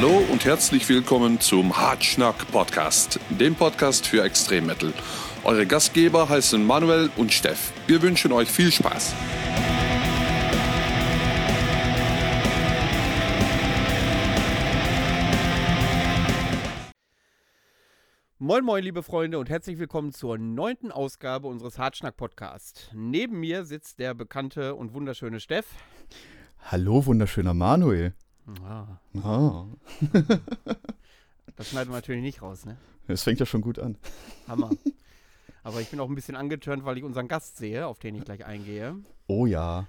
Hallo und herzlich willkommen zum Hartschnack Podcast, dem Podcast für Extremmetal. Eure Gastgeber heißen Manuel und Steff. Wir wünschen euch viel Spaß. Moin moin liebe Freunde und herzlich willkommen zur neunten Ausgabe unseres Hartschnack Podcast. Neben mir sitzt der bekannte und wunderschöne Steff. Hallo, wunderschöner Manuel. Ah, Ah, das schneiden wir natürlich nicht raus, ne? das fängt ja schon gut an. Hammer. Aber ich bin auch ein bisschen angetörnt, weil ich unseren Gast sehe, auf den ich gleich eingehe. Oh ja.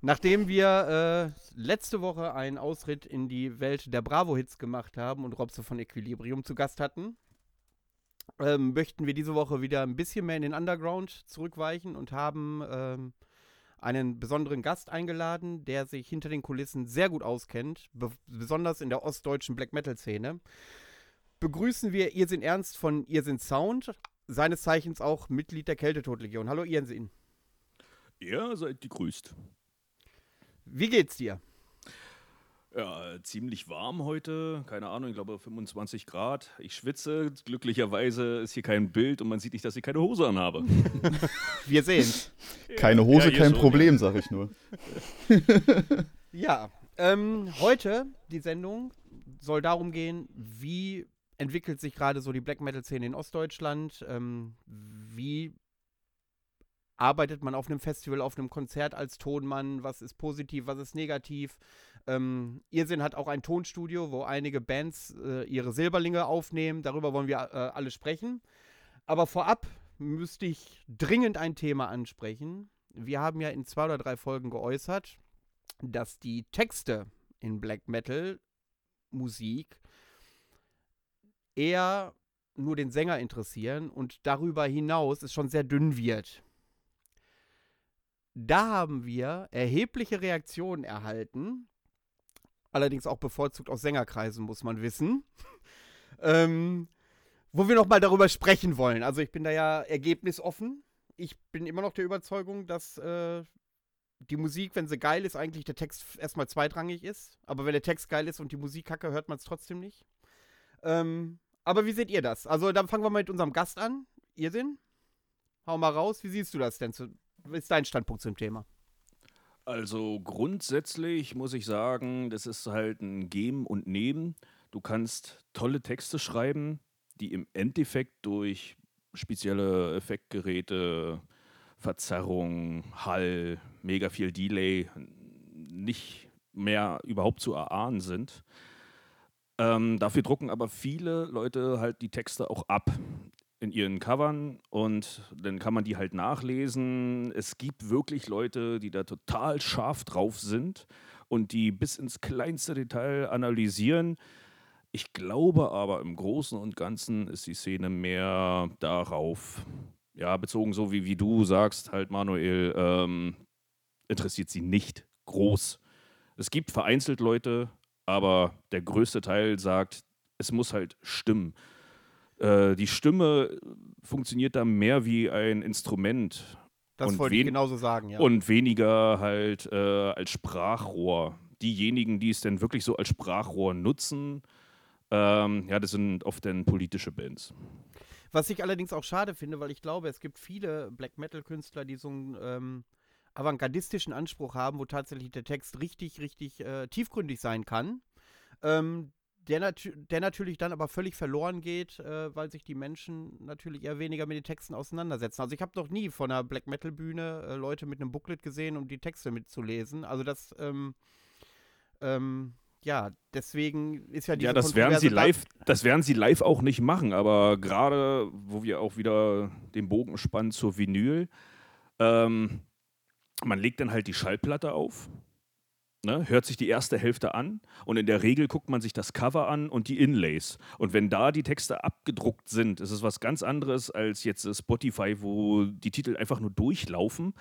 Nachdem wir äh, letzte Woche einen Ausritt in die Welt der Bravo-Hits gemacht haben und Robse von Equilibrium zu Gast hatten, ähm, möchten wir diese Woche wieder ein bisschen mehr in den Underground zurückweichen und haben ähm, einen besonderen Gast eingeladen, der sich hinter den Kulissen sehr gut auskennt, be besonders in der ostdeutschen Black Metal-Szene. Begrüßen wir Irrsinn Ernst von Irrsinn Sound, seines Zeichens auch Mitglied der Kältetodlegion. Hallo Irrsinn. Ja, seid gegrüßt. Wie geht's dir? Ja, ziemlich warm heute. Keine Ahnung, ich glaube 25 Grad. Ich schwitze. Glücklicherweise ist hier kein Bild und man sieht nicht, dass ich keine Hose anhabe. Wir sehen. Keine Hose, Ja, kein Problem, sag ich nur. Ja, ähm, heute die Sendung soll darum gehen, wie entwickelt sich gerade so die Black Metal-Szene in Ostdeutschland, ähm, wie arbeitet man auf einem Festival, auf einem Konzert als Tonmann, was ist positiv, was ist negativ. Ähm, Irrsinn hat auch ein Tonstudio, wo einige Bands äh, ihre Silberlinge aufnehmen, darüber wollen wir äh, alle sprechen. Aber vorab müsste ich dringend ein Thema ansprechen. Wir haben ja in zwei oder drei Folgen geäußert, dass die Texte in Black Metal Musik eher nur den Sänger interessieren und darüber hinaus es schon sehr dünn wird. Da haben wir erhebliche Reaktionen erhalten, allerdings auch bevorzugt aus Sängerkreisen, muss man wissen, ähm, wo wir nochmal darüber sprechen wollen. Also ich bin da ja ergebnisoffen. Ich bin immer noch der Überzeugung, dass äh, die Musik, wenn sie geil ist, eigentlich der Text erstmal zweitrangig ist. Aber wenn der Text geil ist und die Musik kacke, hört man es trotzdem nicht. Ähm, aber wie seht ihr das? Also dann fangen wir mal mit unserem Gast an. Irrsinn? Hau mal raus. Wie siehst du das denn? Zu, ist dein Standpunkt zum Thema? Also grundsätzlich muss ich sagen, das ist halt ein Geben und Nehmen. Du kannst tolle Texte schreiben, die im Endeffekt durch spezielle Effektgeräte, Verzerrung, Hall, mega viel Delay nicht mehr überhaupt zu erahnen sind. Ähm, dafür drucken aber viele Leute halt die Texte auch ab in ihren Covern und dann kann man die halt nachlesen. Es gibt wirklich Leute, die da total scharf drauf sind und die bis ins kleinste Detail analysieren. Ich glaube aber im Großen und Ganzen ist die Szene mehr darauf, ja, bezogen so wie, wie du sagst, halt Manuel, ähm, interessiert sie nicht groß. Es gibt vereinzelt Leute, aber der größte Teil sagt, es muss halt stimmen. Äh, die Stimme funktioniert da mehr wie ein Instrument Das Und wollte ich genauso sagen, ja. und weniger halt äh, als Sprachrohr. Diejenigen, die es denn wirklich so als Sprachrohr nutzen, ähm, ja, das sind oft dann politische Bands. Was ich allerdings auch schade finde, weil ich glaube, es gibt viele Black Metal-Künstler, die so einen ähm, avantgardistischen Anspruch haben, wo tatsächlich der Text richtig, richtig äh, tiefgründig sein kann. Ähm, der, natü der natürlich dann aber völlig verloren geht, äh, weil sich die Menschen natürlich eher weniger mit den Texten auseinandersetzen. Also ich habe noch nie von einer Black Metal Bühne äh, Leute mit einem Booklet gesehen, um die Texte mitzulesen. Also das, ähm, ähm, ja, deswegen ist ja diese Ja, das werden sie live, das werden sie live auch nicht machen, aber gerade, wo wir auch wieder den Bogen spannen zur Vinyl, ähm, man legt dann halt die Schallplatte auf, ne, hört sich die erste Hälfte an und in der Regel guckt man sich das Cover an und die Inlays. Und wenn da die Texte abgedruckt sind, ist es was ganz anderes als jetzt äh, Spotify, wo die Titel einfach nur durchlaufen.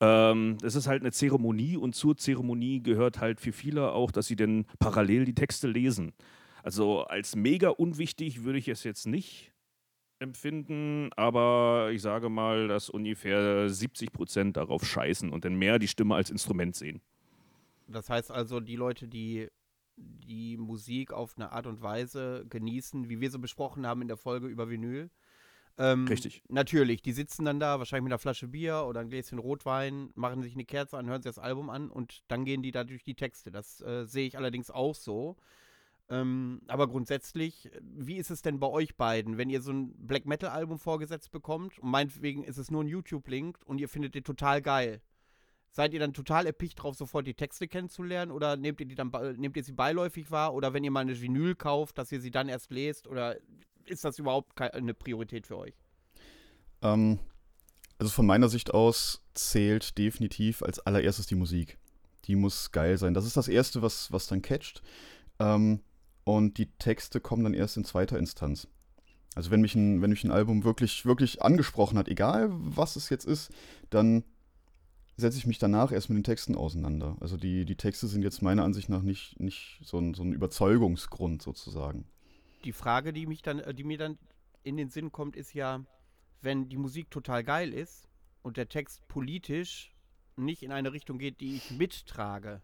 Ähm, es ist halt eine Zeremonie und zur Zeremonie gehört halt für viele auch, dass sie dann parallel die Texte lesen. Also als mega unwichtig würde ich es jetzt nicht empfinden, aber ich sage mal, dass ungefähr 70 Prozent darauf scheißen und dann mehr die Stimme als Instrument sehen. Das heißt also, die Leute, die die Musik auf eine Art und Weise genießen, wie wir so besprochen haben in der Folge über Vinyl. Ähm, Richtig. Natürlich, die sitzen dann da, wahrscheinlich mit einer Flasche Bier oder ein Gläschen Rotwein, machen sich eine Kerze an, hören sich das Album an und dann gehen die da durch die Texte. Das äh, sehe ich allerdings auch so. Ähm, aber grundsätzlich, wie ist es denn bei euch beiden, wenn ihr so ein Black Metal Album vorgesetzt bekommt und meinetwegen ist es nur ein YouTube-Link und ihr findet den total geil? Seid ihr dann total erpicht drauf, sofort die Texte kennenzulernen oder nehmt ihr die dann nehmt ihr sie beiläufig wahr oder wenn ihr mal eine Vinyl kauft, dass ihr sie dann erst lest oder ist das überhaupt keine Priorität für euch? Ähm, also von meiner Sicht aus zählt definitiv als allererstes die Musik. Die muss geil sein. Das ist das Erste, was, was dann catcht. Ähm, und die Texte kommen dann erst in zweiter Instanz. Also wenn mich ein, wenn mich ein Album wirklich, wirklich angesprochen hat, egal was es jetzt ist, dann setze ich mich danach erst mit den Texten auseinander. Also die, die Texte sind jetzt meiner Ansicht nach nicht, nicht so, ein, so ein Überzeugungsgrund sozusagen. Die Frage, die, mich dann, die mir dann in den Sinn kommt, ist ja, wenn die Musik total geil ist und der Text politisch nicht in eine Richtung geht, die ich mittrage,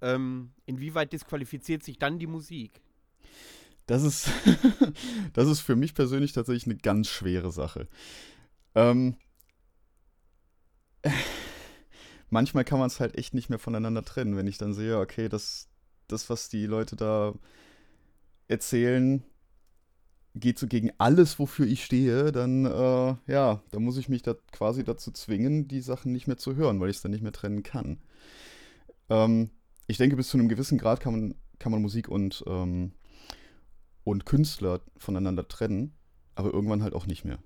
ähm, inwieweit disqualifiziert sich dann die Musik? Das ist, das ist für mich persönlich tatsächlich eine ganz schwere Sache. Ähm, manchmal kann man es halt echt nicht mehr voneinander trennen, wenn ich dann sehe, okay, das, das was die Leute da erzählen, geht so gegen alles, wofür ich stehe, dann, äh, ja, da muss ich mich da quasi dazu zwingen, die Sachen nicht mehr zu hören, weil ich es dann nicht mehr trennen kann. Ähm, ich denke, bis zu einem gewissen Grad kann man, kann man Musik und, ähm, und Künstler voneinander trennen, aber irgendwann halt auch nicht mehr.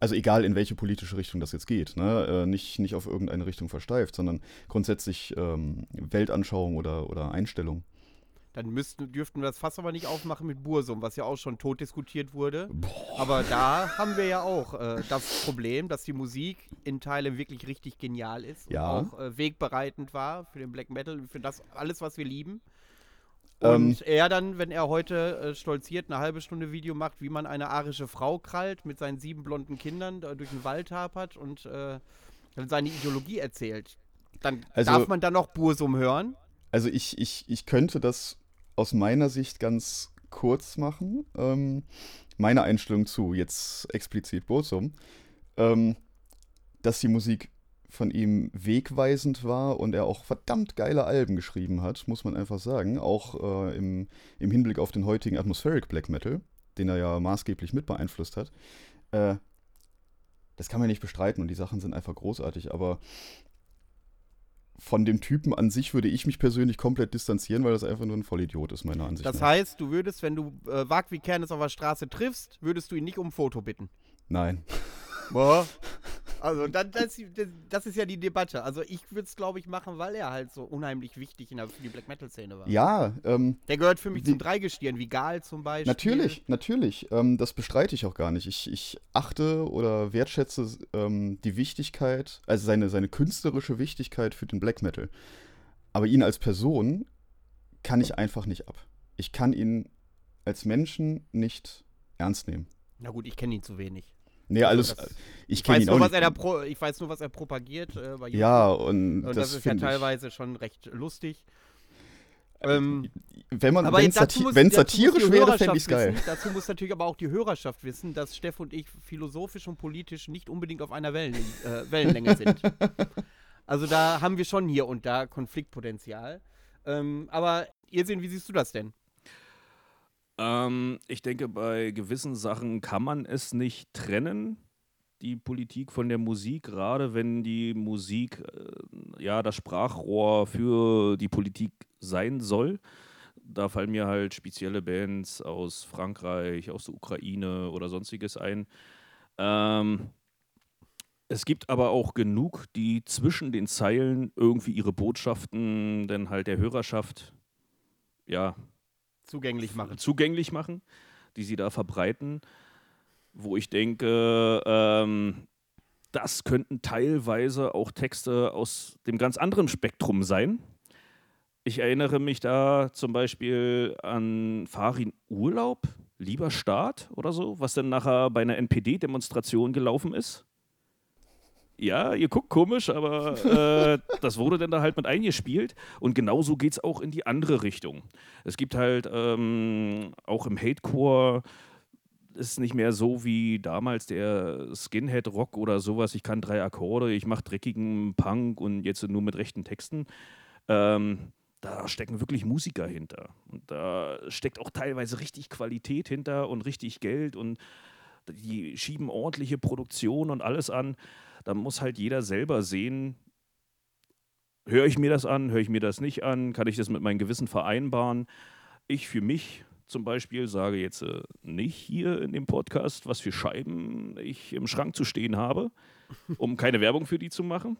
Also egal, in welche politische Richtung das jetzt geht. Ne? Äh, nicht, nicht auf irgendeine Richtung versteift, sondern grundsätzlich ähm, Weltanschauung oder, oder Einstellung. Dann müssten, dürften wir das Fass aber nicht aufmachen mit Bursum, was ja auch schon tot diskutiert wurde. Boah. Aber da haben wir ja auch äh, das Problem, dass die Musik in Teilen wirklich richtig genial ist ja. und auch äh, wegbereitend war für den Black Metal, für das alles, was wir lieben. Und ähm, er dann, wenn er heute äh, stolziert, eine halbe Stunde Video macht, wie man eine arische Frau krallt mit seinen sieben blonden Kindern durch den Wald hapert und äh, seine Ideologie erzählt, dann also, darf man dann noch Bursum hören. Also ich, ich, ich könnte das aus meiner Sicht ganz kurz machen. Ähm, meine Einstellung zu, jetzt explizit Bursum, ähm, dass die Musik von ihm wegweisend war und er auch verdammt geile Alben geschrieben hat, muss man einfach sagen. Auch äh, im, im Hinblick auf den heutigen Atmospheric Black Metal, den er ja maßgeblich mit beeinflusst hat. Äh, das kann man nicht bestreiten und die Sachen sind einfach großartig, aber von dem Typen an sich würde ich mich persönlich komplett distanzieren, weil das einfach nur ein Vollidiot ist, meiner Ansicht nach. Das heißt, du würdest, wenn du äh, Wag wie Kernes auf der Straße triffst, würdest du ihn nicht um ein Foto bitten? Nein. Boah. Also das, das, das, ist ja die Debatte. Also ich würde es, glaube ich, machen, weil er halt so unheimlich wichtig in der, für die Black Metal-Szene war. Ja. Ähm, der gehört für mich die, zum Dreigestirn, wie Gal zum Beispiel. Natürlich, natürlich. Ähm, das bestreite ich auch gar nicht. Ich, ich achte oder wertschätze ähm, die Wichtigkeit, also seine, seine künstlerische Wichtigkeit für den Black Metal. Aber ihn als Person kann ich einfach nicht ab. Ich kann ihn als Menschen nicht ernst nehmen. Na gut, ich kenne ihn zu wenig. Nee, alles. Also ich kenne ihn nur, auch nicht. Pro, ich weiß nur, was er propagiert. Äh, ja, und, und das, das ist ja teilweise ich. schon recht lustig. Ähm, wenn man, wenn Sati muss, satirisch wäre, fände ich es geil. Wissen, dazu muss natürlich aber auch die Hörerschaft wissen, dass Steff und ich philosophisch und politisch nicht unbedingt auf einer Wellen, äh, Wellenlänge sind. also da haben wir schon hier und da Konfliktpotenzial. Ähm, aber ihr sehen, wie siehst du das denn? Ähm, ich denke, bei gewissen Sachen kann man es nicht trennen, die Politik von der Musik, gerade wenn die Musik äh, ja das Sprachrohr für die Politik sein soll. Da fallen mir halt spezielle Bands aus Frankreich, aus der Ukraine oder sonstiges ein. Ähm, es gibt aber auch genug, die zwischen den Zeilen irgendwie ihre Botschaften dann halt der Hörerschaft ja zugänglich machen. Zugänglich machen, die sie da verbreiten, wo ich denke, ähm, das könnten teilweise auch Texte aus dem ganz anderen Spektrum sein. Ich erinnere mich da zum Beispiel an Farin Urlaub, lieber Staat oder so, was dann nachher bei einer NPD-Demonstration gelaufen ist. Ja, ihr guckt komisch, aber äh, das wurde dann da halt mit eingespielt. Und genauso geht es auch in die andere Richtung. Es gibt halt ähm, auch im Hatecore ist nicht mehr so wie damals der Skinhead-Rock oder sowas. Ich kann drei Akkorde, ich mache dreckigen Punk und jetzt nur mit rechten Texten. Ähm, da stecken wirklich Musiker hinter. Und da steckt auch teilweise richtig Qualität hinter und richtig Geld und die schieben ordentliche Produktion und alles an. Da muss halt jeder selber sehen, höre ich mir das an, höre ich mir das nicht an, kann ich das mit meinem Gewissen vereinbaren. Ich für mich zum Beispiel sage jetzt äh, nicht hier in dem Podcast, was für Scheiben ich im Schrank zu stehen habe, um keine Werbung für die zu machen.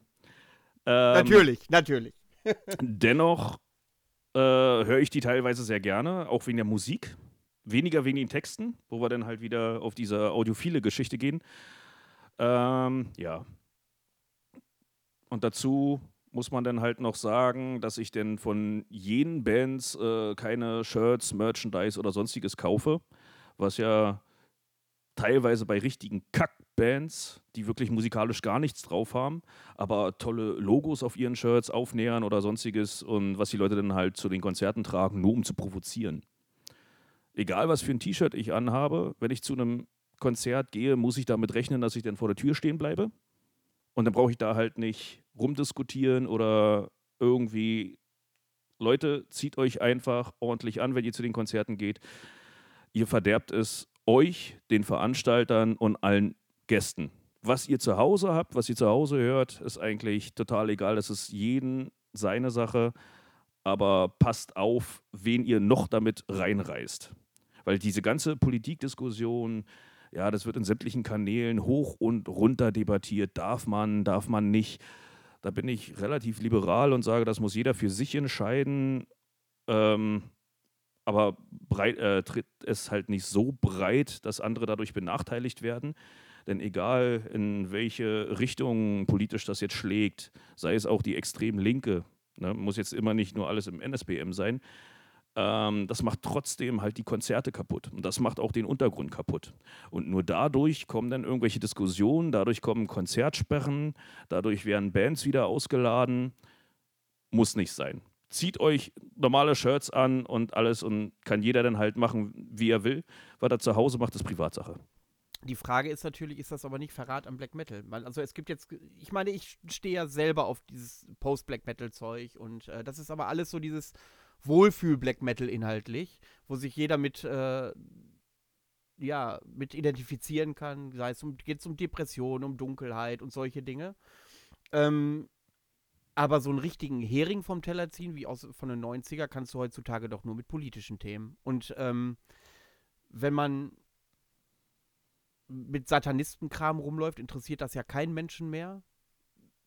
Ähm, natürlich, natürlich. dennoch äh, höre ich die teilweise sehr gerne, auch wegen der Musik. Weniger wegen den Texten, wo wir dann halt wieder auf diese audiophile Geschichte gehen. Ähm, ja. Und dazu muss man dann halt noch sagen, dass ich denn von jenen Bands äh, keine Shirts, Merchandise oder sonstiges kaufe, was ja teilweise bei richtigen Kackbands, die wirklich musikalisch gar nichts drauf haben, aber tolle Logos auf ihren Shirts aufnähern oder sonstiges und was die Leute dann halt zu den Konzerten tragen, nur um zu provozieren. Egal, was für ein T-Shirt ich anhabe, wenn ich zu einem Konzert gehe, muss ich damit rechnen, dass ich dann vor der Tür stehen bleibe. Und dann brauche ich da halt nicht rumdiskutieren oder irgendwie, Leute, zieht euch einfach ordentlich an, wenn ihr zu den Konzerten geht. Ihr verderbt es euch, den Veranstaltern und allen Gästen. Was ihr zu Hause habt, was ihr zu Hause hört, ist eigentlich total egal. Das ist jeden seine Sache. Aber passt auf, wen ihr noch damit reinreißt. Weil diese ganze Politikdiskussion, ja, das wird in sämtlichen Kanälen hoch und runter debattiert. Darf man, darf man nicht. Da bin ich relativ liberal und sage, das muss jeder für sich entscheiden. Ähm, aber breit, äh, tritt es halt nicht so breit, dass andere dadurch benachteiligt werden. Denn egal in welche Richtung politisch das jetzt schlägt, sei es auch die extrem Linke, ne, muss jetzt immer nicht nur alles im NSBM sein, ähm, das macht trotzdem halt die Konzerte kaputt. Und das macht auch den Untergrund kaputt. Und nur dadurch kommen dann irgendwelche Diskussionen, dadurch kommen Konzertsperren, dadurch werden Bands wieder ausgeladen. Muss nicht sein. Zieht euch normale Shirts an und alles und kann jeder dann halt machen, wie er will. Was er zu Hause macht, ist Privatsache. Die Frage ist natürlich, ist das aber nicht Verrat am Black Metal? Also es gibt jetzt, ich meine, ich stehe ja selber auf dieses Post-Black Metal-Zeug und äh, das ist aber alles so dieses, Wohlfühl-Black Metal inhaltlich, wo sich jeder mit, äh, ja, mit identifizieren kann. Sei es um, geht es um Depression, um Dunkelheit und solche Dinge. Ähm, aber so einen richtigen Hering vom Teller ziehen, wie aus, von den 90er, kannst du heutzutage doch nur mit politischen Themen. Und ähm, wenn man mit Satanistenkram rumläuft, interessiert das ja keinen Menschen mehr.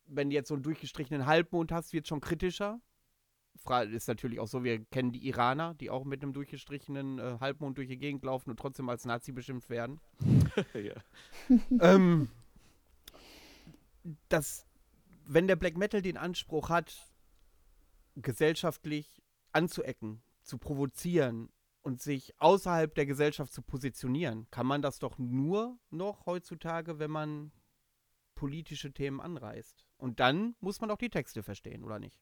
Wenn du jetzt so einen durchgestrichenen Halbmond hast, wird es schon kritischer ist natürlich auch so, wir kennen die Iraner, die auch mit einem durchgestrichenen äh, Halbmond durch die Gegend laufen und trotzdem als Nazi beschimpft werden. ja. ähm, dass, wenn der Black Metal den Anspruch hat, gesellschaftlich anzuecken, zu provozieren und sich außerhalb der Gesellschaft zu positionieren, kann man das doch nur noch heutzutage, wenn man politische Themen anreißt. Und dann muss man auch die Texte verstehen, oder nicht?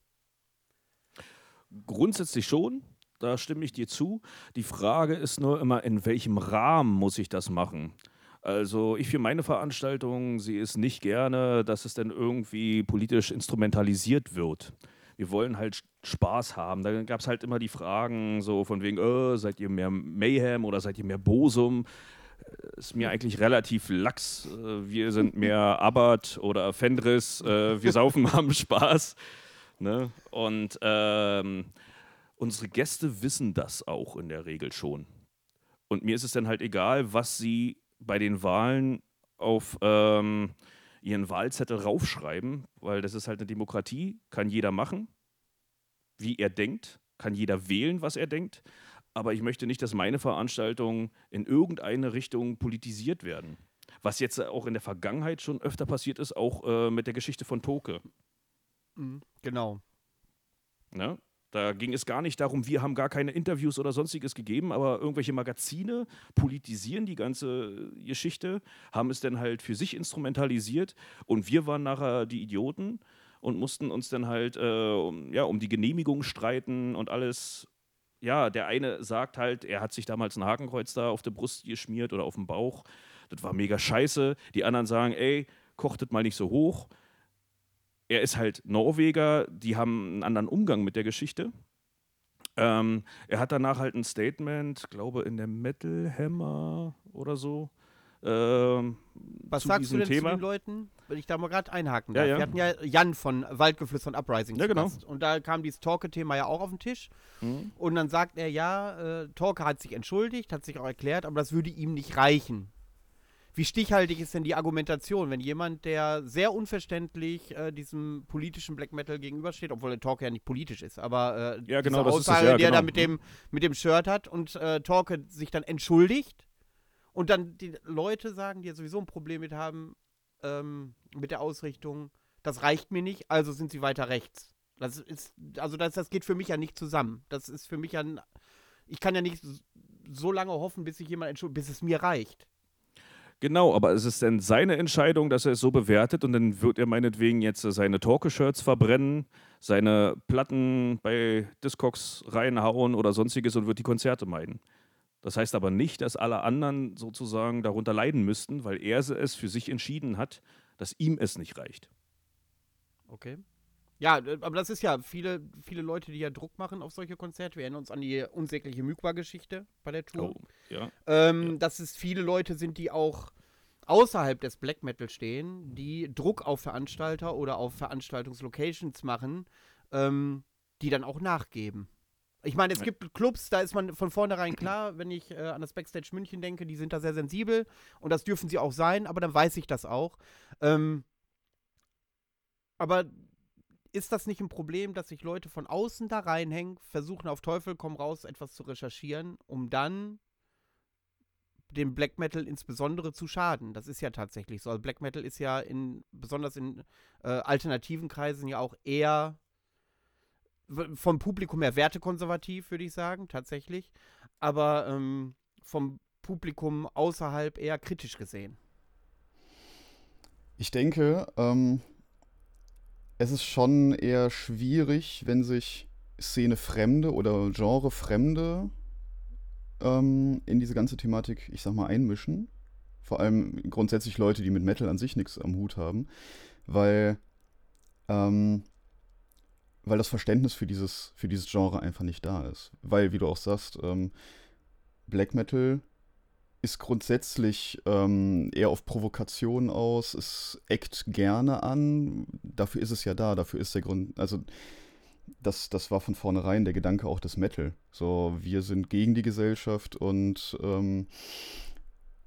Grundsätzlich schon, da stimme ich dir zu. Die Frage ist nur immer, in welchem Rahmen muss ich das machen? Also ich für meine Veranstaltung sehe es nicht gerne, dass es dann irgendwie politisch instrumentalisiert wird. Wir wollen halt Spaß haben. Da gab es halt immer die Fragen so von wegen, oh, seid ihr mehr Mayhem oder seid ihr mehr Bosum? Ist mir eigentlich relativ lax. Äh, wir sind mehr Abbott oder Fendris. Äh, wir saufen, haben Spaß. Ne? Und ähm, unsere Gäste wissen das auch in der Regel schon. Und mir ist es dann halt egal, was sie bei den Wahlen auf ähm, ihren Wahlzettel raufschreiben, weil das ist halt eine Demokratie, kann jeder machen, wie er denkt, kann jeder wählen, was er denkt. Aber ich möchte nicht, dass meine Veranstaltungen in irgendeine Richtung politisiert werden. Was jetzt auch in der Vergangenheit schon öfter passiert ist, auch äh, mit der Geschichte von Toke. Mhm, genau. Ne? Da ging es gar nicht darum, wir haben gar keine Interviews oder sonstiges gegeben, aber irgendwelche Magazine politisieren die ganze Geschichte, haben es dann halt für sich instrumentalisiert und wir waren nachher die Idioten und mussten uns dann halt äh, um, ja, um die Genehmigung streiten und alles. Ja, der eine sagt halt, er hat sich damals ein Hakenkreuz da auf der Brust geschmiert oder auf dem Bauch. Das war mega scheiße. Die anderen sagen, ey, kochtet mal nicht so hoch er ist halt Norweger, die haben einen anderen Umgang mit der Geschichte. Ähm, er hat danach halt ein Statement, glaube in der Metal Hammer oder so. Ähm, Was sagst du denn Thema. zu den Leuten, wenn ich da mal gerade einhaken darf? Ja, ja. Wir hatten ja Jan von Waldgeflüster und Uprising ja, genau. Und da kam dieses Torke-Thema ja auch auf den Tisch. Mhm. Und dann sagt er, ja, äh, Torke hat sich entschuldigt, hat sich auch erklärt, aber das würde ihm nicht reichen. Wie stichhaltig ist denn die Argumentation, wenn jemand, der sehr unverständlich äh, diesem politischen Black Metal gegenübersteht, obwohl der Talker ja nicht politisch ist, aber äh, ja, genau, diese Aussage, ja, die er genau. da mit dem, mit dem Shirt hat und äh, Talker sich dann entschuldigt und dann die Leute sagen, die ja sowieso ein Problem mit haben, ähm, mit der Ausrichtung, das reicht mir nicht, also sind sie weiter rechts. Das ist, also das, das geht für mich ja nicht zusammen. Das ist für mich ja, ich kann ja nicht so lange hoffen, bis sich jemand entschuldigt, bis es mir reicht. Genau, aber es ist dann seine Entscheidung, dass er es so bewertet und dann wird er meinetwegen jetzt seine Talke-Shirts verbrennen, seine Platten bei Discogs reinhauen oder sonstiges und wird die Konzerte meiden. Das heißt aber nicht, dass alle anderen sozusagen darunter leiden müssten, weil er es für sich entschieden hat, dass ihm es nicht reicht. Okay. Ja, aber das ist ja viele, viele Leute, die ja Druck machen auf solche Konzerte. Wir erinnern uns an die unsägliche Mykwa-Geschichte bei der Tour. Oh, ja. Ähm, ja. Dass es viele Leute sind, die auch außerhalb des Black Metal stehen, die Druck auf Veranstalter oder auf Veranstaltungslocations machen, ähm, die dann auch nachgeben. Ich meine, es gibt Clubs, da ist man von vornherein klar, wenn ich äh, an das Backstage München denke, die sind da sehr sensibel und das dürfen sie auch sein, aber dann weiß ich das auch. Ähm, aber ist das nicht ein Problem, dass sich Leute von außen da reinhängen, versuchen auf Teufel komm raus etwas zu recherchieren, um dann dem Black Metal insbesondere zu schaden? Das ist ja tatsächlich so. Also Black Metal ist ja in besonders in äh, alternativen Kreisen ja auch eher vom Publikum her wertekonservativ, würde ich sagen, tatsächlich. Aber ähm, vom Publikum außerhalb eher kritisch gesehen. Ich denke, ähm, es ist schon eher schwierig, wenn sich Szene-Fremde oder Genre-Fremde ähm, in diese ganze Thematik, ich sag mal, einmischen. Vor allem grundsätzlich Leute, die mit Metal an sich nichts am Hut haben, weil, ähm, weil das Verständnis für dieses, für dieses Genre einfach nicht da ist. Weil, wie du auch sagst, ähm, Black Metal ist grundsätzlich ähm, eher auf Provokation aus, es eckt gerne an. Dafür ist es ja da, dafür ist der Grund. Also, das, das war von vornherein der Gedanke auch des Metal. So, wir sind gegen die Gesellschaft und, ähm,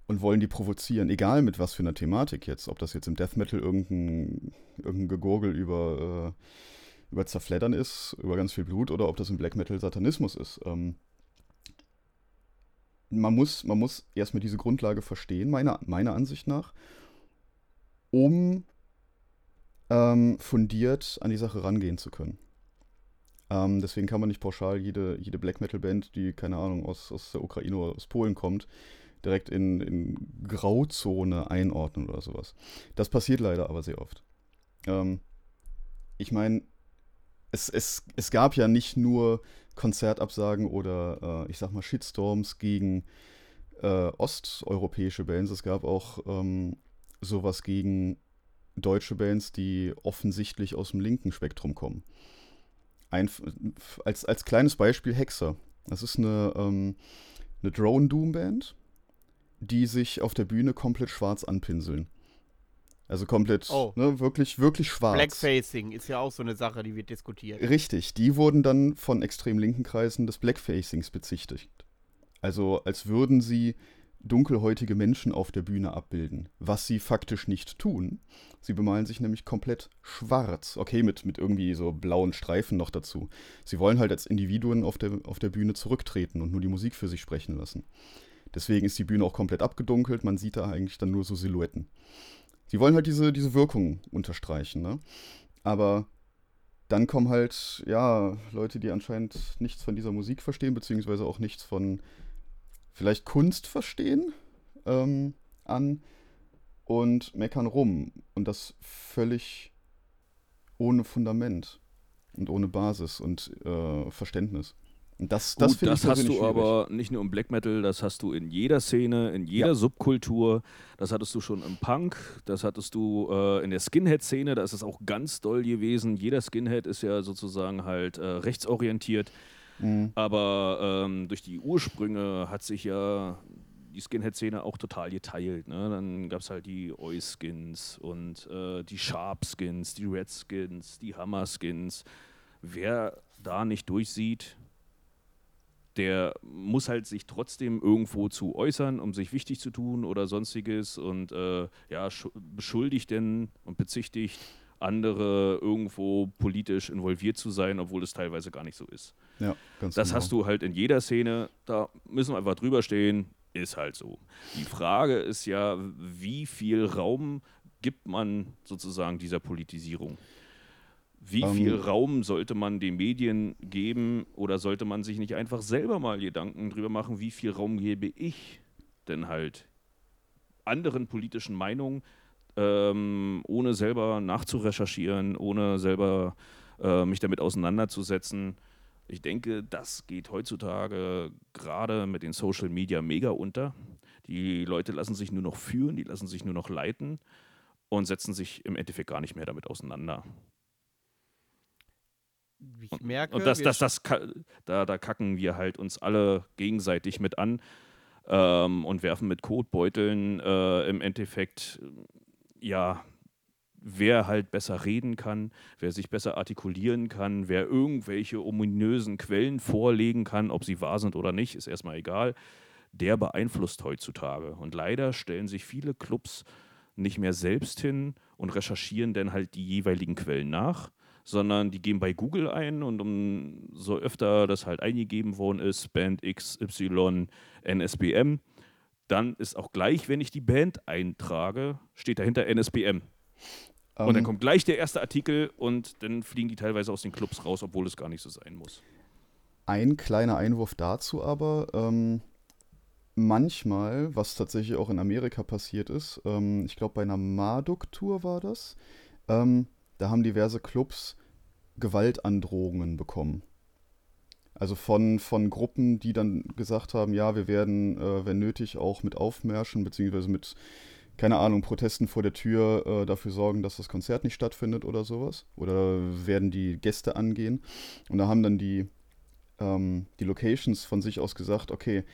und wollen die provozieren, egal mit was für einer Thematik jetzt. Ob das jetzt im Death Metal irgendein, irgendein Gegurgel über, äh, über Zerfleddern ist, über ganz viel Blut, oder ob das im Black Metal Satanismus ist. Ähm, man muss, man muss erstmal diese Grundlage verstehen, meiner, meiner Ansicht nach, um ähm, fundiert an die Sache rangehen zu können. Ähm, deswegen kann man nicht pauschal jede, jede Black Metal Band, die, keine Ahnung, aus, aus der Ukraine oder aus Polen kommt, direkt in, in Grauzone einordnen oder sowas. Das passiert leider aber sehr oft. Ähm, ich meine, es, es, es gab ja nicht nur Konzertabsagen oder äh, ich sag mal Shitstorms gegen äh, osteuropäische Bands. Es gab auch ähm, sowas gegen deutsche Bands, die offensichtlich aus dem linken Spektrum kommen. Ein, als, als kleines Beispiel Hexer. Das ist eine, ähm, eine Drone-Doom-Band, die sich auf der Bühne komplett schwarz anpinseln. Also komplett, oh. ne, wirklich, wirklich schwarz. Blackfacing ist ja auch so eine Sache, die wird diskutiert. Richtig, die wurden dann von extrem linken Kreisen des Blackfacings bezichtigt. Also als würden sie dunkelhäutige Menschen auf der Bühne abbilden, was sie faktisch nicht tun. Sie bemalen sich nämlich komplett schwarz. Okay, mit, mit irgendwie so blauen Streifen noch dazu. Sie wollen halt als Individuen auf der, auf der Bühne zurücktreten und nur die Musik für sich sprechen lassen. Deswegen ist die Bühne auch komplett abgedunkelt, man sieht da eigentlich dann nur so Silhouetten. Sie wollen halt diese, diese Wirkung unterstreichen, ne? Aber dann kommen halt, ja, Leute, die anscheinend nichts von dieser Musik verstehen, beziehungsweise auch nichts von vielleicht Kunst verstehen, ähm, an und meckern rum. Und das völlig ohne Fundament und ohne Basis und äh, Verständnis. Und das, das, Gut, das hast du schwierig. aber nicht nur im Black Metal, das hast du in jeder Szene, in jeder ja. Subkultur. Das hattest du schon im Punk, das hattest du äh, in der Skinhead-Szene, da ist es auch ganz doll gewesen. Jeder Skinhead ist ja sozusagen halt äh, rechtsorientiert. Mhm. Aber ähm, durch die Ursprünge hat sich ja die Skinhead-Szene auch total geteilt. Ne? Dann gab es halt die Oi-Skins und äh, die Sharp-Skins, die Red-Skins, die Hammer-Skins. Wer da nicht durchsieht, der muss halt sich trotzdem irgendwo zu äußern, um sich wichtig zu tun oder sonstiges und äh, ja, beschuldigt denn und bezichtigt andere irgendwo politisch involviert zu sein, obwohl es teilweise gar nicht so ist. Ja, ganz Das genau. hast du halt in jeder Szene, da müssen wir einfach drüber stehen, ist halt so. Die Frage ist ja, wie viel Raum gibt man sozusagen dieser Politisierung? Wie ähm. viel Raum sollte man den Medien geben oder sollte man sich nicht einfach selber mal Gedanken drüber machen, wie viel Raum gebe ich denn halt anderen politischen Meinungen, ähm, ohne selber nachzurecherchieren, ohne selber äh, mich damit auseinanderzusetzen. Ich denke, das geht heutzutage gerade mit den Social Media mega unter. Die Leute lassen sich nur noch führen, die lassen sich nur noch leiten und setzen sich im Endeffekt gar nicht mehr damit auseinander ich merke. Und das, das, das, da, da kacken wir halt uns alle gegenseitig mit an ähm, und werfen mit Kotbeuteln äh, im Endeffekt, ja, wer halt besser reden kann, wer sich besser artikulieren kann, wer irgendwelche ominösen Quellen vorlegen kann, ob sie wahr sind oder nicht, ist erstmal egal. Der beeinflusst heutzutage. Und leider stellen sich viele Clubs nicht mehr selbst hin und recherchieren dann halt die jeweiligen Quellen nach, sondern die geben bei Google ein und um so öfter das halt eingegeben worden ist, Band XY NSBM, dann ist auch gleich, wenn ich die Band eintrage, steht dahinter NSBM. Um, und dann ähm. kommt gleich der erste Artikel und dann fliegen die teilweise aus den Clubs raus, obwohl es gar nicht so sein muss. Ein kleiner Einwurf dazu aber, ähm, manchmal, was tatsächlich auch in Amerika passiert ist, ähm, ich glaube bei einer Marduk-Tour war das, ähm, da haben diverse Clubs Gewaltandrohungen bekommen. Also von, von Gruppen, die dann gesagt haben, ja, wir werden, äh, wenn nötig, auch mit Aufmärschen, beziehungsweise mit, keine Ahnung, Protesten vor der Tür äh, dafür sorgen, dass das Konzert nicht stattfindet oder sowas. Oder werden die Gäste angehen. Und da haben dann die, ähm, die Locations von sich aus gesagt, okay,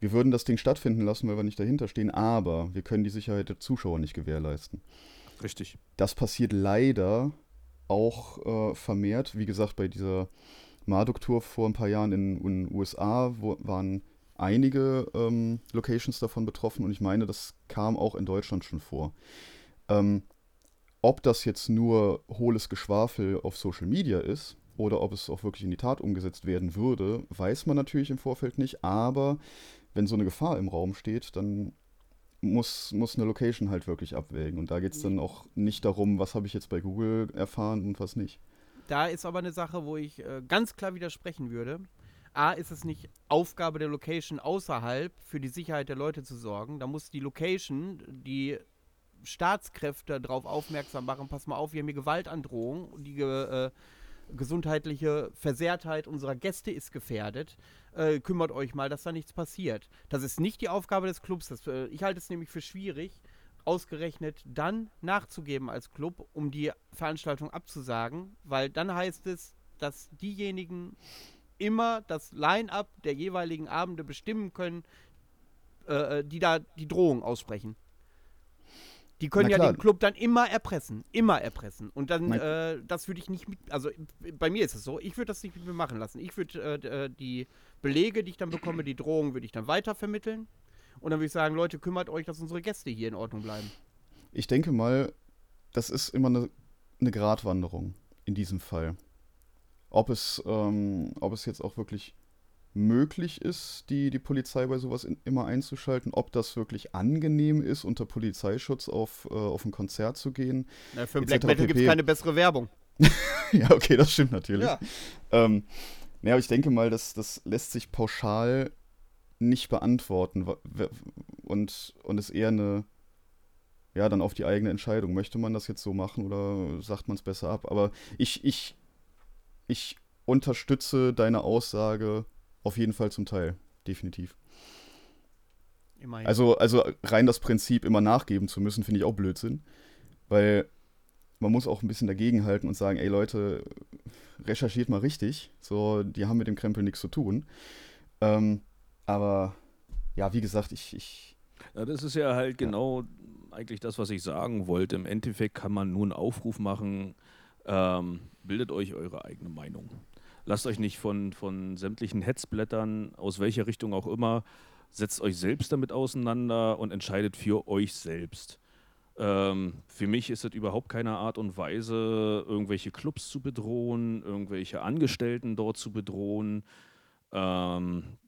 wir würden das Ding stattfinden lassen, weil wir nicht dahinter stehen, aber wir können die Sicherheit der Zuschauer nicht gewährleisten. Richtig. Das passiert leider auch äh, vermehrt. Wie gesagt, bei dieser Marduk-Tour vor ein paar Jahren in den USA wo, waren einige ähm, Locations davon betroffen und ich meine, das kam auch in Deutschland schon vor. Ähm, ob das jetzt nur hohles Geschwafel auf Social Media ist oder ob es auch wirklich in die Tat umgesetzt werden würde, weiß man natürlich im Vorfeld nicht, aber wenn so eine Gefahr im Raum steht, dann muss, muss eine Location halt wirklich abwägen. Und da geht es dann auch nicht darum, was habe ich jetzt bei Google erfahren und was nicht. Da ist aber eine Sache, wo ich äh, ganz klar widersprechen würde. A, ist es nicht Aufgabe der Location außerhalb für die Sicherheit der Leute zu sorgen. Da muss die Location die Staatskräfte darauf aufmerksam machen, pass mal auf, wir haben hier Gewaltandrohung, die äh, gesundheitliche Versehrtheit unserer Gäste ist gefährdet äh, kümmert euch mal, dass da nichts passiert. Das ist nicht die Aufgabe des Clubs. Das, äh, ich halte es nämlich für schwierig, ausgerechnet dann nachzugeben als Club, um die Veranstaltung abzusagen, weil dann heißt es, dass diejenigen immer das Line-up der jeweiligen Abende bestimmen können, äh, äh die da die Drohung aussprechen. Die können ja den Club dann immer erpressen. Immer erpressen. Und dann, äh, das würde ich nicht mit. Also bei mir ist es so, ich würde das nicht mit mir machen lassen. Ich würde äh, äh, die Belege, die ich dann bekomme, die Drohungen, würde ich dann weitervermitteln. Und dann würde ich sagen, Leute, kümmert euch, dass unsere Gäste hier in Ordnung bleiben. Ich denke mal, das ist immer eine, eine Gratwanderung in diesem Fall. Ob es, ähm, ob es jetzt auch wirklich möglich ist, die, die Polizei bei sowas in, immer einzuschalten, ob das wirklich angenehm ist, unter Polizeischutz auf, äh, auf ein Konzert zu gehen. Na, für Black Metal gibt es keine bessere Werbung. ja, okay, das stimmt natürlich. Ja. Ähm, naja, aber ich denke mal, das, das lässt sich pauschal nicht beantworten und, und ist eher eine, ja, dann auf die eigene Entscheidung. Möchte man das jetzt so machen oder sagt man es besser ab? Aber ich, ich, ich unterstütze deine Aussage auf jeden Fall zum Teil, definitiv. Immerhin. Also, also rein das Prinzip, immer nachgeben zu müssen, finde ich auch Blödsinn. Weil man muss auch ein bisschen dagegenhalten und sagen, ey Leute, recherchiert mal richtig. So, die haben mit dem Krempel nichts zu tun. Ähm, aber ja, wie gesagt, ich, ich Ja, das ist ja halt genau eigentlich das, was ich sagen wollte. Im Endeffekt kann man nur einen Aufruf machen, ähm, bildet euch eure eigene Meinung. Lasst euch nicht von, von sämtlichen Hetzblättern, aus welcher Richtung auch immer, setzt euch selbst damit auseinander und entscheidet für euch selbst. Ähm, für mich ist es überhaupt keine Art und Weise, irgendwelche Clubs zu bedrohen, irgendwelche Angestellten dort zu bedrohen. Ähm,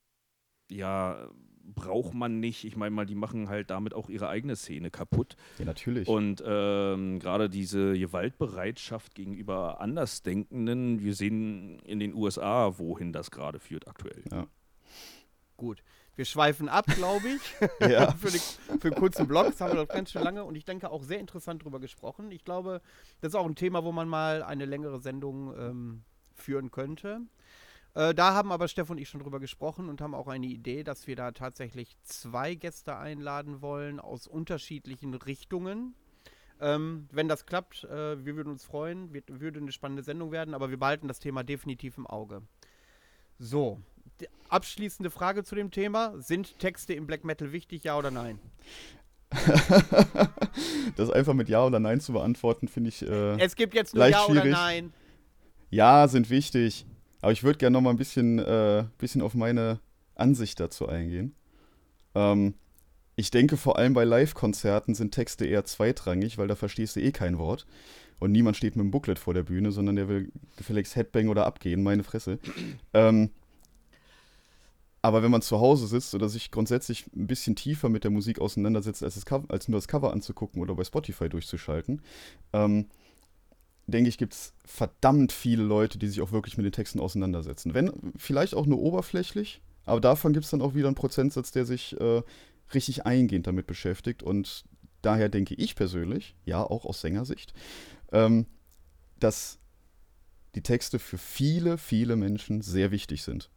ja, braucht man nicht. Ich meine mal, die machen halt damit auch ihre eigene Szene kaputt. ja natürlich. Und ähm, gerade diese Gewaltbereitschaft gegenüber Andersdenkenden, wir sehen in den USA, wohin das gerade führt aktuell. Gut. Wir schweifen ab, glaube ich. Ja. für, die, für einen kurzen Blog. Das haben wir doch ganz schön lange und ich denke auch sehr interessant drüber gesprochen. Ich glaube, das ist auch ein Thema, wo man mal eine längere Sendung ähm, führen könnte. Äh, da haben aber Steff und ich schon drüber gesprochen und haben auch eine Idee, dass wir da tatsächlich zwei Gäste einladen wollen aus unterschiedlichen Richtungen. Ähm, wenn das klappt, äh, wir würden uns freuen, wird, würde eine spannende Sendung werden, aber wir behalten das Thema definitiv im Auge. So, die abschließende Frage zu dem Thema. Sind Texte im Black Metal wichtig, ja oder nein? das einfach mit Ja oder Nein zu beantworten, finde ich. Äh, Es gibt jetzt nur ja oder schwierig. nein. Ja, sind wichtig. Aber ich würde gerne noch mal ein bisschen, äh, bisschen auf meine Ansicht dazu eingehen. Ähm, ich denke, vor allem bei Live-Konzerten sind Texte eher zweitrangig, weil da verstehst du eh kein Wort. Und niemand steht mit einem Booklet vor der Bühne, sondern der will gefälligst Headbang oder abgehen, meine Fresse. Ähm, aber wenn man zu Hause sitzt oder sich grundsätzlich ein bisschen tiefer mit der Musik auseinandersetzt, als, als nur das Cover anzugucken oder bei Spotify durchzuschalten, ähm, denke ich, gibt es verdammt viele Leute, die sich auch wirklich mit den Texten auseinandersetzen. Wenn, vielleicht auch nur oberflächlich, aber davon gibt es dann auch wieder einen Prozentsatz, der sich äh, richtig eingehend damit beschäftigt. Und daher denke ich persönlich, ja, auch aus Sängersicht, ähm, dass die Texte für viele, viele Menschen sehr wichtig sind.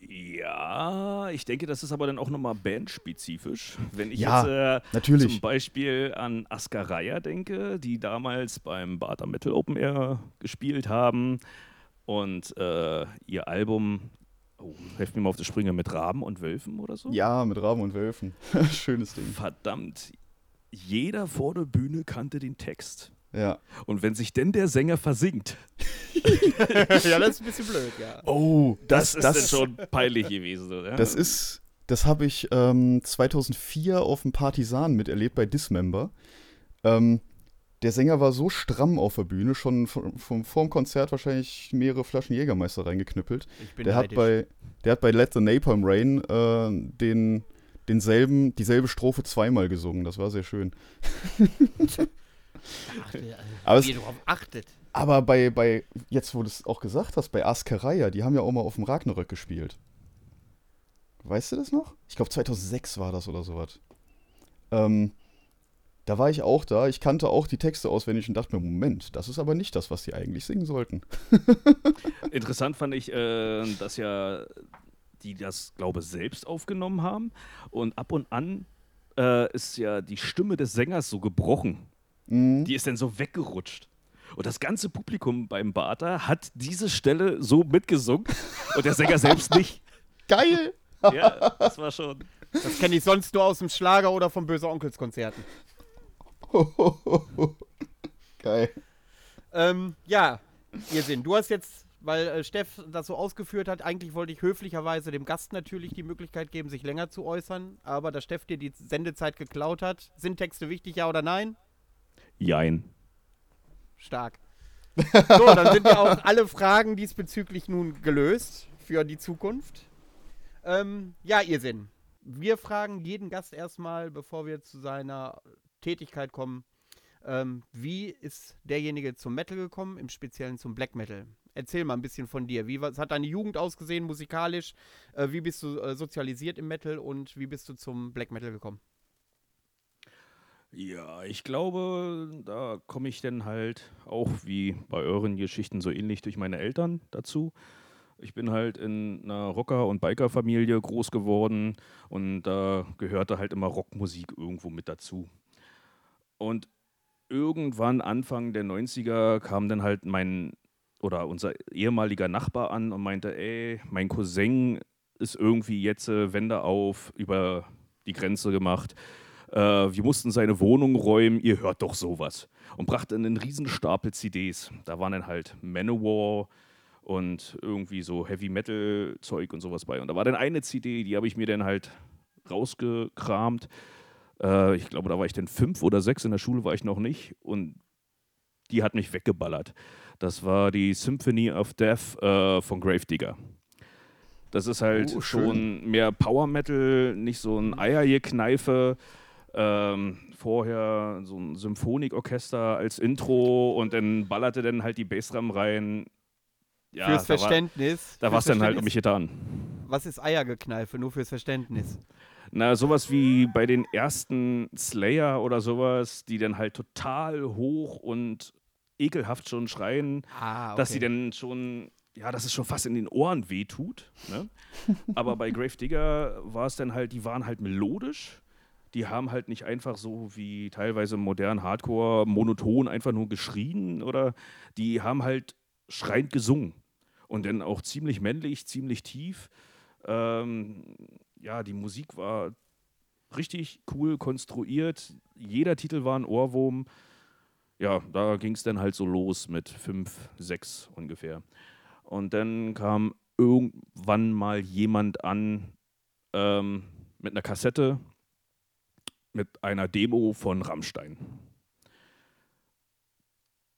Ja, ich denke, das ist aber dann auch nochmal bandspezifisch. Wenn ich Ja, jetzt äh, natürlich. zum Beispiel an Ascaraya denke, die damals beim Bata Metal Open Air gespielt haben und äh, ihr Album, oh, helft mir mal auf die Sprünge, mit Raben und Wölfen oder so? Ja, mit Raben und Wölfen. Schönes Ding. Verdammt, jeder vor der Bühne kannte den Text. Ja. Und wenn sich denn der Sänger versingt, ja, das ist ein bisschen blöd, ja. Oh, das, ist dann schon peinlich gewesen. Oder? Das ist, das habe ich ähm, 2004 auf dem Partisan miterlebt bei Dismember. Ähm, der Sänger war so stramm auf der Bühne, schon vom, vom, vorm Konzert wahrscheinlich mehrere Flaschen Jägermeister reingeknüppelt. Ich bin Der hat, bei, der hat bei Let the Napalm Rain äh, den, denselben, dieselbe Strophe zweimal gesungen. Das war sehr schön. Ach, der, Aber es- wie ihr darauf achtet. Aber bei, bei, jetzt wo du es auch gesagt hast, bei Askeraya, die haben ja auch mal auf dem Ragnarök gespielt. Weißt du das noch? Ich glaube 2006 war das oder sowas. Ähm, da war ich auch da. Ich kannte auch die Texte auswendig und dachte mir, Moment, das ist aber nicht das, was die eigentlich singen sollten. Interessant fand ich, äh, dass ja die das, glaube ich, selbst aufgenommen haben. Und ab und an äh, ist ja die Stimme des Sängers so gebrochen. Mhm. Die ist dann so weggerutscht. Und das ganze Publikum beim Bata hat diese Stelle so mitgesungen und der Sänger selbst nicht. Geil! Ja, das war schon. Das kenne ich sonst nur aus dem Schlager oder von Böse Onkels Konzerten. Geil. Ähm, ja, ihr Sinn. Du hast jetzt, weil äh, Steff das so ausgeführt hat, eigentlich wollte ich höflicherweise dem Gast natürlich die Möglichkeit geben, sich länger zu äußern, aber da Steff dir die Sendezeit geklaut hat, sind Texte wichtig, ja oder nein? Jein. Stark. So, dann sind ja auch alle Fragen diesbezüglich nun gelöst für die Zukunft. Ähm, ja, ihr Sinn. Wir fragen jeden Gast erstmal, bevor wir zu seiner Tätigkeit kommen, Ähm, wie ist derjenige zum Metal gekommen, im Speziellen zum Black Metal? Erzähl mal ein bisschen von dir. Wie was hat deine Jugend ausgesehen, musikalisch? Äh, wie bist du äh, sozialisiert im Metal und wie bist du zum Black Metal gekommen? Ja, ich glaube, da komme ich dann halt auch wie bei euren Geschichten so ähnlich durch meine Eltern dazu. Ich bin halt in einer Rocker- und Biker-Familie groß geworden und da gehörte halt immer Rockmusik irgendwo mit dazu. Und irgendwann Anfang der 90er kam dann halt mein oder unser ehemaliger Nachbar an und meinte, ey, mein Cousin ist irgendwie jetzt äh, Wände auf über die Grenze gemacht. Äh, wir mussten seine Wohnung räumen, ihr hört doch sowas. Und brachte einen riesen Stapel CDs. Da waren dann halt Manowar und irgendwie so Heavy Metal Zeug und sowas bei. Und da war dann eine CD, die habe ich mir dann halt rausgekramt. Äh, ich glaube, da war ich dann fünf oder sechs, in der Schule war ich noch nicht. Und die hat mich weggeballert. Das war die Symphony of Death äh, von Gravedigger. Das ist halt Oh, schon mehr Power Metal, nicht so ein Eiergekneife. Ähm, vorher so ein Symphoniekorchester als Intro und dann ballerte dann halt die Bassdrum rein. Ja, fürs da war- Verständnis. Da war es dann halt um mich getan. Was ist Eiergekneife? Nur fürs Verständnis. Na, sowas wie bei den ersten Slayer oder sowas, die dann halt total hoch und ekelhaft schon schreien, Ah, okay. dass sie dann schon, ja, dass es schon fast in den Ohren wehtut. Ne? Aber bei Gravedigger war es dann halt, die waren halt melodisch. Die haben halt nicht einfach so wie teilweise im modernen Hardcore monoton einfach nur geschrien oder die haben halt schreiend gesungen. Und dann auch ziemlich männlich, ziemlich tief. Ähm, ja, die Musik war richtig cool konstruiert. Jeder Titel war ein Ohrwurm. Ja, da ging es dann halt so los mit fünf, sechs ungefähr. Und dann kam irgendwann mal jemand an ähm, mit einer Kassette mit einer Demo von Rammstein.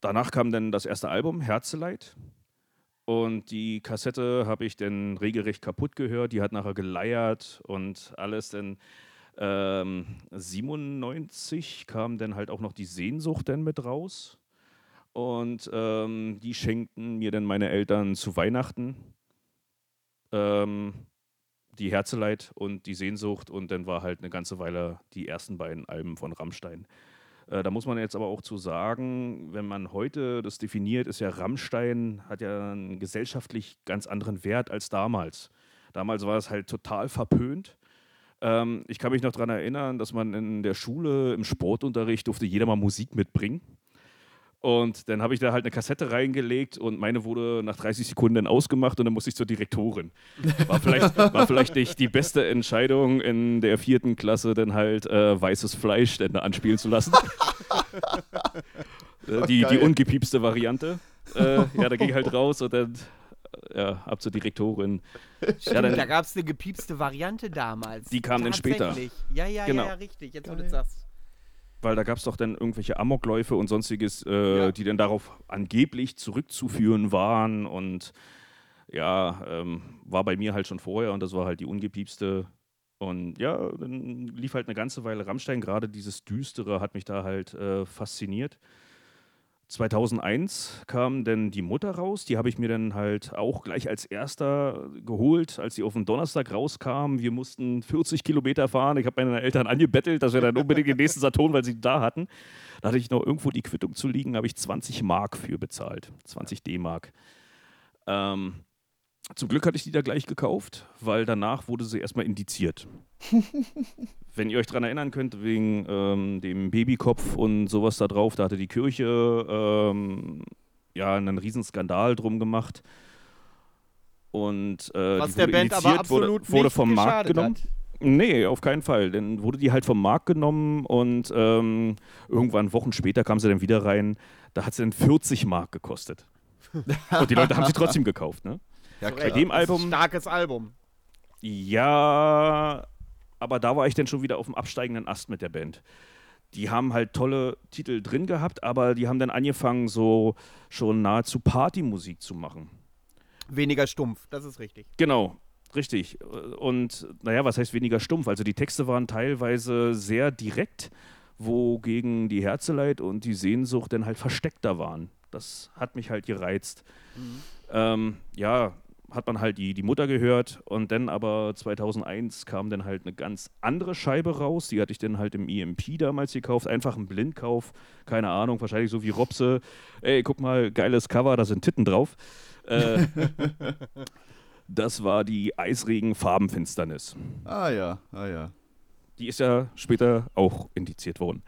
Danach kam dann das erste Album, Herzeleid. Und die Kassette habe ich dann regelrecht kaputt gehört. Die hat nachher geleiert und alles. Dann ähm, 97 kam dann halt auch noch die Sehnsucht dann mit raus. Und ähm, die schenkten mir dann meine Eltern zu Weihnachten. Ähm, die Herzeleid und die Sehnsucht. Und dann war halt eine ganze Weile die ersten beiden Alben von Rammstein. Äh, da muss man jetzt aber auch zu sagen, wenn man heute das definiert, ist ja Rammstein, hat ja einen gesellschaftlich ganz anderen Wert als damals. Damals war es halt total verpönt. Ähm, ich kann mich noch daran erinnern, dass man in der Schule im Sportunterricht durfte jeder mal Musik mitbringen. Und dann habe ich da halt eine Kassette reingelegt und meine wurde nach 30 Sekunden dann ausgemacht und dann musste ich zur Direktorin. War vielleicht, war vielleicht nicht die beste Entscheidung in der vierten Klasse, dann halt äh, weißes Fleisch dann da anspielen zu lassen. Äh, die, die ungepiepste Variante. Äh, ja, da ging ich halt raus und dann ja, ab zur Direktorin. Ja, dann, da gab es eine gepiepste Variante damals. Die kam dann später. Ja, ja, Genau. ja, ja, richtig. Jetzt, wo du das sagst. Weil da gab es doch dann irgendwelche Amokläufe und sonstiges, äh, Ja. die dann darauf angeblich zurückzuführen waren. Und ja, ähm, war bei mir halt schon vorher und das war halt die ungepiepste. Und ja, dann lief halt eine ganze Weile Rammstein. Gerade dieses Düstere hat mich da halt äh, fasziniert. 2001 kam dann die Mutter raus. Die habe ich mir dann halt auch gleich als erster geholt, als sie auf den Donnerstag rauskam. Wir mussten 40 Kilometer fahren. Ich habe meine Eltern angebettelt, dass wir dann unbedingt den nächsten Saturn, weil sie da hatten. Da hatte ich noch irgendwo die Quittung zu liegen, habe ich 20 Mark für bezahlt. 20 D-Mark. Ähm, zum Glück hatte ich die da gleich gekauft, weil danach wurde sie erstmal indiziert. Wenn ihr euch daran erinnern könnt, wegen ähm, dem Babykopf und sowas da drauf, da hatte die Kirche ähm, ja einen riesen Skandal drum gemacht. Und äh, Was die der wurde Band aber wurde, absolut wurde nicht vom Markt genommen. hat. Nee, auf keinen Fall. Dann wurde die halt vom Markt genommen und ähm, irgendwann Wochen später kam sie dann wieder rein. Da hat sie dann 40 Mark gekostet. und die Leute haben sie trotzdem gekauft, ne? Ja, Bei dem Das ist ein Album, starkes Album. ja, aber da war ich dann schon wieder auf dem absteigenden Ast mit der Band. Die haben halt tolle Titel drin gehabt, aber die haben dann angefangen, so schon nahezu Partymusik zu machen. Weniger stumpf, das ist richtig. Genau, richtig. Und naja, was heißt weniger stumpf? Also die Texte waren teilweise sehr direkt, wogegen die Herzeleid und die Sehnsucht dann halt versteckter waren. Das hat mich halt gereizt. Mhm. Ähm, ja, hat man halt die, die Mutter gehört und dann aber 2001 kam dann halt eine ganz andere Scheibe raus. Die hatte ich dann halt im EMP damals gekauft. Einfach ein Blindkauf. Keine Ahnung, wahrscheinlich so wie Robse. Ey, guck mal, geiles Cover, da sind Titten drauf. Äh, das war die Eisregen Farbenfinsternis. Ah ja, ah ja. Die ist ja später auch indiziert worden.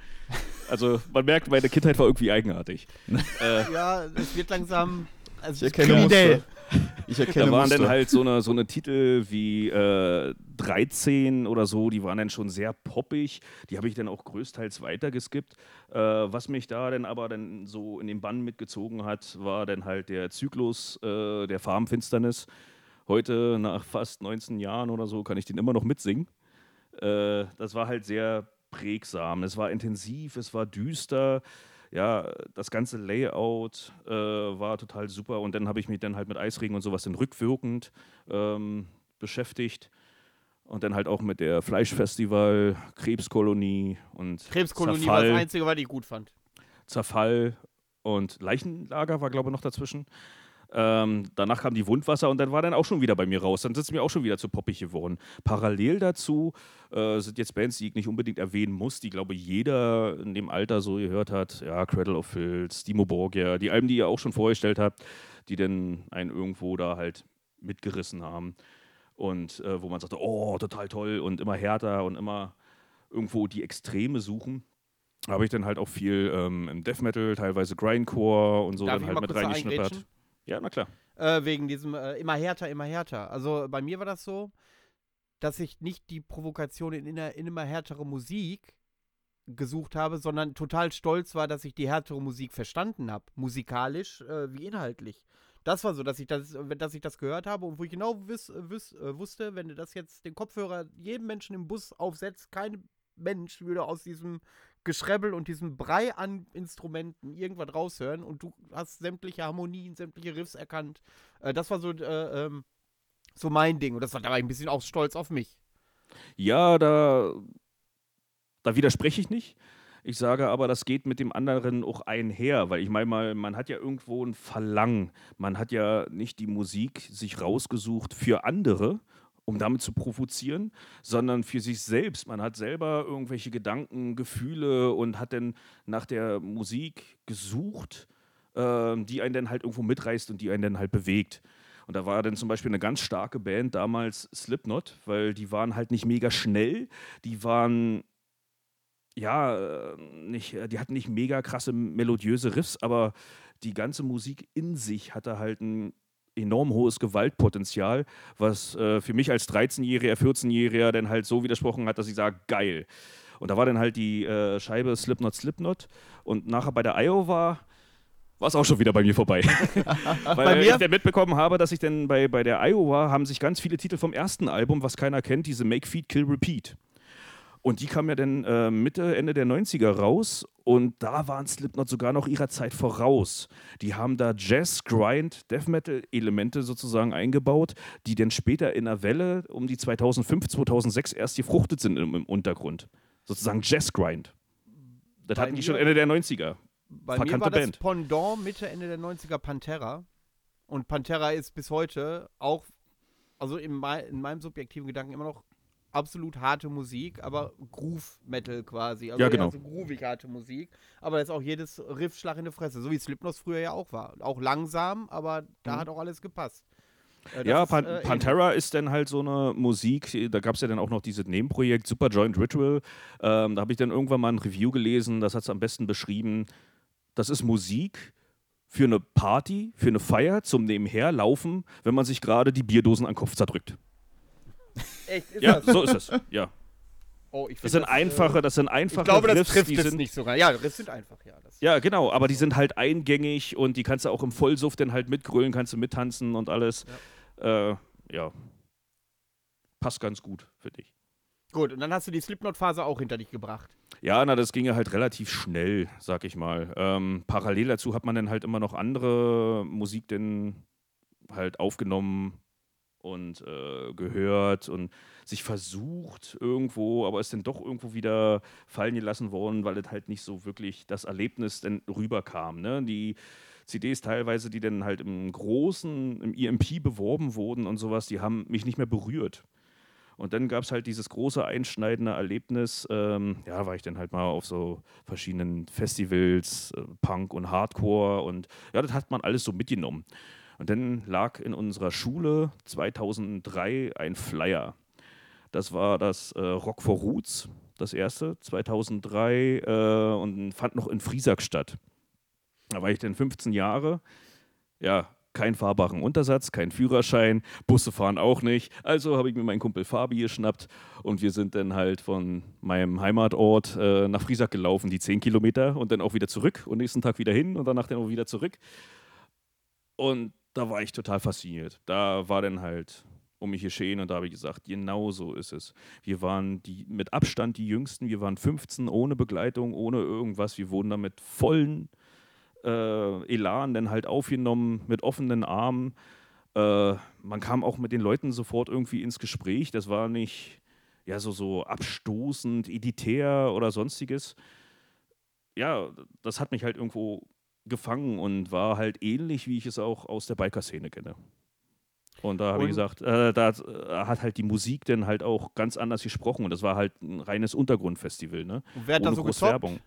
Also man merkt, meine Kindheit war irgendwie eigenartig. äh, ja, es wird langsam. Also ich erkenne Muster. Ich erkenne Da waren Muster. dann halt so eine, so eine Titel wie äh, 13 oder so, die waren dann schon sehr poppig. Die habe ich dann auch größtenteils weitergeskippt. Äh, was mich da dann aber dann so in den Bann mitgezogen hat, war dann halt der Zyklus äh, der Farbenfinsternis. Heute, nach fast 19 Jahren oder so, kann ich den immer noch mitsingen. Äh, das war halt sehr prägsam. Es war intensiv, es war düster ja, das ganze Layout äh, war total super und dann habe ich mich dann halt mit Eisregen und sowas dann rückwirkend ähm, beschäftigt und dann halt auch mit der Fleischfestival, Krebskolonie und Krebskolonie Zerfall, war das Einzige, was ich gut fand. Zerfall und Leichenlager war glaube ich noch dazwischen. Ähm, danach kam die Wundwasser und dann war dann auch schon wieder bei mir raus. Dann sind es mir auch schon wieder zu poppig geworden. Parallel dazu äh, sind jetzt Bands, die ich nicht unbedingt erwähnen muss, die glaube jeder in dem Alter so gehört hat. Ja, Cradle of Filth, Dimo Borgia, die Alben, die ihr auch schon vorgestellt habt, die dann einen irgendwo da halt mitgerissen haben. Und äh, wo man sagte, oh, total toll und immer härter und immer irgendwo die Extreme suchen habe ich dann halt auch viel ähm, im Death Metal, teilweise Grindcore und so Darf dann halt mit reingeschnippert. Ja, na klar. Äh, wegen diesem äh, immer härter, immer härter. Also bei mir war das so, dass ich nicht die Provokation in, in immer härtere Musik gesucht habe, sondern total stolz war, dass ich die härtere Musik verstanden habe. Musikalisch äh, wie inhaltlich. Das war so, dass ich das, dass ich das gehört habe und wo ich genau wiss, wiss, äh, wusste, wenn du das jetzt den Kopfhörer jedem Menschen im Bus aufsetzt, kein Mensch würde aus diesem Geschrebbel und diesem Brei an Instrumenten irgendwas raushören und du hast sämtliche Harmonien, sämtliche Riffs erkannt. Äh, das war so, äh, ähm, so mein Ding und das war, da ein bisschen auch stolz auf mich. Ja, da, da widerspreche ich nicht. Ich sage aber, das geht mit dem anderen auch einher, weil ich meine mal, man hat ja irgendwo ein Verlangen. Man hat ja nicht die Musik sich rausgesucht für andere, um damit zu provozieren, sondern für sich selbst. Man hat selber irgendwelche Gedanken, Gefühle und hat dann nach der Musik gesucht, äh, die einen dann halt irgendwo mitreißt und die einen dann halt bewegt. Und da war dann zum Beispiel eine ganz starke Band damals Slipknot, weil die waren halt nicht mega schnell, die waren ja, nicht, die hatten nicht mega krasse melodiöse Riffs, aber die ganze Musik in sich hatte halt ein enorm hohes Gewaltpotenzial, was äh, für mich als 13-Jähriger, 14-Jähriger dann halt so widersprochen hat, dass ich sage, geil. Und da war dann halt die äh, Scheibe Slipknot, Slipknot. Und nachher bei der Iowa war es auch schon wieder bei mir vorbei. Weil mir? ich dann mitbekommen habe, dass ich dann bei, bei der Iowa haben sich ganz viele Titel vom ersten Album, was keiner kennt, diese Make, Feed, Kill, Repeat. Und die kam ja dann äh, Mitte, Ende der 90er raus und da waren Slipknot sogar noch ihrer Zeit voraus. Die haben da Jazz, Grind, Death Metal Elemente sozusagen eingebaut, die dann später in der Welle um die 2005, 2006 erst gefruchtet sind im, im Untergrund. Sozusagen Jazz Grind. Das bei hatten die schon Ende der 90er. Bei Verkannte mir war Band. das Pendant Mitte, Ende der 90er Pantera. Und Pantera ist bis heute auch, also in, mein, in meinem subjektiven Gedanken immer noch absolut harte Musik, aber Groove-Metal quasi. Also ja, genau. Also groovig harte Musik. Aber da ist auch jedes Riff Schlag in die Fresse. So wie Slipknot früher ja auch war. Auch langsam, aber da mhm. hat auch alles gepasst. Äh, ja, ist, Pan äh, Pantera ist dann halt so eine Musik, da gab es ja dann auch noch dieses Nebenprojekt Super Joint Ritual. Ähm, da habe ich dann irgendwann mal ein Review gelesen, das hat es am besten beschrieben. Das ist Musik für eine Party, für eine Feier zum Nebenherlaufen, wenn man sich gerade die Bierdosen an den Kopf zerdrückt. Echt? Ist ja, das? so ist es. Ja. Oh, das sind das, einfache, äh, das sind einfache Ich glaube, das Riffs, trifft es sind, nicht sogar. Ja, Riffs sind einfach, ja. ja, genau, aber die sind halt eingängig und die kannst du auch im Vollsuft dann halt mitgrölen, kannst du mittanzen und alles. Ja. Äh, ja. Passt ganz gut für dich. Gut, und dann hast du die Slipknot-Phase auch hinter dich gebracht. Ja, na, das ging ja halt relativ schnell, sag ich mal. Ähm, parallel dazu hat man dann halt immer noch andere Musik denn halt aufgenommen, und äh, gehört und sich versucht irgendwo, aber ist dann doch irgendwo wieder fallen gelassen worden, weil es halt nicht so wirklich das Erlebnis dann rüberkam. Ne? Die CDs teilweise, die dann halt im Großen, im EMP beworben wurden und sowas, die haben mich nicht mehr berührt. Und dann gab es halt dieses große einschneidende Erlebnis, ähm, ja, war ich dann halt mal auf so verschiedenen Festivals, äh, Punk und Hardcore und ja, das hat man alles so mitgenommen. Und dann lag in unserer Schule 2003 ein Flyer. Das war das äh, Rock for Roots, das erste, 2003 äh, und fand noch in Friesack statt. Da war ich dann 15 Jahre. Ja, keinen fahrbaren Untersatz, kein Führerschein, Busse fahren auch nicht. Also habe ich mir meinen Kumpel Fabi geschnappt und wir sind dann halt von meinem Heimatort äh, nach Friesack gelaufen, die 10 Kilometer und dann auch wieder zurück und nächsten Tag wieder hin und danach dann auch wieder zurück. Und da war ich total fasziniert. Da war dann halt um mich geschehen und da habe ich gesagt, genau so ist es. Wir waren die, mit Abstand die Jüngsten, wir waren 15 ohne Begleitung, ohne irgendwas. Wir wurden da mit vollen äh, Elan dann halt aufgenommen, mit offenen Armen. Äh, man kam auch mit den Leuten sofort irgendwie ins Gespräch. Das war nicht ja so, so abstoßend, editär oder sonstiges. Ja, das hat mich halt irgendwo gefangen und war halt ähnlich, wie ich es auch aus der Biker-Szene kenne. Und da habe ich gesagt, äh, da hat halt die Musik dann halt auch ganz anders gesprochen und das war halt ein reines Untergrundfestival, ne? Und wer hat Ohne da so groß gezockt? Werbung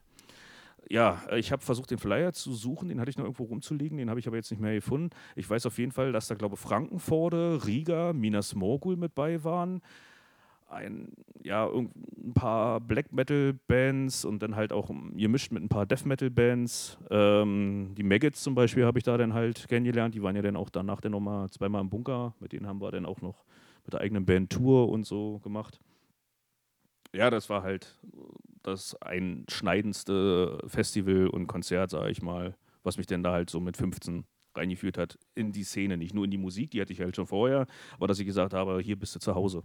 ja, äh, ich habe versucht, den Flyer zu suchen, den hatte ich noch irgendwo rumzulegen, den habe ich aber jetzt nicht mehr gefunden. Ich weiß auf jeden Fall, dass da, glaube ich, Frankenforde, Riga, Minas Morgul mit bei waren. Ein, ja, ein paar Black Metal Bands und dann halt auch gemischt mit ein paar Death Metal Bands. Ähm, die Maggots zum Beispiel habe ich da dann halt kennengelernt. Die waren ja dann auch danach dann nochmal zweimal im Bunker. Mit denen haben wir dann auch noch mit der eigenen Band Tour und so gemacht. Ja, das war halt das einschneidendste Festival und Konzert, sage ich mal, was mich denn da halt so mit 15 reingeführt hat in die Szene. Nicht nur in die Musik, die hatte ich halt schon vorher, aber dass ich gesagt habe, hier bist du zu Hause.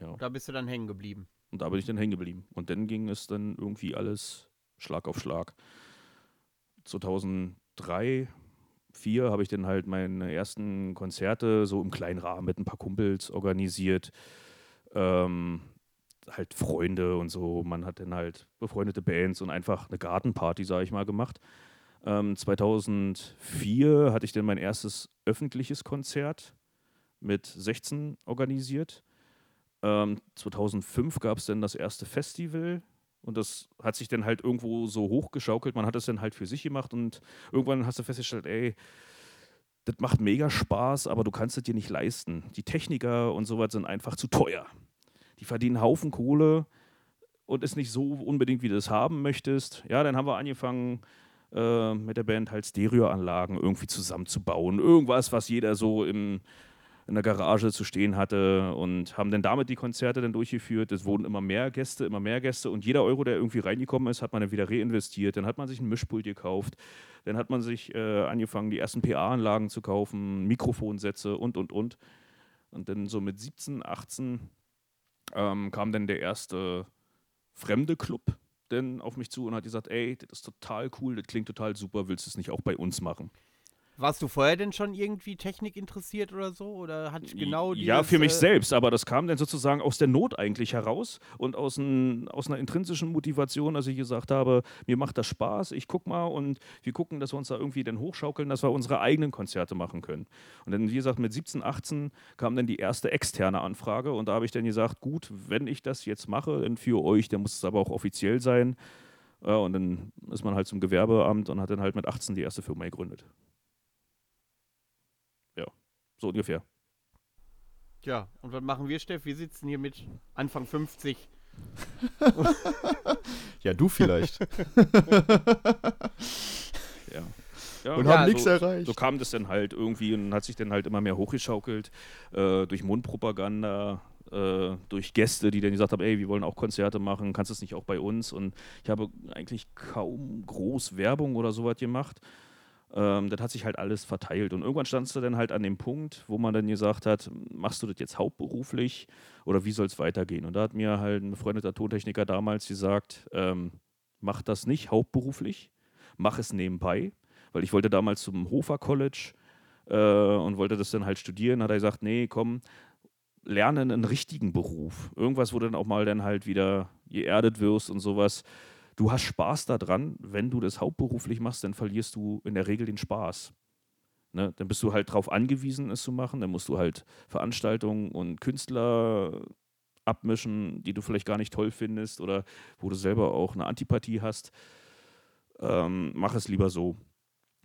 Ja, Da bist du dann hängen geblieben. und da bin ich dann hängen geblieben. Und dann ging es dann irgendwie alles Schlag auf Schlag. 2003, 2004 habe ich dann halt meine ersten Konzerte so im kleinen Rahmen mit ein paar Kumpels organisiert. Ähm, halt Freunde und so. Man hat dann halt befreundete Bands und einfach eine Gartenparty, sage ich mal, gemacht. Ähm, 2004 hatte ich dann mein erstes öffentliches Konzert mit 16 organisiert. Ähm, 2005 gab es dann das erste Festival und das hat sich dann halt irgendwo so hochgeschaukelt. Man hat es dann halt für sich gemacht und irgendwann hast du festgestellt, ey, das macht mega Spaß, aber du kannst es dir nicht leisten. Die Techniker und sowas sind einfach zu teuer. Die verdienen Haufen Kohle und ist nicht so unbedingt, wie du es haben möchtest. Ja, dann haben wir angefangen, äh, mit der Band halt Stereoanlagen irgendwie zusammenzubauen. Irgendwas, was jeder so im, in der Garage zu stehen hatte und haben dann damit die Konzerte dann durchgeführt. Es wurden immer mehr Gäste, immer mehr Gäste und jeder Euro, der irgendwie reingekommen ist, hat man dann wieder reinvestiert. Dann hat man sich ein Mischpult gekauft, dann hat man sich äh, angefangen, die ersten PA-Anlagen zu kaufen, Mikrofonsätze und, und, und. Und dann so mit 17, 18 ähm, kam dann der erste fremde Club dann auf mich zu und hat gesagt, ey, das ist total cool, das klingt total super, willst du es nicht auch bei uns machen? Warst du vorher denn schon irgendwie Technik interessiert oder so? Oder hat genau ja, dieses, für mich äh, selbst, aber das kam dann sozusagen aus der Not eigentlich heraus und aus, ein, aus einer intrinsischen Motivation, dass ich gesagt habe, mir macht das Spaß, ich guck mal und wir gucken, dass wir uns da irgendwie dann hochschaukeln, dass wir unsere eigenen Konzerte machen können. Und dann, wie gesagt, mit 17, 18 kam dann die erste externe Anfrage und da habe ich dann gesagt, gut, wenn ich das jetzt mache, dann für euch, dann muss es aber auch offiziell sein. Ja, und dann ist man halt zum Gewerbeamt und hat dann halt mit 18 die erste Firma gegründet. So ungefähr. Ja, und was machen wir, Steff? Wir sitzen hier mit Anfang 50. Ja, du vielleicht. Ja. ja Und Ja, haben nichts so, erreicht. so kam das dann halt irgendwie und hat sich dann halt immer mehr hochgeschaukelt äh, durch Mundpropaganda, äh, durch Gäste, die dann gesagt haben, ey, wir wollen auch Konzerte machen, kannst du es nicht auch bei uns? Und ich habe eigentlich kaum groß Werbung oder sowas gemacht. Ähm, das hat sich halt alles verteilt. Und irgendwann standst du dann halt an dem Punkt, wo man dann gesagt hat, machst du das jetzt hauptberuflich oder wie soll es weitergehen? Und da hat mir halt ein befreundeter Tontechniker damals gesagt, ähm, mach das nicht hauptberuflich, mach es nebenbei, weil ich wollte damals zum Hofer College äh, und wollte das dann halt studieren. Hat er gesagt, nee, komm, lerne einen richtigen Beruf. Irgendwas, wo du dann auch mal dann halt wieder geerdet wirst und sowas. Du hast Spaß daran, wenn du das hauptberuflich machst, dann verlierst du in der Regel den Spaß. Ne? Dann bist du halt darauf angewiesen, es zu machen. Dann musst du halt Veranstaltungen und Künstler abmischen, die du vielleicht gar nicht toll findest oder wo du selber auch eine Antipathie hast. Ähm, mach es lieber so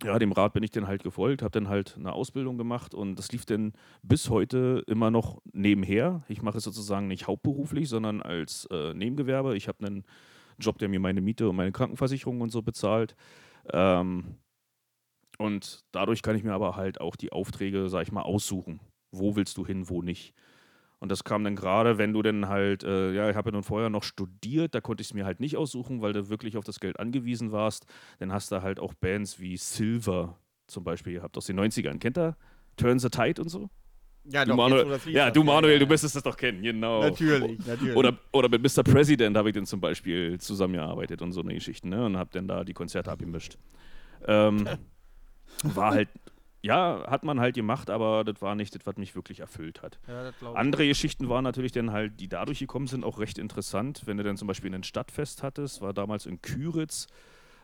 ja, dem Rat bin ich dann halt gefolgt, habe dann halt eine Ausbildung gemacht und das lief dann bis heute immer noch nebenher. Ich mache es sozusagen nicht hauptberuflich, sondern als äh, Nebengewerbe. Ich habe einen Job, der mir meine Miete und meine Krankenversicherung und so bezahlt. Ähm, und dadurch kann ich mir aber halt auch die Aufträge, sag ich mal, aussuchen. Wo willst du hin, wo nicht. Und das kam dann gerade, wenn du dann halt, äh, ja, ich habe ja nun vorher noch studiert, da konnte ich es mir halt nicht aussuchen, weil du wirklich auf das Geld angewiesen warst. Dann hast du halt auch Bands wie Silver zum Beispiel gehabt aus den 90ern. Kennt ihr? Turn the Tide und so? Ja, du doch, Manuel, ja, du Manuel, ja, du müsstest das doch kennen, genau. Natürlich, natürlich. Oder, oder mit Mr. President habe ich dann zum Beispiel zusammengearbeitet und so eine Geschichte, ne? Und habe dann da die Konzerte abgemischt. Ähm, war halt, ja, hat man halt gemacht, aber das war nicht das, was mich wirklich erfüllt hat. ja, glaub ich. Andere Geschichten waren natürlich dann halt, die dadurch gekommen sind, auch recht interessant. Wenn du dann zum Beispiel ein Stadtfest hattest, war damals in Küritz,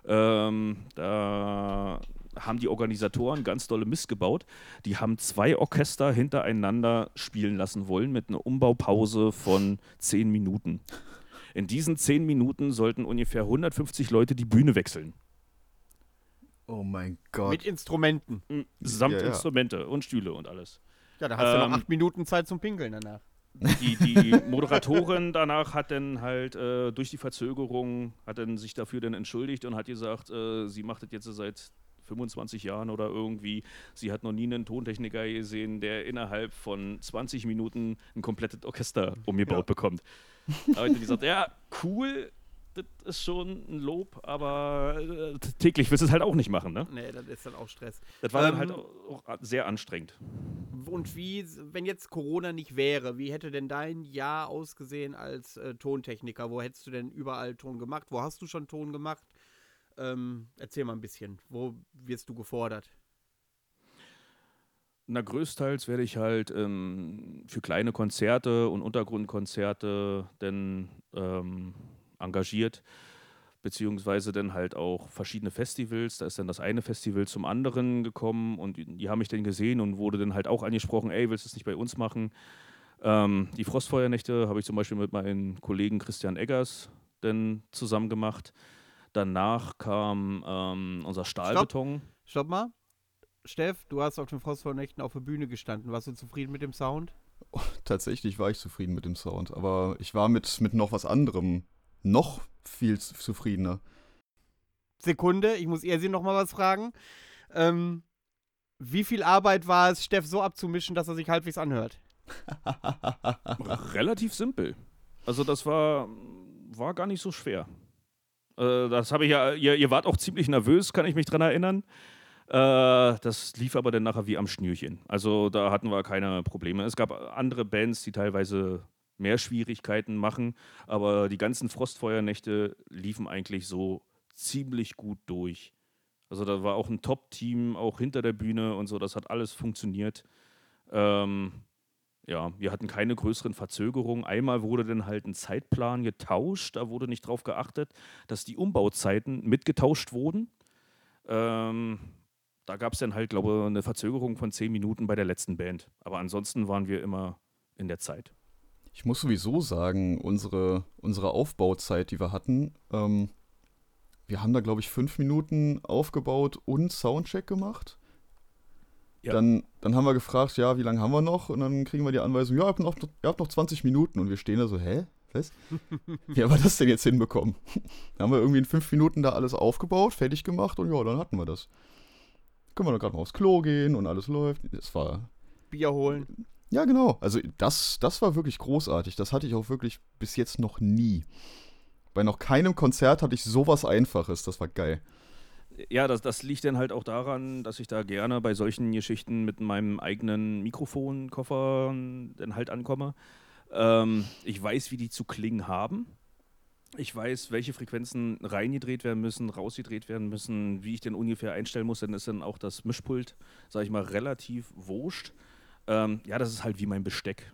ähm, da haben die Organisatoren ganz dolle Mist gebaut. Die haben zwei Orchester hintereinander spielen lassen wollen mit einer Umbaupause von zehn Minuten. In diesen zehn Minuten sollten ungefähr 150 Leute die Bühne wechseln. Oh mein Gott. Mit Instrumenten. Mhm. Samt Ja, ja. Instrumente und Stühle und alles. Ja, da hast du Ähm, noch acht Minuten Zeit zum Pinkeln danach. die, die Moderatorin danach hat dann halt äh, durch die Verzögerung, hat dann sich dafür dann entschuldigt und hat gesagt, äh, sie macht das jetzt seit 25 Jahren oder irgendwie. Sie hat noch nie einen Tontechniker gesehen, der innerhalb von 20 Minuten ein komplettes Orchester umgebaut bekommt. Da habe ich dann gesagt, ja, cool, das ist schon ein Lob, aber äh, täglich willst du es halt auch nicht machen, ne? Nee, das ist dann auch Stress. Das war dann Ähm, halt auch auch sehr anstrengend. Und wie, wenn jetzt Corona nicht wäre, wie hätte denn dein Jahr ausgesehen als äh, Tontechniker? Wo hättest du denn überall Ton gemacht? Wo hast du schon Ton gemacht? Ähm, erzähl mal ein bisschen. Wo wirst du gefordert? Na, größtenteils werde ich halt ähm, für kleine Konzerte und Untergrundkonzerte dann ähm, engagiert, beziehungsweise dann halt auch verschiedene Festivals. Da ist dann das eine Festival zum anderen gekommen und die, haben mich dann gesehen und wurde dann halt auch angesprochen, ey, willst du es nicht bei uns machen? Ähm, die Frostfeuernächte habe ich zum Beispiel mit meinem Kollegen Christian Eggers dann zusammen gemacht. Danach kam ähm, unser Stahlbeton. Stopp mal. Steff, du hast auf den Phosphornächten auf der Bühne gestanden. Warst du zufrieden mit dem Sound? Tatsächlich war ich zufrieden mit dem Sound, aber ich war mit, mit noch was anderem noch viel zufriedener. Sekunde, ich muss Ersin noch mal was fragen. Ähm, wie viel Arbeit war es, Steff so abzumischen, dass er sich halbwegs anhört? Relativ simpel. Also das war, war gar nicht so schwer. Äh, das habe ich ja, ihr, ihr wart auch ziemlich nervös, kann ich mich dran erinnern. Äh, das lief aber dann nachher wie am Schnürchen. Also da hatten wir keine Probleme. Es gab andere Bands, die teilweise mehr Schwierigkeiten machen, aber die ganzen Frostfeuernächte liefen eigentlich so ziemlich gut durch. Also da war auch ein Top-Team, auch hinter der Bühne und so, das hat alles funktioniert. Ähm, ja, wir hatten keine größeren Verzögerungen. Einmal wurde dann halt ein Zeitplan getauscht, da wurde nicht darauf geachtet, dass die Umbauzeiten mitgetauscht wurden. Ähm, da gab es dann halt, glaube ich, eine Verzögerung von zehn Minuten bei der letzten Band. Aber ansonsten waren wir immer in der Zeit. Ich muss sowieso sagen, unsere, unsere Aufbauzeit, die wir hatten, ähm, wir haben da, glaube ich, fünf Minuten aufgebaut und Soundcheck gemacht. Ja. Dann, dann haben wir gefragt, ja, wie lange haben wir noch? Und dann kriegen wir die Anweisung, ja, ihr habt noch, ihr habt noch 20 Minuten. Und wir stehen da so, hä? Was? Wie haben wir das denn jetzt hinbekommen? Dann haben wir irgendwie in fünf Minuten da alles aufgebaut, fertig gemacht und ja, dann hatten wir das. Können wir dann gerade mal aufs Klo gehen und alles läuft. Das war, Bier holen. ja, genau. Also das, das war wirklich großartig. Das hatte ich auch wirklich bis jetzt noch nie. Bei noch keinem Konzert hatte ich sowas Einfaches. Das war geil. Ja, das, das liegt dann halt auch daran, dass ich da gerne bei solchen Geschichten mit meinem eigenen Mikrofonkoffer dann halt ankomme. Ähm, ich weiß, wie die zu klingen haben. Ich weiß, welche Frequenzen reingedreht werden müssen, rausgedreht werden müssen, wie ich den ungefähr einstellen muss, dann ist dann auch das Mischpult, sage ich mal, relativ wurscht. Ähm, ja, das ist halt wie mein Besteck.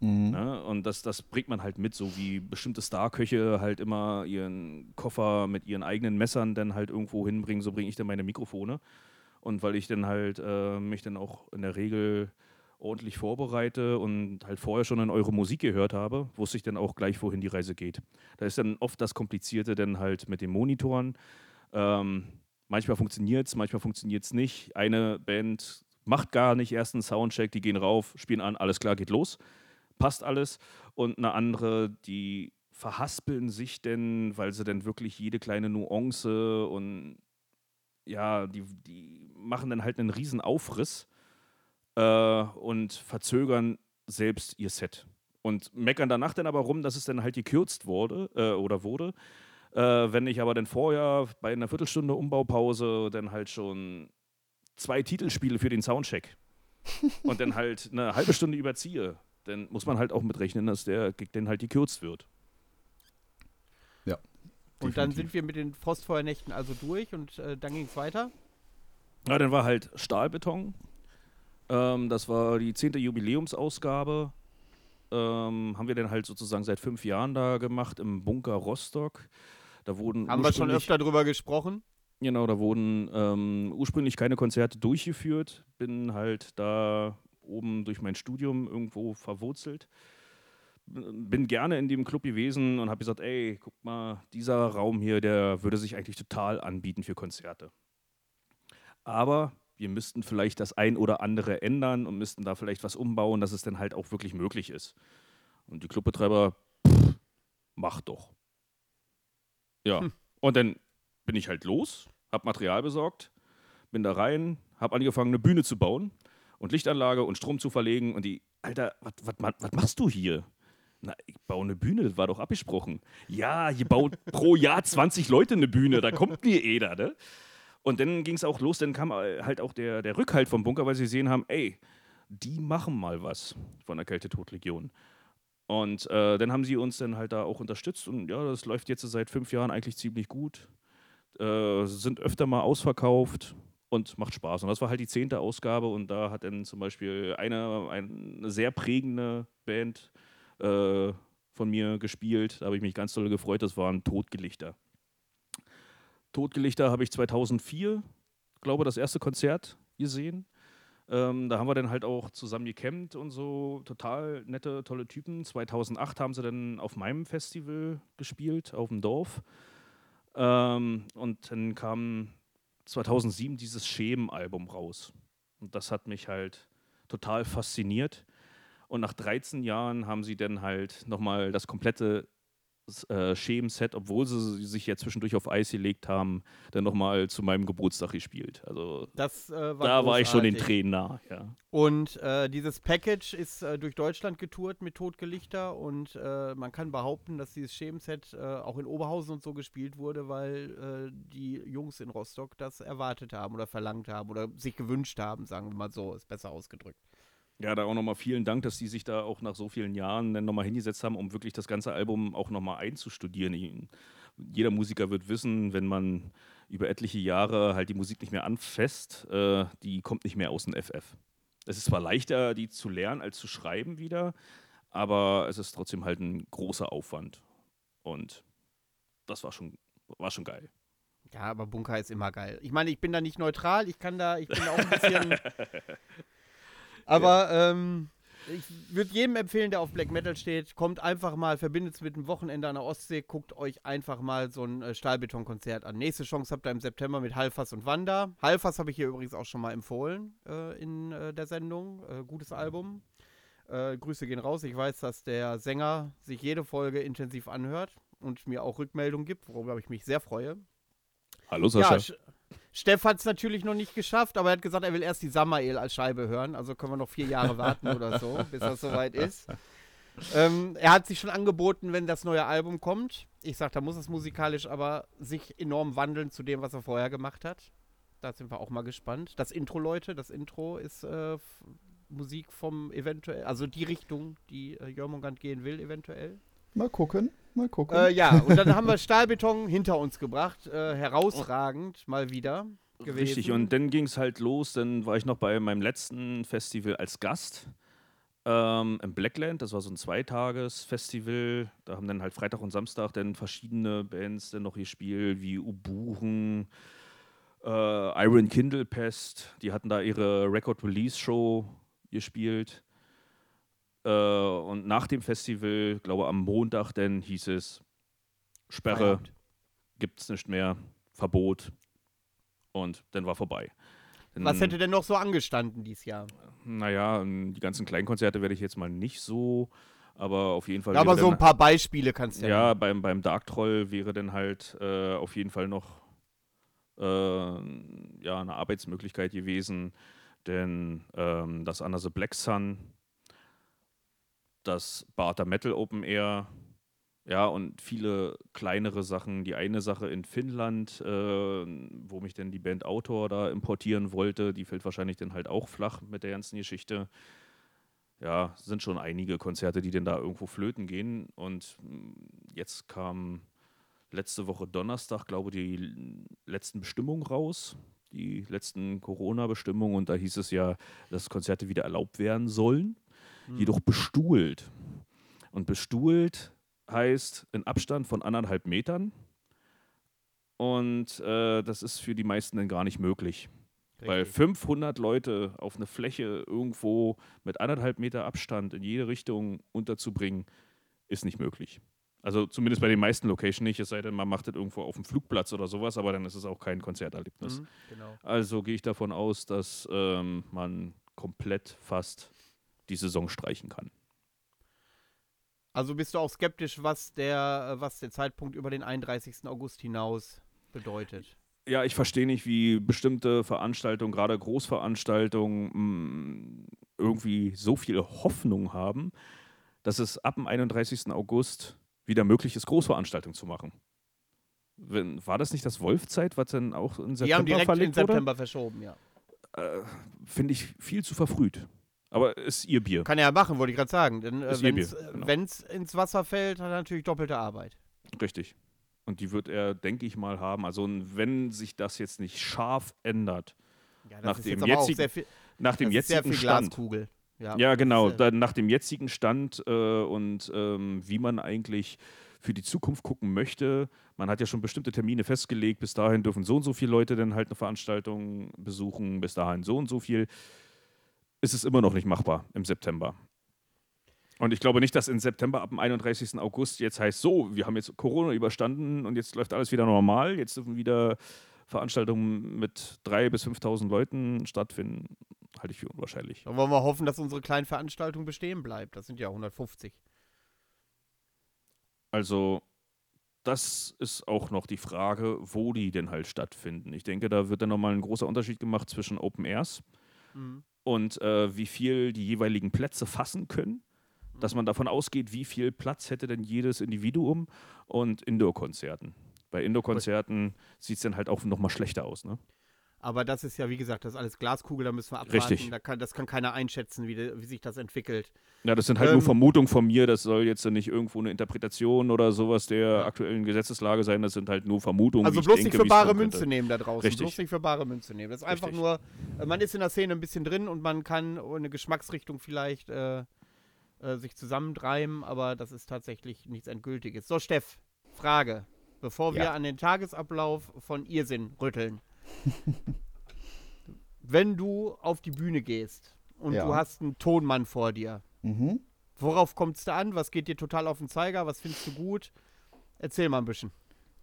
Mhm. Ne? Und das, das bringt man halt mit, so wie bestimmte Starköche halt immer ihren Koffer mit ihren eigenen Messern dann halt irgendwo hinbringen, so bringe ich dann meine Mikrofone. Und weil ich dann halt äh, mich dann auch in der Regel ordentlich vorbereite und halt vorher schon in eure Musik gehört habe, wusste ich dann auch gleich, wohin die Reise geht. Da ist dann oft das Komplizierte dann halt mit den Monitoren. Ähm, manchmal funktioniert es, manchmal funktioniert es nicht. Eine Band macht gar nicht erst einen Soundcheck, die gehen rauf, spielen an, alles klar, geht los, passt alles. Und eine andere, die verhaspeln sich denn, weil sie dann wirklich jede kleine Nuance und ja, die, die machen dann halt einen riesen Aufriss äh, und verzögern selbst ihr Set. Und meckern danach dann aber rum, dass es dann halt gekürzt wurde äh, oder wurde. Äh, wenn ich aber dann vorher bei einer Viertelstunde Umbaupause dann halt schon zwei Titel spiele für den Soundcheck und dann halt eine halbe Stunde überziehe, dann muss man halt auch mitrechnen, dass der Gig dann halt gekürzt wird. Ja. Und dann definitiv. sind wir mit den Frostfeuernächten also durch und äh, dann ging es weiter. Ja, dann war halt Stahlbeton. Ähm, das war die 10. Jubiläumsausgabe. Ähm, haben wir dann halt sozusagen seit fünf Jahren da gemacht im Bunker Rostock. Da wurden Haben wir schon öfter drüber gesprochen. Genau, da wurden ähm, ursprünglich keine Konzerte durchgeführt. Bin halt da oben durch mein Studium irgendwo verwurzelt. Bin gerne in dem Club gewesen und habe gesagt, ey, guck mal, dieser Raum hier, der würde sich eigentlich total anbieten für Konzerte. Aber wir müssten vielleicht das ein oder andere ändern und müssten da vielleicht was umbauen, dass es dann halt auch wirklich möglich ist. Und die Clubbetreiber, pff, mach doch. Ja, und dann bin ich halt los, hab Material besorgt, bin da rein, hab angefangen, eine Bühne zu bauen und Lichtanlage und Strom zu verlegen und die, Alter, was machst du hier? Na, ich baue eine Bühne, das war doch abgesprochen. Ja, ihr baut pro Jahr 20 Leute eine Bühne, da kommt mir jeder, ne? Und dann ging es auch los, dann kam äh, halt auch der, der Rückhalt vom Bunker, weil sie gesehen haben, ey, die machen mal was von der Kältetodlegion. Und äh, dann haben sie uns dann halt da auch unterstützt und ja, das läuft jetzt seit fünf Jahren eigentlich ziemlich gut. Äh, sind öfter mal ausverkauft und macht Spaß. Und das war halt die zehnte Ausgabe und da hat dann zum Beispiel eine, eine sehr prägende Band äh, von mir gespielt. Da habe ich mich ganz doll gefreut, das waren Todgelichter. Todgelichter habe ich 2004, glaube das erste Konzert gesehen. Ähm, da haben wir dann halt auch zusammen gecampt und so. Total nette, tolle Typen. 2008 haben sie dann auf meinem Festival gespielt, auf dem Dorf. Ähm, und dann kam 2007 dieses Schemen-Album raus. Und das hat mich halt total fasziniert. Und nach 13 Jahren haben sie dann halt nochmal das komplette äh, Schemen-Set, obwohl sie sich ja zwischendurch auf Eis gelegt haben, dann nochmal zu meinem Geburtstag gespielt. Also Das äh, war da war ich schon den großartig. Tränen nah, ja. Und äh, dieses Package ist äh, durch Deutschland getourt mit Todgelichter und äh, man kann behaupten, dass dieses Schemenset äh, auch in Oberhausen und so gespielt wurde, weil die Jungs in Rostock das erwartet haben oder verlangt haben oder sich gewünscht haben, sagen wir mal so, ist besser ausgedrückt. Ja, da auch nochmal vielen Dank, dass die sich da auch nach so vielen Jahren dann nochmal hingesetzt haben, um wirklich das ganze Album auch nochmal einzustudieren. Jeder Musiker wird wissen, wenn man über etliche Jahre halt die Musik nicht mehr anfasst, äh, die kommt nicht mehr aus dem FF. Es ist zwar leichter, die zu lernen, als zu schreiben wieder, aber es ist trotzdem halt ein großer Aufwand. Und das war schon, war schon geil. Ja, aber Bunker ist immer geil. Ich meine, ich bin da nicht neutral, ich kann da, ich bin da auch ein bisschen. aber ähm, ich würde jedem empfehlen, der auf Black Metal steht, kommt einfach mal, verbindet es mit einem Wochenende an der Ostsee, guckt euch einfach mal so ein äh, Stahlbetonkonzert an. Nächste Chance habt ihr im September mit Halfas und Wanda. Halfas habe ich hier übrigens auch schon mal empfohlen äh, in äh, der Sendung. Äh, gutes Album. Äh, Grüße gehen raus. Ich weiß, dass der Sänger sich jede Folge intensiv anhört und mir auch Rückmeldungen gibt, worüber ich mich sehr freue. Hallo Sascha. Ja, Steff hat es natürlich noch nicht geschafft, aber er hat gesagt, er will erst die Samael als Scheibe hören. Also können wir noch vier Jahre warten oder so, bis das soweit ist. Ähm, er hat sich schon angeboten, wenn das neue Album kommt. Ich sag, da muss es musikalisch aber sich enorm wandeln zu dem, was er vorher gemacht hat. Da sind wir auch mal gespannt. Das Intro, Leute, das Intro ist äh, Musik vom eventuell, also die Richtung, die äh, Jörmungand gehen will, eventuell. Mal gucken. Mal gucken. Äh, ja, und dann haben wir Stahlbeton hinter uns gebracht. Äh, herausragend mal wieder gewesen. Richtig, und dann ging es halt los. Dann war ich noch bei meinem letzten Festival als Gast ähm, im Blackland. Das war so ein Zweitages-Festival. Da haben dann halt Freitag und Samstag dann verschiedene Bands dann noch gespielt, wie Ubuchen, äh, Iron Kindle Pest. Die hatten da ihre Record-Release-Show gespielt. Äh, und nach dem Festival, glaube am Montag, dann hieß es Sperre, gibt es nicht mehr, Verbot. Und dann war vorbei. Dann, Was hätte denn noch so angestanden dieses Jahr? Naja, die ganzen Kleinkonzerte werde ich jetzt mal nicht so, aber auf jeden Fall. Ja, aber so dann- ein paar Beispiele kannst du ja, ja. beim, beim Dark Troll wäre dann halt äh, auf jeden Fall noch äh, ja, eine Arbeitsmöglichkeit gewesen. Denn ähm, das Under the Black Sun, das Barter Metal Open Air, ja, und viele kleinere Sachen. Die eine Sache in Finnland, äh, wo mich dann die Band Autor da importieren wollte, die fällt wahrscheinlich dann halt auch flach mit der ganzen Geschichte ja, sind schon einige Konzerte, die denn da irgendwo flöten gehen. Und mm, jetzt kam letzte Woche Donnerstag, glaube ich, die letzten Bestimmungen raus. Die letzten Corona-Bestimmungen. Und da hieß es ja, dass Konzerte wieder erlaubt werden sollen. Jedoch bestuhlt. Und bestuhlt heißt in Abstand von anderthalb Metern. Und äh, das ist für die meisten dann gar nicht möglich. Weil Richtig. 500 Leute auf eine Fläche irgendwo mit anderthalb Meter Abstand in jede Richtung unterzubringen, ist nicht möglich. Also zumindest bei den meisten Locations nicht, es sei denn, man macht das irgendwo auf dem Flugplatz oder sowas, aber dann ist es auch kein Konzerterlebnis. Mhm, genau. Also gehe ich davon aus, dass ähm, man komplett fast die Saison streichen kann. Also bist du auch skeptisch, was der, äh, was der Zeitpunkt über den 31. August hinaus bedeutet. Ja, ich verstehe nicht, wie bestimmte Veranstaltungen, gerade Großveranstaltungen, mh, irgendwie so viel Hoffnung haben, dass es ab dem 31. August wieder möglich ist, Großveranstaltungen zu machen. Wenn, war das nicht das Wolfzeit, was dann auch in Die haben September direkt in verlegt wurde? September verschoben, ja. Äh, Finde ich viel zu verfrüht. Aber ist ihr Bier. Kann er ja machen, wollte ich gerade sagen. Denn äh, wenn es Bier, genau. wenn's ins Wasser fällt, hat er natürlich doppelte Arbeit. Richtig. Und die wird er, denke ich mal, haben. Also wenn sich das jetzt nicht scharf ändert, Ja, Nach dem jetzigen viel, nach dem Stand, Glaskugel. Ja, Ja, genau. Äh, Dann nach dem jetzigen Stand äh, und ähm, wie man eigentlich für die Zukunft gucken möchte. Man hat ja schon bestimmte Termine festgelegt. Bis dahin dürfen so und so viele Leute dann halt eine Veranstaltung besuchen. Bis dahin so und so viel. Ist es immer noch nicht machbar im September. Und ich glaube nicht, dass in September ab dem 31. August jetzt heißt, so, wir haben jetzt Corona überstanden und jetzt läuft alles wieder normal. Jetzt dürfen wieder Veranstaltungen mit 3.000 bis 5.000 Leuten stattfinden. Halte ich für unwahrscheinlich. Da wollen wir hoffen, dass unsere kleine Veranstaltung bestehen bleibt. Das sind ja 150. Also, das ist auch noch die Frage, wo die denn halt stattfinden. Ich denke, da wird dann nochmal ein großer Unterschied gemacht zwischen Open Airs Mhm. und äh, wie viel die jeweiligen Plätze fassen können. Mhm. Dass man davon ausgeht, wie viel Platz hätte denn jedes Individuum und Indoor-Konzerten. Bei Indoor-Konzerten sieht es dann halt auch nochmal schlechter aus. Ne? Aber das ist ja, wie gesagt, das ist alles Glaskugel, da müssen wir abwarten. Richtig. Da kann, das kann keiner einschätzen, wie, de, wie sich das entwickelt. Ja, das sind halt Ähm, nur Vermutungen von mir. Das soll jetzt nicht irgendwo eine Interpretation oder sowas der aktuellen Gesetzeslage sein. Das sind halt nur Vermutungen. Also bloß denke, nicht für bare Münze nehmen da draußen. Richtig. Bloß nicht für bare Münze nehmen. Das ist einfach Richtig. nur, äh, man ist in der Szene ein bisschen drin und man kann eine Geschmacksrichtung vielleicht äh, äh, sich zusammentreiben, aber das ist tatsächlich nichts Endgültiges. So, Steff, Frage. Bevor wir Ja. an den Tagesablauf von Irrsinn rütteln. Wenn du auf die Bühne gehst und Ja. du hast einen Tonmann vor dir, Mhm. worauf kommt es da an? Was geht dir total auf den Zeiger? Was findest du gut? Erzähl mal ein bisschen.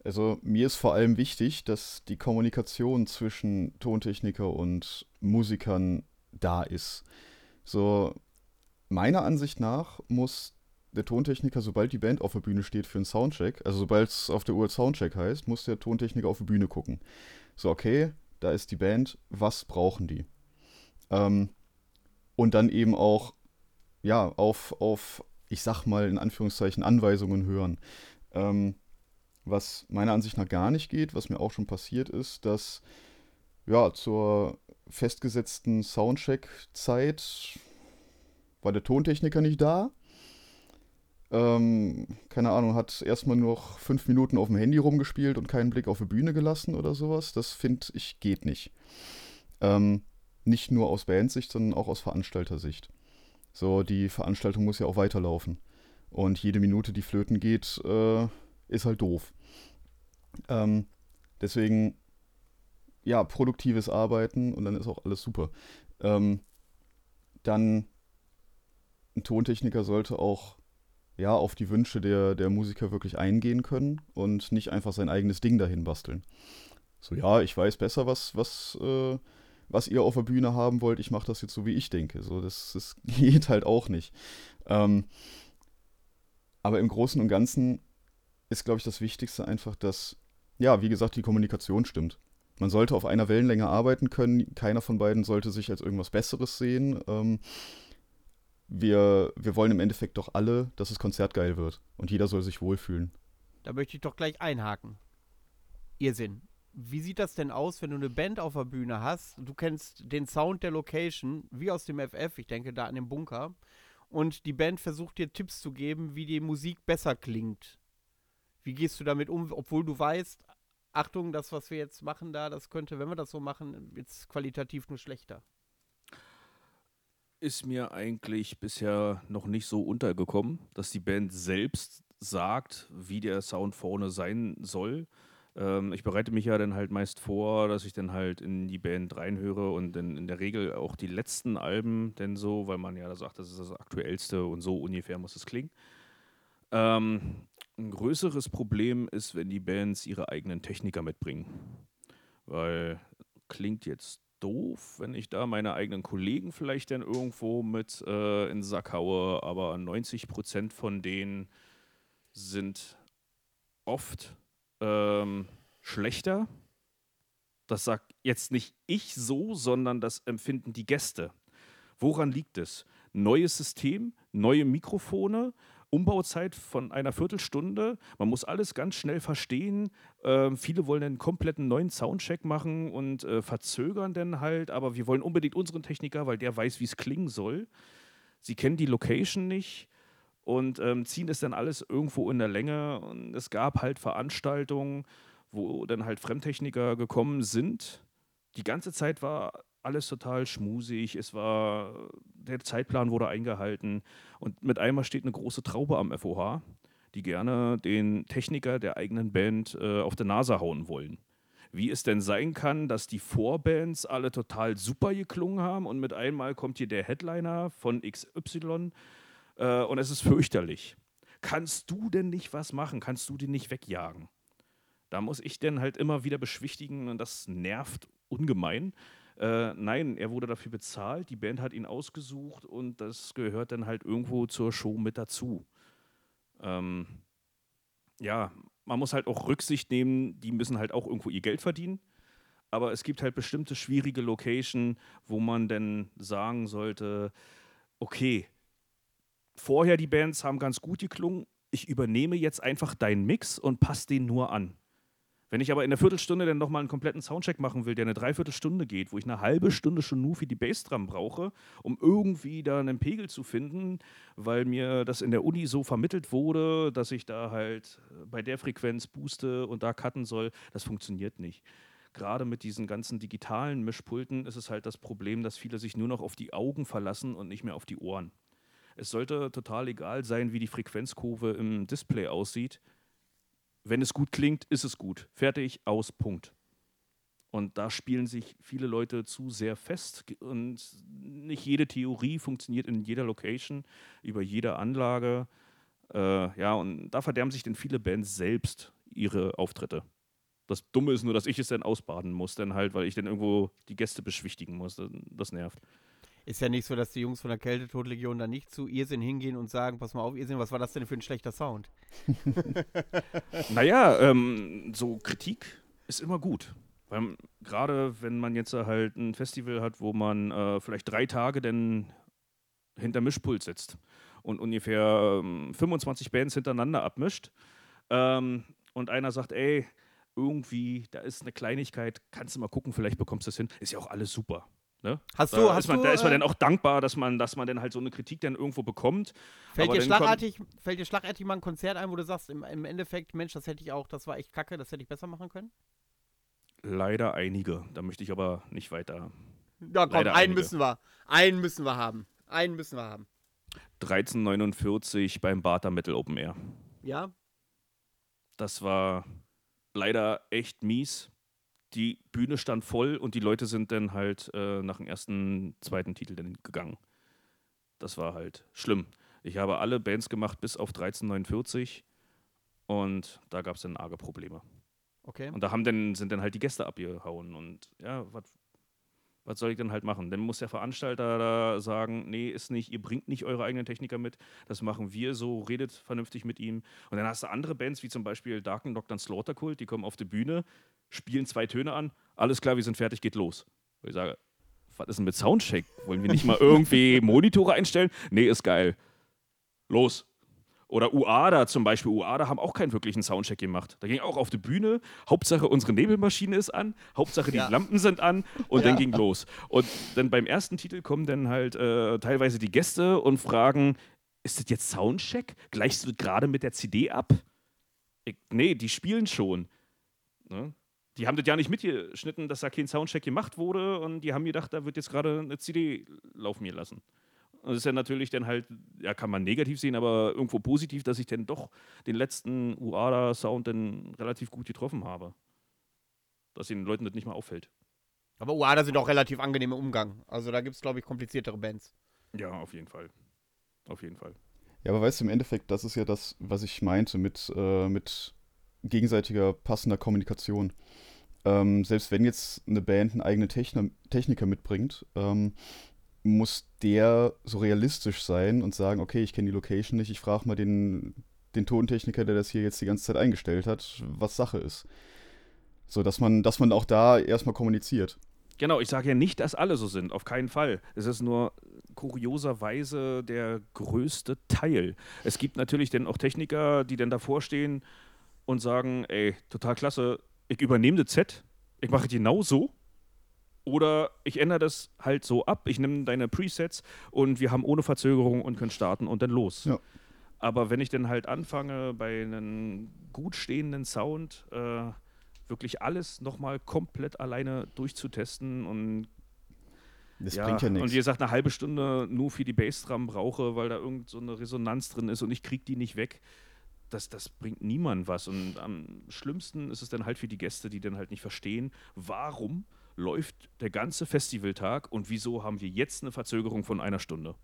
Also mir ist vor allem wichtig, dass die Kommunikation zwischen Tontechniker und Musikern da ist. So, meiner Ansicht nach muss der Tontechniker, sobald die Band auf der Bühne steht für einen Soundcheck, also sobald es auf der Uhr Soundcheck heißt, muss der Tontechniker auf die Bühne gucken. So, okay, da ist die Band, was brauchen die? Ähm, und dann eben auch, ja, auf, auf, ich sag mal in Anführungszeichen, Anweisungen hören. Ähm, was meiner Ansicht nach gar nicht geht, was mir auch schon passiert ist, dass ja zur festgesetzten Soundcheck-Zeit war der Tontechniker nicht da. Ähm, keine Ahnung, hat erstmal nur noch fünf Minuten auf dem Handy rumgespielt und keinen Blick auf die Bühne gelassen oder sowas. Das finde ich geht nicht. Ähm, nicht nur aus Bandsicht, sondern auch aus Veranstaltersicht. So, die Veranstaltung muss ja auch weiterlaufen. Und jede Minute, die flöten geht, äh, ist halt doof. Ähm, deswegen, ja, produktives Arbeiten und dann ist auch alles super. Ähm, dann, ein Tontechniker sollte auch ja, auf die Wünsche der, der Musiker wirklich eingehen können und nicht einfach sein eigenes Ding dahin basteln. So, ja, ich weiß besser, was, was, äh, was ihr auf der Bühne haben wollt, ich mache das jetzt so, wie ich denke. So, das, das geht halt auch nicht. Ähm, aber im Großen und Ganzen ist, glaube ich, das Wichtigste einfach, dass, ja, wie gesagt, die Kommunikation stimmt. Man sollte auf einer Wellenlänge arbeiten können. Keiner von beiden sollte sich als irgendwas Besseres sehen. Ähm, wir, wir wollen im Endeffekt doch alle, dass das Konzert geil wird. Und jeder soll sich wohlfühlen. Da möchte ich doch gleich einhaken. Irrsinn. Wie sieht das denn aus, wenn du eine Band auf der Bühne hast? Du kennst den Sound der Location, wie aus dem FF, ich denke da an den Bunker. Und die Band versucht dir Tipps zu geben, wie die Musik besser klingt. Wie gehst du damit um, obwohl du weißt, Achtung, das, was wir jetzt machen da, das könnte, wenn wir das so machen, jetzt qualitativ nur schlechter ist mir eigentlich bisher noch nicht so untergekommen, dass die Band selbst sagt, wie der Sound vorne sein soll. Ähm, ich bereite mich ja dann halt meist vor, dass ich dann halt in die Band reinhöre und dann in der Regel auch die letzten Alben denn so, weil man ja sagt, das ist das aktuellste und so ungefähr muss es klingen. Ähm, ein größeres Problem ist, wenn die Bands ihre eigenen Techniker mitbringen. Weil klingt jetzt doof, wenn ich da meine eigenen Kollegen vielleicht dann irgendwo mit äh, in den Sack haue, aber 90 Prozent von denen sind oft ähm, schlechter. Das sagt jetzt nicht ich so, sondern das empfinden die Gäste. Woran liegt es? Neues System, neue Mikrofone, Umbauzeit von einer Viertelstunde. Man muss alles ganz schnell verstehen. Äh, viele wollen einen kompletten neuen Soundcheck machen und äh, verzögern dann halt, aber wir wollen unbedingt unseren Techniker, weil der weiß, wie es klingen soll. Sie kennen die Location nicht und ähm, ziehen es dann alles irgendwo in der Länge. Und es gab halt Veranstaltungen, wo dann halt Fremdtechniker gekommen sind. Die ganze Zeit war alles total schmusig. Es war, der Zeitplan wurde eingehalten. Und mit einmal steht eine große Traube am FOH, die gerne den Techniker der eigenen Band äh, auf der Nase hauen wollen. Wie es denn sein kann, dass die Vorbands alle total super geklungen haben und mit einmal kommt hier der Headliner von XY äh, und es ist fürchterlich. Kannst du denn nicht was machen? Kannst du den nicht wegjagen? Da muss ich denn halt immer wieder beschwichtigen und das nervt ungemein. Äh, nein, er wurde dafür bezahlt, die Band hat ihn ausgesucht und das gehört dann halt irgendwo zur Show mit dazu. Ähm, ja, man muss halt auch Rücksicht nehmen, die müssen halt auch irgendwo ihr Geld verdienen. Aber es gibt halt bestimmte schwierige Locations, wo man dann sagen sollte, okay, vorher die Bands haben ganz gut geklungen, ich übernehme jetzt einfach deinen Mix und passe den nur an. Wenn ich aber in der Viertelstunde dann nochmal einen kompletten Soundcheck machen will, der eine Dreiviertelstunde geht, wo ich eine halbe Stunde schon nur für die Bassdrum brauche, um irgendwie da einen Pegel zu finden, weil mir das in der Uni so vermittelt wurde, dass ich da halt bei der Frequenz booste und da cutten soll, das funktioniert nicht. Gerade mit diesen ganzen digitalen Mischpulten ist es halt das Problem, dass viele sich nur noch auf die Augen verlassen und nicht mehr auf die Ohren. Es sollte total egal sein, wie die Frequenzkurve im Display aussieht wenn es gut klingt, ist es gut. Fertig, aus, Punkt. Und da spielen sich viele Leute zu sehr fest und nicht jede Theorie funktioniert in jeder Location, über jede Anlage. Äh, ja, und da verderben sich denn viele Bands selbst ihre Auftritte. Das Dumme ist nur, dass ich es dann ausbaden muss, dann halt, weil ich dann irgendwo die Gäste beschwichtigen muss. Das nervt. Ist ja nicht so, dass die Jungs von der Kältetodlegion da nicht zu Irrsinn hingehen und sagen, pass mal auf, Irrsinn, was war das denn für ein schlechter Sound? naja, ähm, so Kritik ist immer gut. Weil gerade wenn man jetzt halt ein Festival hat, wo man äh, vielleicht drei Tage denn hinter Mischpult sitzt und ungefähr ähm, 25 Bands hintereinander abmischt ähm, und einer sagt, ey, irgendwie, da ist eine Kleinigkeit, kannst du mal gucken, vielleicht bekommst du es hin, ist ja auch alles super. Ne? Hast Da du, ist hast man, du, da ist man äh, dann auch dankbar, dass man, dass man dann halt so eine Kritik dann irgendwo bekommt. fällt, dir schlagartig, fällt dir schlagartig mal ein Konzert ein, wo du sagst, im, im Endeffekt, Mensch, das hätte ich auch, das war echt kacke, das hätte ich besser machen können? Leider einige. Da möchte ich aber nicht weiter. Ja, komm, Leider einen einige. müssen wir. Einen müssen wir haben. Einen müssen wir haben. 1349 beim Barter Metal Open Air. Ja? Das war leider echt mies. Die Bühne stand voll und die Leute sind dann halt äh, nach dem ersten, zweiten Titel dann gegangen. Das war halt schlimm. Ich habe alle Bands gemacht bis auf 1349 und da gab es dann arge Probleme. Okay. Und da haben dann, sind dann halt die Gäste abgehauen und ja, was was soll ich denn halt machen? Dann muss der Veranstalter da sagen, nee, ist nicht, ihr bringt nicht eure eigenen Techniker mit, das machen wir so, redet vernünftig mit ihm. Und dann hast du andere Bands, wie zum Beispiel Darken Doctor Slaughter Cult, die kommen auf die Bühne, spielen zwei Töne an, alles klar, wir sind fertig, geht los. Und ich sage, was ist denn mit Soundcheck? Wollen wir nicht mal irgendwie Monitore einstellen? Nee, ist geil. Los. Oder UADA zum Beispiel. UADA haben auch keinen wirklichen Soundcheck gemacht. Da ging auch auf die Bühne. Hauptsache unsere Nebelmaschine ist an. Hauptsache die Ja. Lampen sind an. Und Ja. dann ging los. Und dann beim ersten Titel kommen dann halt äh, teilweise die Gäste und fragen: Ist das jetzt Soundcheck? Gleichst du das gerade mit der CD ab? Ich, nee, die spielen schon. Ne? Die haben das ja nicht mitgeschnitten, dass da kein Soundcheck gemacht wurde. Und die haben gedacht, da wird jetzt gerade eine CD laufen mir lassen. Und das ist ja natürlich dann halt, ja, kann man negativ sehen, aber irgendwo positiv, dass ich dann doch den letzten UADA-Sound dann relativ gut getroffen habe. Dass den Leuten das nicht mal auffällt. Aber UADA sind auch relativ angenehm im Umgang. Also da gibt es, glaube ich, kompliziertere Bands. Ja, auf jeden Fall. Auf jeden Fall. Ja, aber weißt du, im Endeffekt, das ist ja das, was ich meinte mit, äh, mit gegenseitiger passender Kommunikation. Ähm, selbst wenn jetzt eine Band einen eigenen Techn Techniker mitbringt, ähm, muss der so realistisch sein und sagen, okay, ich kenne die Location nicht, ich frage mal den, den Tontechniker, der das hier jetzt die ganze Zeit eingestellt hat, was Sache ist. So, dass man, dass man auch da erstmal kommuniziert. Genau, ich sage ja nicht, dass alle so sind, auf keinen Fall. Es ist nur kurioserweise der größte Teil. Es gibt natürlich dann auch Techniker, die dann davor stehen und sagen, ey, total klasse, ich übernehme das Set, ich mache es genau so. Oder ich ändere das halt so ab, ich nehme deine Presets und wir haben ohne Verzögerung und können starten und dann los. Ja. Aber wenn ich dann halt anfange, bei einem gut stehenden Sound äh, wirklich alles nochmal komplett alleine durchzutesten und Das ja, bringt ja Und wie nichts. gesagt, eine halbe Stunde nur für die Bassdrum brauche, weil da irgend so eine Resonanz drin ist und ich kriege die nicht weg. Das, das bringt niemand was. Und am schlimmsten ist es dann halt für die Gäste, die dann halt nicht verstehen, warum läuft der ganze Festivaltag und wieso haben wir jetzt eine Verzögerung von einer Stunde.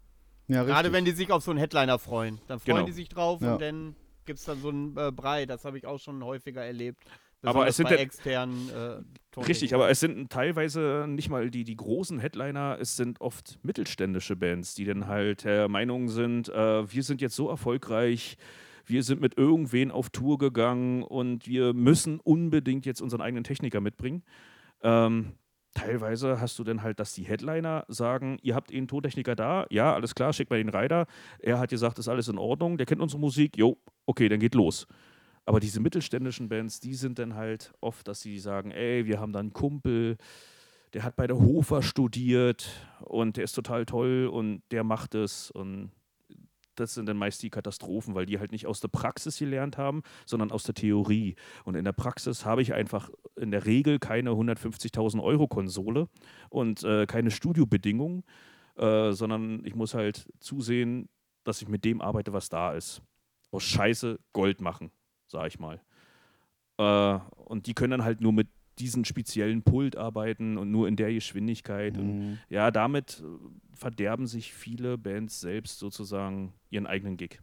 Ja, Gerade wenn die sich auf so einen Headliner freuen. Dann freuen Genau. die sich drauf Ja. und dann gibt es dann so einen äh, Brei. Das habe ich auch schon häufiger erlebt. Aber es sind bei ja- externen äh. Richtig, aber es sind teilweise nicht mal die, die großen Headliner, es sind oft mittelständische Bands, die dann halt der Meinung sind, äh, wir sind jetzt so erfolgreich, wir sind mit irgendwen auf Tour gegangen und wir müssen unbedingt jetzt unseren eigenen Techniker mitbringen. Ähm, teilweise hast du dann halt, dass die Headliner sagen, ihr habt einen Tontechniker da, ja, alles klar, schickt mal den Rider. Er hat gesagt, ist alles in Ordnung, der kennt unsere Musik, jo, okay, dann geht los. Aber diese mittelständischen Bands, die sind dann halt oft, dass sie sagen, ey, wir haben da einen Kumpel, der hat bei der Hofer studiert und der ist total toll und der macht es und das sind dann meist die Katastrophen, weil die halt nicht aus der Praxis gelernt haben, sondern aus der Theorie. Und in der Praxis habe ich einfach in der Regel keine 150.000 Euro Konsole und äh, keine Studiobedingungen, äh, sondern ich muss halt zusehen, dass ich mit dem arbeite, was da ist. Aus Scheiße Gold machen, sag ich mal. Äh, und die können dann halt nur mit diesen speziellen Pult arbeiten und nur in der Geschwindigkeit. Und Mhm. ja, damit äh, verderben sich viele Bands selbst sozusagen ihren eigenen Gig.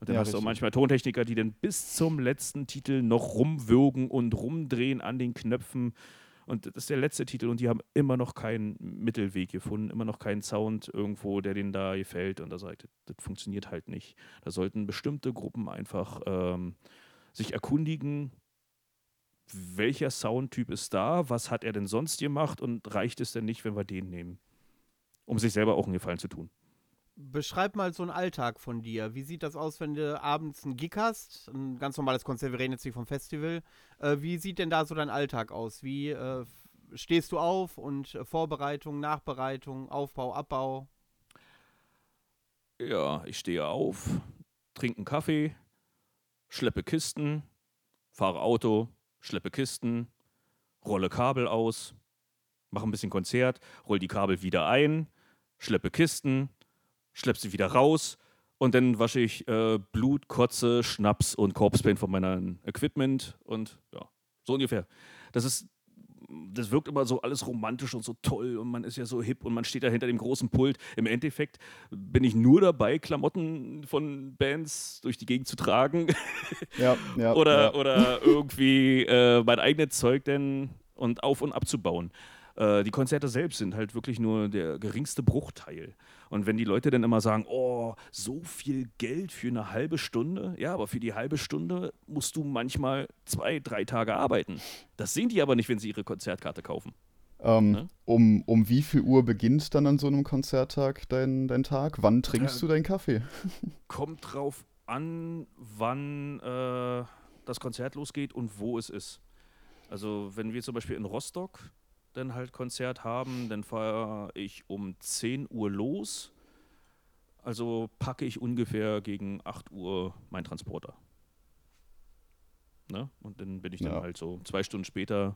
Und dann Ja, hast du auch manchmal Tontechniker, die dann bis zum letzten Titel noch rumwürgen und rumdrehen an den Knöpfen. Und das ist der letzte Titel und die haben immer noch keinen Mittelweg gefunden, immer noch keinen Sound irgendwo, der denen da gefällt. Und da sagt, das funktioniert halt nicht. Da sollten bestimmte Gruppen einfach ähm, sich erkundigen, welcher Soundtyp ist da, was hat er denn sonst gemacht und reicht es denn nicht, wenn wir den nehmen? Um sich selber auch einen Gefallen zu tun. Beschreib mal so einen Alltag von dir. Wie sieht das aus, wenn du abends einen Gig hast? Ein ganz normales Konzert, wir reden jetzt nicht vom Festival. Äh, wie sieht denn da so dein Alltag aus? Wie äh, stehst du auf und äh, Vorbereitung, Nachbereitung, Aufbau, Abbau? Ja, ich stehe auf, trinke einen Kaffee, schleppe Kisten, fahre Auto, schleppe Kisten, rolle Kabel aus, mache ein bisschen Konzert, roll die Kabel wieder ein, schleppe Kisten, schlepp sie wieder raus und dann wasche ich äh, Blut, Kotze, Schnaps und Corpse von meinem Equipment und ja, so ungefähr. Das ist das wirkt immer so alles romantisch und so toll und man ist ja so hip und man steht da hinter dem großen Pult. Im Endeffekt bin ich nur dabei, Klamotten von Bands durch die Gegend zu tragen. Ja, ja. oder, ja. oder irgendwie äh, mein eigenes Zeug denn und auf- und abzubauen. Äh, die Konzerte selbst sind halt wirklich nur der geringste Bruchteil. Und wenn die Leute dann immer sagen, oh, so viel Geld für eine halbe Stunde, ja, aber für die halbe Stunde musst du manchmal zwei, drei Tage arbeiten. Das sehen die aber nicht, wenn sie ihre Konzertkarte kaufen. Ähm, Ne? um, um wie viel Uhr beginnt dann an so einem Konzerttag dein, dein Tag? Wann trinkst Ja. du deinen Kaffee? Kommt drauf an, wann äh, das Konzert losgeht und wo es ist. Also wenn wir zum Beispiel in Rostock dann halt Konzert haben, dann fahre ich um 10 Uhr los. Also packe ich ungefähr gegen 8 Uhr meinen Transporter. Ne? Und dann bin ich dann Ja. halt so zwei Stunden später,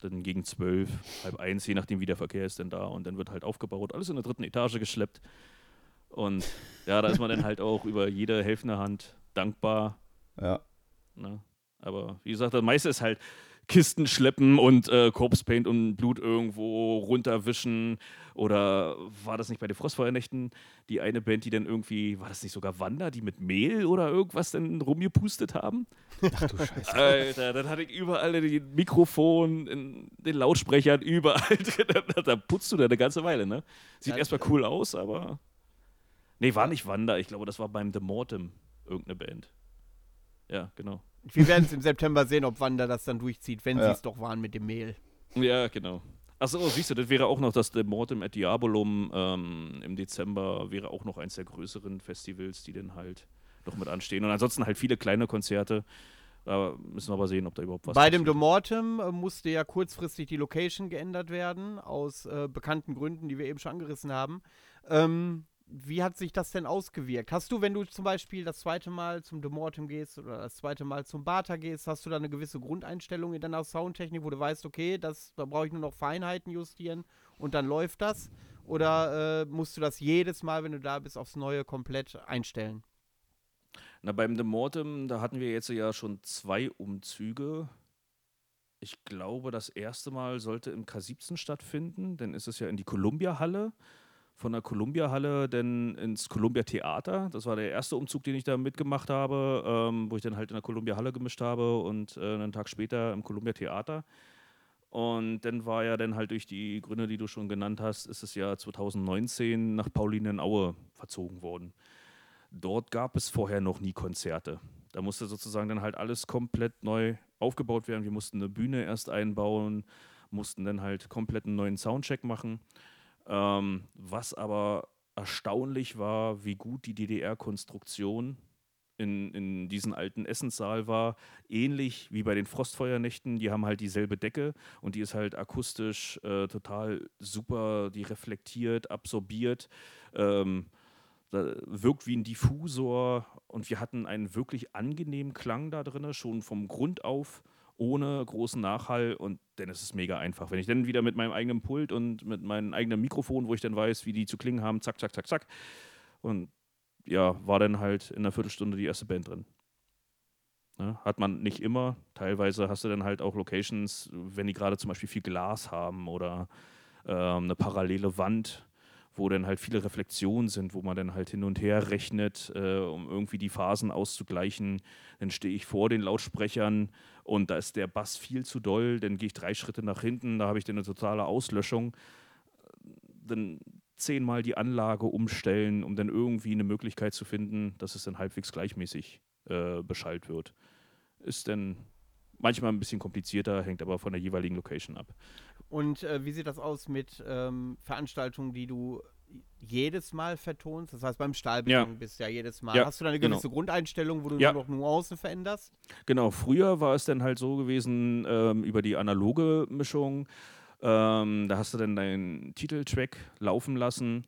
dann gegen 12, halb eins, je nachdem wie der Verkehr ist, dann da. Und dann wird halt aufgebaut, alles in der dritten Etage geschleppt. Und ja, da ist man dann halt auch über jede helfende Hand dankbar. Ja. Ne? Aber wie gesagt, das meiste ist halt Kisten schleppen und äh, Corpse Paint und Blut irgendwo runterwischen. Oder war das nicht bei den Frostfeuernächten die eine Band, die dann irgendwie, war das nicht sogar Wanda, die mit Mehl oder irgendwas dann rumgepustet haben? Ach du Scheiße. Alter, dann hatte ich überall die Mikrofon, in den Lautsprechern, überall drin. Da, da putzt du da eine ganze Weile, ne? Sieht Ja, erstmal cool aus, aber. Nee, war nicht Wanda. Ich glaube, das war beim The Mortem irgendeine Band. Ja, genau. Wir werden es im September sehen, ob Wanda das dann durchzieht, wenn Ja. sie es doch waren mit dem Mehl. Ja, genau. Achso, siehst du, das wäre auch noch das The Mortem at Diabolum ähm, im Dezember, wäre auch noch eins der größeren Festivals, die dann halt noch mit anstehen. Und ansonsten halt viele kleine Konzerte. Da müssen wir aber sehen, ob da überhaupt was Bei dem The passiert. Mortem äh, musste ja kurzfristig die Location geändert werden, aus äh, bekannten Gründen, die wir eben schon angerissen haben. Ähm, wie hat sich das denn ausgewirkt? Hast du, wenn du zum Beispiel das zweite Mal zum The Mortem gehst oder das zweite Mal zum Bata gehst, hast du da eine gewisse Grundeinstellung in deiner Soundtechnik, wo du weißt, okay, das, da brauche ich nur noch Feinheiten justieren und dann läuft das? Oder äh, musst du das jedes Mal, wenn du da bist, aufs Neue komplett einstellen? Na, beim The Mortem, da hatten wir jetzt ja schon zwei Umzüge. Ich glaube, das erste Mal sollte im K17 stattfinden, dann ist es ja in die Columbia-Halle. Von der Columbia-Halle dann ins Columbia-Theater. Das war der erste Umzug, den ich da mitgemacht habe, ähm, wo ich dann halt in der Columbia-Halle gemischt habe und äh, einen Tag später im Columbia-Theater. Und dann war ja dann halt durch die Gründe, die du schon genannt hast, ist es ja 2019 nach Paulinenaue verzogen worden. Dort gab es vorher noch nie Konzerte. Da musste sozusagen dann halt alles komplett neu aufgebaut werden. Wir mussten eine Bühne erst einbauen, mussten dann halt komplett einen neuen Soundcheck machen. Ähm, was aber erstaunlich war, wie gut die DDR-Konstruktion in, in diesen alten Essenssaal war. Ähnlich wie bei den Frostfeuernächten. Die haben halt dieselbe Decke und die ist halt akustisch äh, total super. Die reflektiert, absorbiert. Ähm, wirkt wie ein Diffusor und wir hatten einen wirklich angenehmen Klang da drin, schon vom Grund auf, ohne großen Nachhall und dann ist es mega einfach. Wenn ich dann wieder mit meinem eigenen Pult und mit meinem eigenen Mikrofon, wo ich dann weiß, wie die zu klingen haben, zack, zack, zack, zack. Und ja, war dann halt in einer Viertelstunde die erste Band drin. Ne? Hat man nicht immer. Teilweise hast du dann halt auch Locations, wenn die gerade zum Beispiel viel Glas haben oder ähm, eine parallele Wand, wo dann halt viele Reflexionen sind, wo man dann halt hin und her rechnet, äh, um irgendwie die Phasen auszugleichen. Dann stehe ich vor den Lautsprechern und da ist der Bass viel zu doll, dann gehe ich drei Schritte nach hinten, da habe ich dann eine totale Auslöschung. Dann zehnmal die Anlage umstellen, um dann irgendwie eine Möglichkeit zu finden, dass es dann halbwegs gleichmäßig äh, beschallt wird. Ist dann manchmal ein bisschen komplizierter, hängt aber von der jeweiligen Location ab. Und äh, wie sieht das aus mit ähm, Veranstaltungen, die du jedes Mal vertonst? Das heißt, beim Stahlbeton Ja. bist du ja jedes Mal. Ja, Hast du da eine genau. gewisse Grundeinstellung, wo du Ja. nur noch Nuancen veränderst? Genau, früher war es dann halt so gewesen, ähm, über die analoge Mischung Ähm, da hast du dann deinen Titeltrack laufen lassen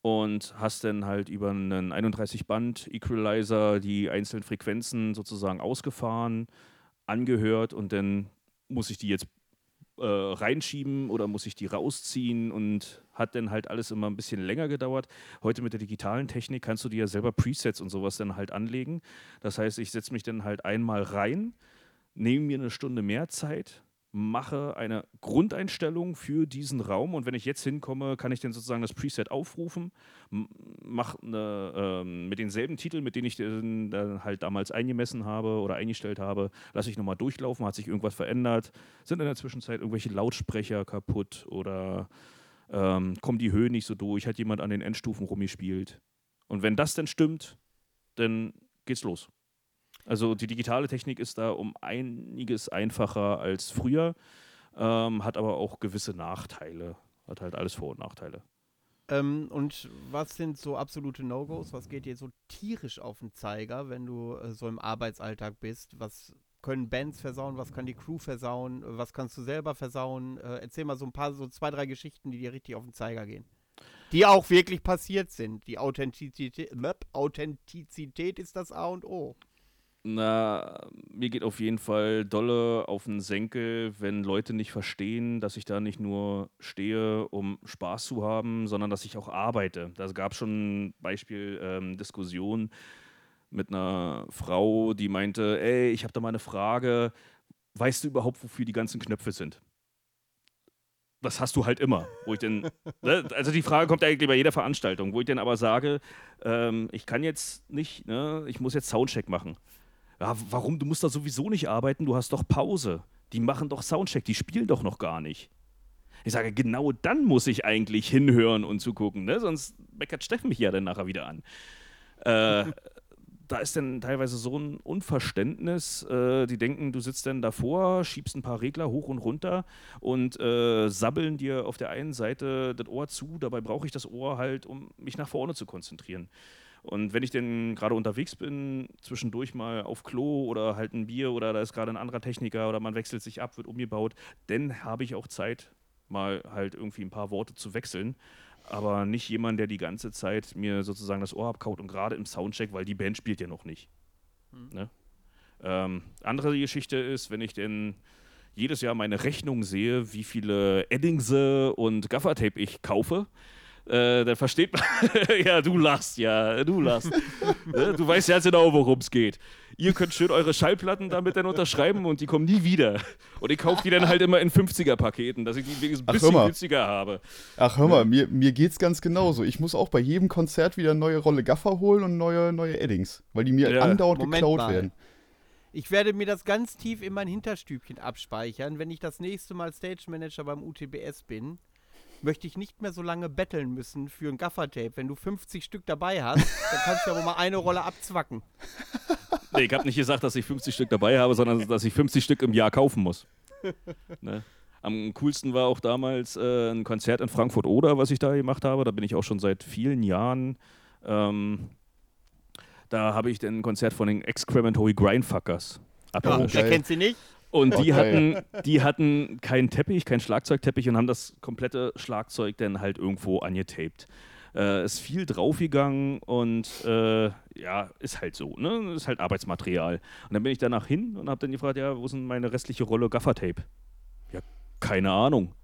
und hast dann halt über einen 31-Band-Equalizer die einzelnen Frequenzen sozusagen ausgefahren, angehört und dann muss ich die jetzt äh, reinschieben oder muss ich die rausziehen und hat dann halt alles immer ein bisschen länger gedauert. Heute mit der digitalen Technik kannst du dir ja selber Presets und sowas dann halt anlegen. Das heißt, ich setze mich dann halt einmal rein, nehme mir eine Stunde mehr Zeit, mache eine Grundeinstellung für diesen Raum und wenn ich jetzt hinkomme, kann ich dann sozusagen das Preset aufrufen, mache ähm, mit denselben Titeln, mit denen ich den, dann halt damals eingemessen habe oder eingestellt habe, lasse ich nochmal durchlaufen, hat sich irgendwas verändert, sind in der Zwischenzeit irgendwelche Lautsprecher kaputt oder ähm, kommen die Höhen nicht so durch, hat jemand an den Endstufen rumgespielt. Und wenn das dann stimmt, dann geht's los. Also die digitale Technik ist da um einiges einfacher als früher, ähm, hat aber auch gewisse Nachteile. Hat halt alles Vor- und Nachteile. Ähm, und was sind so absolute No-Gos? Was geht dir so tierisch auf den Zeiger, wenn du äh, so im Arbeitsalltag bist? Was können Bands versauen? Was kann die Crew versauen? Was kannst du selber versauen? Äh, erzähl mal so ein paar, so zwei, drei Geschichten, die dir richtig auf den Zeiger gehen. Die auch wirklich passiert sind. Die Authentizität, Authentizität ist das A und O. Na, mir geht auf jeden Fall dolle auf den Senkel, wenn Leute nicht verstehen, dass ich da nicht nur stehe, um Spaß zu haben, sondern dass ich auch arbeite. Da gab es schon ein Beispiel ähm, Diskussion mit einer Frau, die meinte, ey, ich habe da mal eine Frage, weißt du überhaupt, wofür die ganzen Knöpfe sind? Das hast du halt immer. Wo ich denn, ne? Also die Frage kommt eigentlich bei jeder Veranstaltung, wo ich dann aber sage, ähm, ich kann jetzt nicht, ne, ich muss jetzt Soundcheck machen ja, warum, du musst da sowieso nicht arbeiten, du hast doch Pause. Die machen doch Soundcheck, die spielen doch noch gar nicht. Ich sage, genau dann muss ich eigentlich hinhören und zugucken, ne? sonst meckert Steffen mich ja dann nachher wieder an. Äh, da ist dann teilweise so ein Unverständnis. Äh, die denken, du sitzt dann davor, schiebst ein paar Regler hoch und runter und äh, sabbeln dir auf der einen Seite das Ohr zu. Dabei brauche ich das Ohr halt, um mich nach vorne zu konzentrieren. Und wenn ich denn gerade unterwegs bin, zwischendurch mal auf Klo oder halt ein Bier oder da ist gerade ein anderer Techniker oder man wechselt sich ab, wird umgebaut, dann habe ich auch Zeit, mal halt irgendwie ein paar Worte zu wechseln. Aber nicht jemand, der die ganze Zeit mir sozusagen das Ohr abkaut und gerade im Soundcheck, weil die Band spielt ja noch nicht. Mhm. Ne? Ähm, andere Geschichte ist, wenn ich denn jedes Jahr meine Rechnung sehe, wie viele Eddingse und Gaffertape ich kaufe, äh, dann versteht man, ja, du lachst, ja, du lachst. Ne, du weißt ja genau, worum es geht. Ihr könnt schön eure Schallplatten damit dann unterschreiben und die kommen nie wieder. Und ich kaufe die dann halt immer in 50er-Paketen, dass ich die wenigstens ein bisschen günstiger habe. Ach, hör mal, ja. mir, mir geht's ganz genauso. Ich muss auch bei jedem Konzert wieder eine neue Rolle Gaffer holen und neue, neue Eddings, weil die mir ja. andauernd Moment geklaut mal. werden. Ich werde mir das ganz tief in mein Hinterstübchen abspeichern, wenn ich das nächste Mal Stage Manager beim UTBS bin möchte ich nicht mehr so lange betteln müssen für ein Gaffertape. Wenn du 50 Stück dabei hast, dann kannst du ja wohl mal eine Rolle abzwacken. Nee, ich habe nicht gesagt, dass ich 50 Stück dabei habe, sondern dass ich 50 Stück im Jahr kaufen muss. Ne? Am coolsten war auch damals äh, ein Konzert in Frankfurt-Oder, was ich da gemacht habe. Da bin ich auch schon seit vielen Jahren. Ähm, da habe ich ein Konzert von den Excrementory Grindfuckers abgeholt. Oh, wer kennt sie nicht? Und die hatten, die hatten keinen Teppich, keinen Schlagzeugteppich und haben das komplette Schlagzeug dann halt irgendwo angetaped. Äh, ist viel draufgegangen und äh, ja, ist halt so, ne? Ist halt Arbeitsmaterial. Und dann bin ich danach hin und habe dann gefragt, ja, wo ist denn meine restliche Rolle Gaffertape? Ja, keine Ahnung.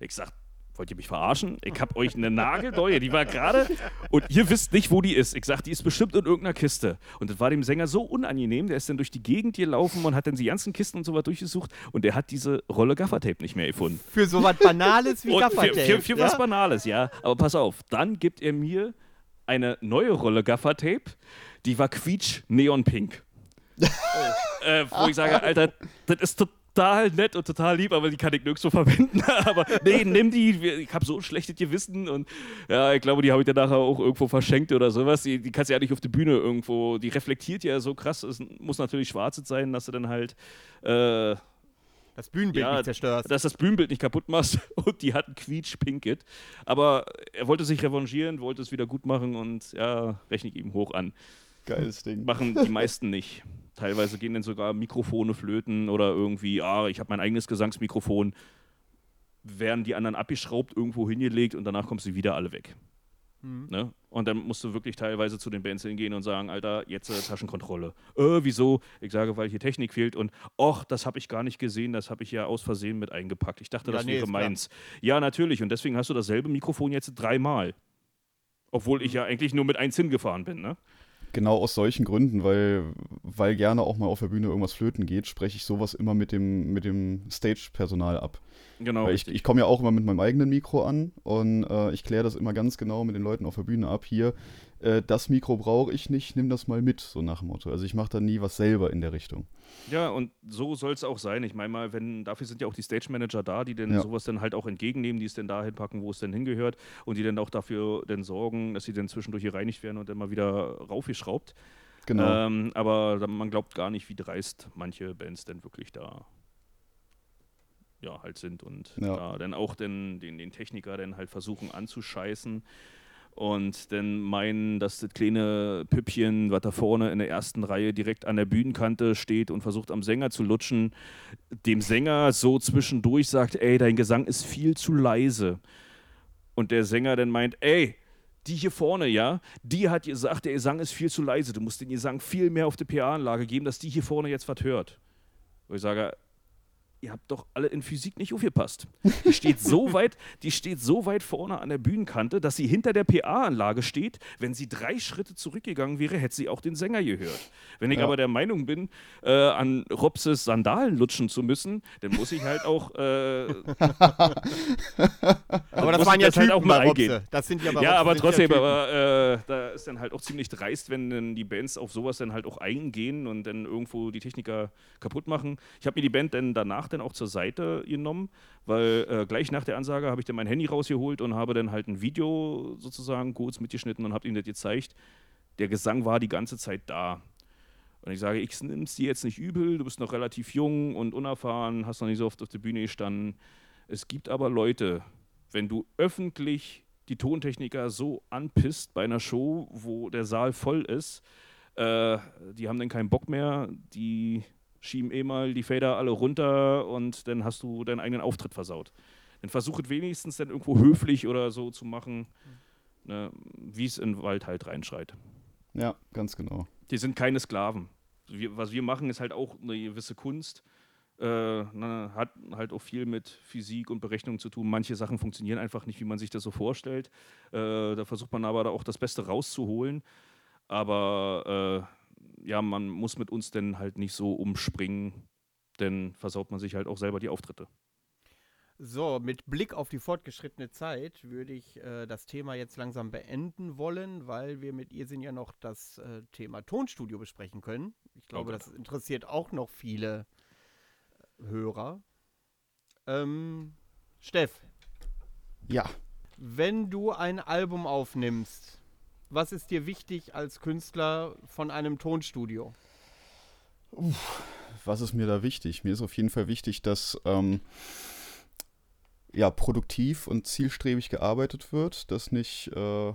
Ich sag, Wollt ihr mich verarschen? Ich hab euch eine nagelneue, die war gerade und ihr wisst nicht, wo die ist. Ich sag, die ist bestimmt in irgendeiner Kiste. Und das war dem Sänger so unangenehm, der ist dann durch die Gegend gelaufen und hat dann die ganzen Kisten und so was durchgesucht und der hat diese Rolle Gaffertape nicht mehr gefunden. Für so was Banales wie Gaffertape. Für, für, für ja? was Banales, ja. Aber pass auf, dann gibt er mir eine neue Rolle Gaffertape, die war quietsch neonpink. Äh, wo ich sage, Alter, das ist total total nett und total lieb, aber die kann ich nirgendwo verwenden. aber nee, nimm die. Ich habe so ein schlechtes Gewissen und ja, ich glaube, die habe ich dann nachher auch irgendwo verschenkt oder sowas. Die, die kannst du ja nicht auf der Bühne irgendwo. Die reflektiert ja so krass. Es muss natürlich schwarz sein, dass du dann halt. Äh, das Bühnenbild ja, nicht zerstörst. Dass das Bühnenbild nicht kaputt machst und die hatten quietsch Pinkett. Aber er wollte sich revanchieren, wollte es wieder gut machen und ja, rechne ich ihm hoch an. Geiles Ding. Machen die meisten nicht. Teilweise gehen dann sogar Mikrofone flöten oder irgendwie, ah, ich habe mein eigenes Gesangsmikrofon. werden die anderen abgeschraubt, irgendwo hingelegt und danach kommst du wieder alle weg. Mhm. Ne? Und dann musst du wirklich teilweise zu den Bands hingehen und sagen, Alter, jetzt äh, Taschenkontrolle. Äh, wieso? Ich sage, weil hier Technik fehlt und och, das habe ich gar nicht gesehen, das habe ich ja aus Versehen mit eingepackt. Ich dachte, Ja, das nee, wäre ist klar. meins. Ja, natürlich. Und deswegen hast du dasselbe Mikrofon jetzt dreimal. Obwohl Mhm. ich ja eigentlich nur mit eins hingefahren bin, ne? Genau aus solchen Gründen, weil, weil gerne auch mal auf der Bühne irgendwas flöten geht, spreche ich sowas immer mit dem, mit dem Stage-Personal ab. Genau. Weil ich, ich komme ja auch immer mit meinem eigenen Mikro an und äh, ich kläre das immer ganz genau mit den Leuten auf der Bühne ab. Hier, äh, das Mikro brauche ich nicht, nimm das mal mit, so nach dem Motto. Also ich mache da nie was selber in der Richtung. Ja, und so soll es auch sein. Ich meine mal, wenn, dafür sind ja auch die Stage Manager da, die dann Ja. sowas dann halt auch entgegennehmen, die es dann dahin packen, wo es dann hingehört und die dann auch dafür dann sorgen, dass sie dann zwischendurch gereinigt werden und dann mal wieder raufgeschraubt. Genau. Ähm, aber man glaubt gar nicht, wie dreist manche Bands denn wirklich da ja, halt sind und Ja. da dann auch den, den, den Techniker dann halt versuchen anzuscheißen und dann meinen, dass das kleine Püppchen, was da vorne in der ersten Reihe direkt an der Bühnenkante steht und versucht am Sänger zu lutschen, dem Sänger so zwischendurch sagt, ey, dein Gesang ist viel zu leise. Und der Sänger dann meint, ey, die hier vorne, ja, die hat gesagt, der Gesang ist viel zu leise. Du musst den Gesang viel mehr auf die PA-Anlage geben, dass die hier vorne jetzt was hört. Wo ich sage, ihr habt doch alle in Physik nicht aufgepasst. Die steht so weit, die steht so weit vorne an der Bühnenkante, dass sie hinter der PA-Anlage steht. Wenn sie drei Schritte zurückgegangen wäre, hätte sie auch den Sänger gehört. Wenn ich Ja. aber der Meinung bin, äh, an Robses Sandalen lutschen zu müssen, dann muss ich halt auch äh, Aber das waren ja das halt Typen auch mal bei Robse. eingehen. Das sind ja bei Ja, Robse aber trotzdem, Typen. aber äh, da ist dann halt auch ziemlich dreist, wenn dann die Bands auf sowas dann halt auch eingehen und dann irgendwo die Techniker kaputt machen. Ich habe mir die Band dann danach dann auch zur Seite genommen, weil äh, gleich nach der Ansage habe ich dann mein Handy rausgeholt und habe dann halt ein Video sozusagen kurz mitgeschnitten und habe ihm das gezeigt. Der Gesang war die ganze Zeit da. Und ich sage, ich nimm's dir jetzt nicht übel, du bist noch relativ jung und unerfahren, hast noch nicht so oft auf der Bühne gestanden. Es gibt aber Leute, wenn du öffentlich die Tontechniker so anpisst bei einer Show, wo der Saal voll ist, äh, die haben dann keinen Bock mehr, die schieben eh mal die Fader alle runter und dann hast du deinen eigenen Auftritt versaut. Dann versuch es wenigstens dann irgendwo höflich oder so zu machen, ne, wie es in den Wald halt reinschreit. ja, ganz genau. Die sind keine Sklaven. Wir, was wir machen, ist halt auch eine gewisse Kunst. Äh, ne, hat halt auch viel mit Physik und Berechnung zu tun. Manche Sachen funktionieren einfach nicht, wie man sich das so vorstellt. Äh, da versucht man aber da auch das Beste rauszuholen. Aber äh, ja, man muss mit uns dann halt nicht so umspringen, denn versaut man sich halt auch selber die Auftritte. So, mit Blick auf die fortgeschrittene Zeit würde ich äh, das Thema jetzt langsam beenden wollen, weil wir mit ihr sind ja noch das äh, Thema Tonstudio besprechen können. Ich glaube, Gott. das interessiert auch noch viele äh, Hörer. Ähm, Steff, Ja, wenn du ein Album aufnimmst, was ist dir wichtig als Künstler von einem Tonstudio? was ist mir da wichtig? Mir ist auf jeden Fall wichtig, dass ähm, ja, produktiv und zielstrebig gearbeitet wird, dass nicht äh,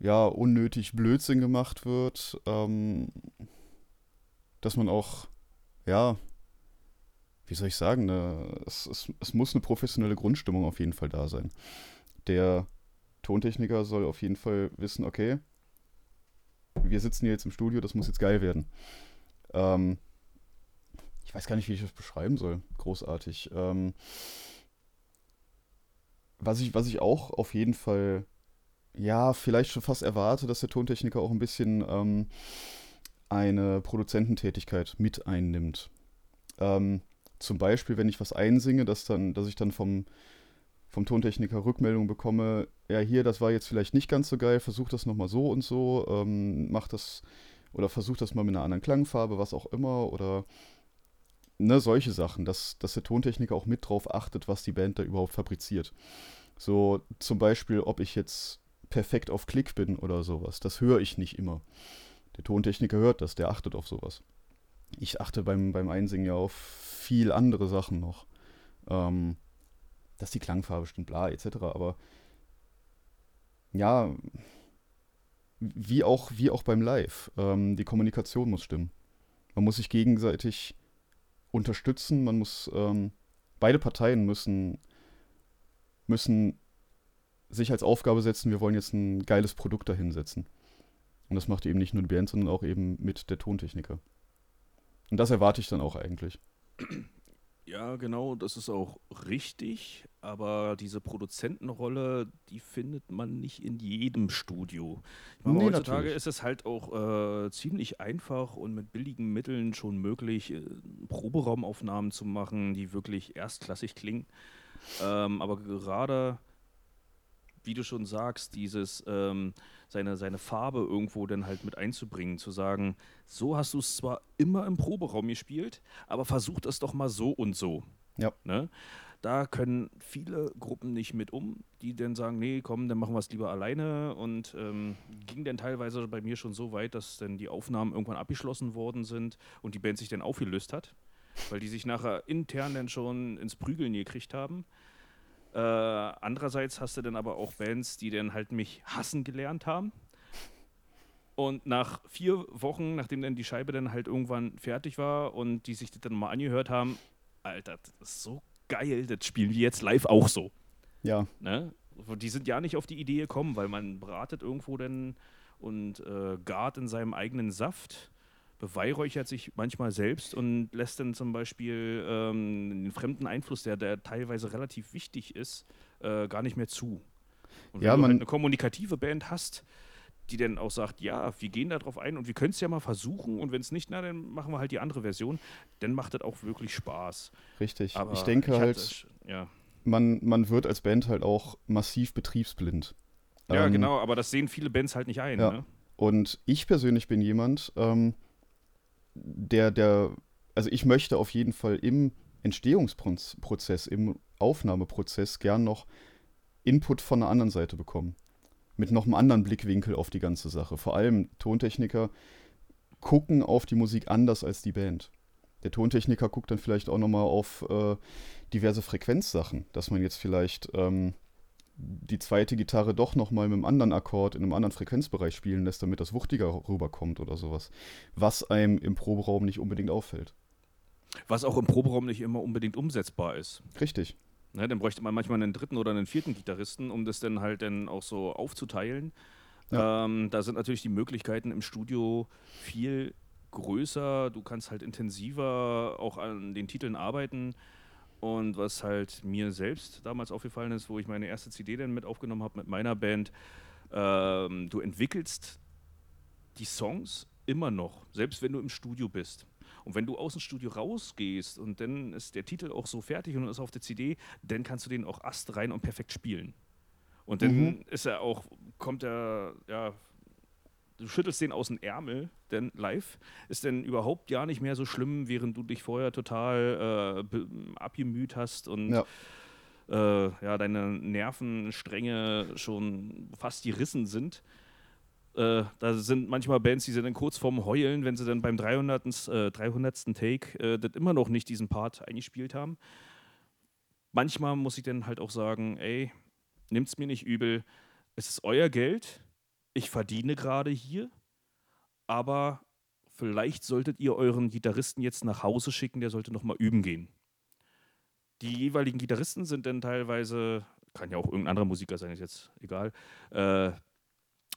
ja, unnötig Blödsinn gemacht wird, ähm, dass man auch, ja, wie soll ich sagen, ne, es, es, es muss eine professionelle Grundstimmung auf jeden Fall da sein. Der Tontechniker soll auf jeden Fall wissen, okay, wir sitzen hier jetzt im Studio, das muss jetzt geil werden. Ähm, ich weiß gar nicht, wie ich das beschreiben soll. Großartig. Ähm, was, ich, was ich auch auf jeden Fall, ja, vielleicht schon fast erwarte, dass der Tontechniker auch ein bisschen ähm, eine Produzententätigkeit mit einnimmt. Ähm, zum Beispiel, wenn ich was einsinge, dass, dann, dass ich dann vom, vom Tontechniker Rückmeldung bekomme, ja, hier, das war jetzt vielleicht nicht ganz so geil, versuch das nochmal so und so, ähm, mach das oder versuch das mal mit einer anderen Klangfarbe, was auch immer, oder ne, solche Sachen, dass, dass der Tontechniker auch mit drauf achtet, was die Band da überhaupt fabriziert. So zum Beispiel, ob ich jetzt perfekt auf Klick bin oder sowas, das höre ich nicht immer. Der Tontechniker hört das, der achtet auf sowas. Ich achte beim, beim Einsingen ja auf viel andere Sachen noch. Ähm, dass die Klangfarbe stimmt, bla, etc. Aber ja, wie auch, wie auch beim Live. Ähm, die Kommunikation muss stimmen. Man muss sich gegenseitig unterstützen, man muss, ähm, beide Parteien müssen müssen sich als Aufgabe setzen, wir wollen jetzt ein geiles Produkt dahinsetzen. Und das macht eben nicht nur die Band, sondern auch eben mit der Tontechniker. Und das erwarte ich dann auch eigentlich. Ja, genau, das ist auch richtig, aber diese Produzentenrolle, die findet man nicht in jedem Studio. Ich meine, Nee, heutzutage natürlich. ist es halt auch äh, ziemlich einfach und mit billigen Mitteln schon möglich, äh, Proberaumaufnahmen zu machen, die wirklich erstklassig klingen. Ähm, aber gerade, wie du schon sagst, dieses ähm, seine, seine Farbe irgendwo dann halt mit einzubringen, zu sagen, so hast du es zwar immer im Proberaum gespielt, aber versuch das doch mal so und so. Ja. Ne? Da können viele Gruppen nicht mit um, die dann sagen, nee, komm, dann machen wir es lieber alleine. Und ähm, ging dann teilweise bei mir schon so weit, dass dann die Aufnahmen irgendwann abgeschlossen worden sind und die Band sich dann aufgelöst hat, weil die sich nachher intern dann schon ins Prügeln gekriegt haben. Äh, andererseits hast du dann aber auch Bands, die dann halt mich hassen gelernt haben. Und nach vier Wochen, nachdem dann die Scheibe dann halt irgendwann fertig war und die sich das dann mal angehört haben, Alter, das ist so geil, das spielen wir jetzt live auch so. Ja, Ne? Die sind ja nicht auf die Idee gekommen, weil man bratet irgendwo dann und äh, gart in seinem eigenen Saft, beweihräuchert sich manchmal selbst und lässt dann zum Beispiel ähm, den fremden Einfluss, der, der teilweise relativ wichtig ist, äh, gar nicht mehr zu. Und wenn Ja, du man- halt eine kommunikative Band hast, die dann auch sagt, ja, wir gehen da drauf ein und wir können es ja mal versuchen und wenn es nicht, na, dann machen wir halt die andere Version, dann macht das auch wirklich Spaß. richtig. Aber ich denke hatte halt, ja. man, man wird als Band halt auch massiv betriebsblind. ja, Ähm, genau, aber das sehen viele Bands halt nicht ein. ja. Ne? Und ich persönlich bin jemand, ähm, der, der, also ich möchte auf jeden Fall im Entstehungsprozess, im Aufnahmeprozess gern noch Input von der anderen Seite bekommen. Mit noch einem anderen Blickwinkel auf die ganze Sache. Vor allem Tontechniker gucken auf die Musik anders als die Band. Der Tontechniker guckt dann vielleicht auch nochmal auf äh, diverse Frequenzsachen, dass man jetzt vielleicht ähm, die zweite Gitarre doch nochmal mit einem anderen Akkord in einem anderen Frequenzbereich spielen lässt, damit das wuchtiger rüberkommt oder sowas. Was einem im Proberaum nicht unbedingt auffällt. Was auch im Proberaum nicht immer unbedingt umsetzbar ist. Richtig. Ne, dann bräuchte man manchmal einen dritten oder einen vierten Gitarristen, um das dann halt dann auch so aufzuteilen. Ja. Ähm, da sind natürlich die Möglichkeiten im Studio viel größer. Du kannst halt intensiver auch an den Titeln arbeiten. Und was halt mir selbst damals aufgefallen ist, wo ich meine erste CD dann mit aufgenommen habe mit meiner Band, ähm, du entwickelst die Songs immer noch, selbst wenn du im Studio bist. Und wenn du aus dem Studio rausgehst und dann ist der Titel auch so fertig und ist auf der CD, dann kannst du den auch astrein und perfekt spielen. Und dann Mhm. ist er auch, kommt er, ja, du schüttelst den aus dem Ärmel, denn live ist dann überhaupt ja nicht mehr so schlimm, während du dich vorher total äh, abgemüht hast und Ja. äh, ja, deine Nervenstränge schon fast gerissen sind. Äh, da sind manchmal Bands, die sind dann kurz vorm Heulen, wenn sie dann beim 300. Äh, 300. Take äh, das immer noch nicht diesen Part eingespielt haben. Manchmal muss ich dann halt auch sagen, ey, nimmt's mir nicht übel, es ist euer Geld, ich verdiene gerade hier, aber vielleicht solltet ihr euren Gitarristen jetzt nach Hause schicken, der sollte noch mal üben gehen. Die jeweiligen Gitarristen sind dann teilweise, kann ja auch irgendein anderer Musiker sein, ist jetzt egal, äh,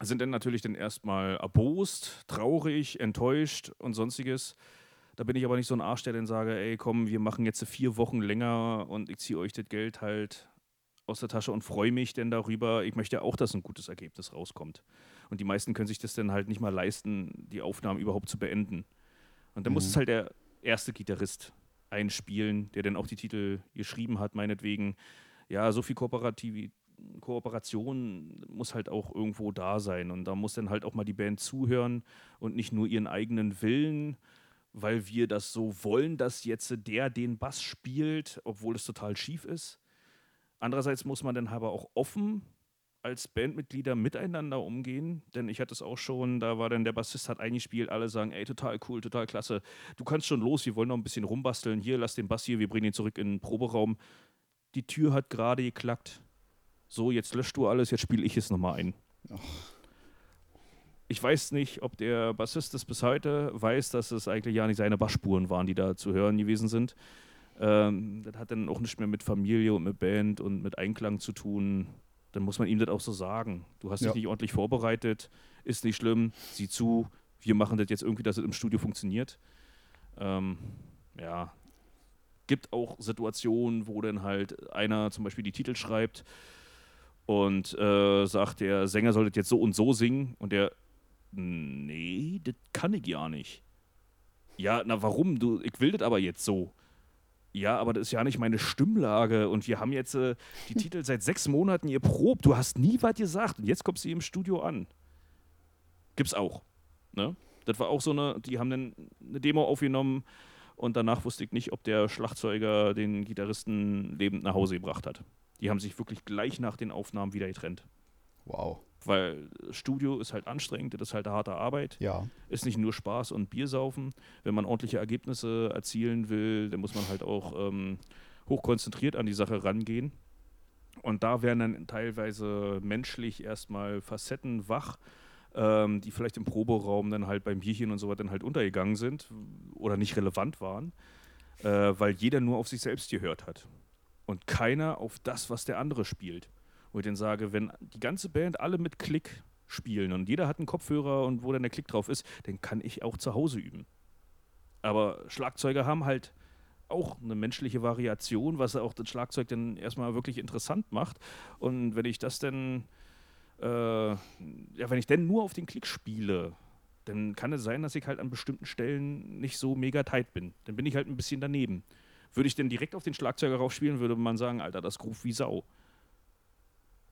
sind dann natürlich dann erstmal erbost, traurig, enttäuscht und sonstiges. Da bin ich aber nicht so ein Arsch, der dann sage, ey, komm, wir machen jetzt vier Wochen länger und ich ziehe euch das Geld halt aus der Tasche und freue mich denn darüber. Ich möchte ja auch, dass ein gutes Ergebnis rauskommt. Und die meisten können sich das dann halt nicht mal leisten, die Aufnahmen überhaupt zu beenden. Und dann muss Mhm. es halt der erste Gitarrist einspielen, der dann auch die Titel geschrieben hat, meinetwegen. Ja, so viel Kooperativ Kooperation muss halt auch irgendwo da sein. Und da muss dann halt auch mal die Band zuhören und nicht nur ihren eigenen Willen, weil wir das so wollen, dass jetzt der den Bass spielt, obwohl es total schief ist. Andererseits muss man dann aber auch offen als Bandmitglieder miteinander umgehen, denn ich hatte es auch schon, da war dann der Bassist hat eingespielt, alle sagen, ey, total cool, total klasse, du kannst schon los, wir wollen noch ein bisschen rumbasteln, hier, lass den Bass hier, wir bringen ihn zurück in den Proberaum. Die Tür hat gerade geklackt. So, jetzt löscht du alles, jetzt spiele ich es nochmal ein. Ich weiß nicht, ob der Bassist es bis heute weiß, dass es eigentlich ja nicht seine Bassspuren waren, die da zu hören gewesen sind. Ähm, das hat dann auch nicht mehr mit Familie und mit Band und mit Einklang zu tun. Dann muss man ihm das auch so sagen. Du hast Ja. dich nicht ordentlich vorbereitet, ist nicht schlimm, sieh zu, wir machen das jetzt irgendwie, dass es im Studio funktioniert. Ähm, ja, gibt auch Situationen, wo dann halt einer zum Beispiel die Titel schreibt und äh, sagt, der Sänger soll das jetzt so und so singen und der, nee, das kann ich ja nicht. Ja, na warum? Du, ich will das aber jetzt so. Ja, aber das ist ja nicht meine Stimmlage und wir haben jetzt äh, die Titel seit sechs Monaten geprobt. Du hast nie was gesagt und jetzt kommst du im Studio an. Gibt's auch. Ne? Das war auch so eine, die haben dann eine Demo aufgenommen und danach wusste ich nicht, ob der Schlagzeuger den Gitarristen lebend nach Hause gebracht hat. Die haben sich wirklich gleich nach den Aufnahmen wieder getrennt. Wow. Weil Studio ist halt anstrengend, das ist halt eine harte Arbeit. Ja. Ist nicht nur Spaß und Bier saufen. Wenn man ordentliche Ergebnisse erzielen will, dann muss man halt auch ähm, hochkonzentriert an die Sache rangehen. Und da werden dann teilweise menschlich erstmal Facetten wach, ähm, die vielleicht im Proberaum dann halt beim Bierchen und so weiter dann halt untergegangen sind oder nicht relevant waren, äh, weil jeder nur auf sich selbst gehört hat und keiner auf das, was der andere spielt. Wo ich dann sage, wenn die ganze Band alle mit Klick spielen und jeder hat einen Kopfhörer und wo dann der Klick drauf ist, dann kann ich auch zu Hause üben. Aber Schlagzeuger haben halt auch eine menschliche Variation, was auch das Schlagzeug dann erstmal wirklich interessant macht. Und wenn ich das dann, äh, ja, wenn ich denn nur auf den Klick spiele, dann kann es sein, dass ich halt an bestimmten Stellen nicht so mega tight bin. Dann bin ich halt ein bisschen daneben. Würde ich denn direkt auf den Schlagzeuger raufspielen, würde man sagen, Alter, das groove wie Sau.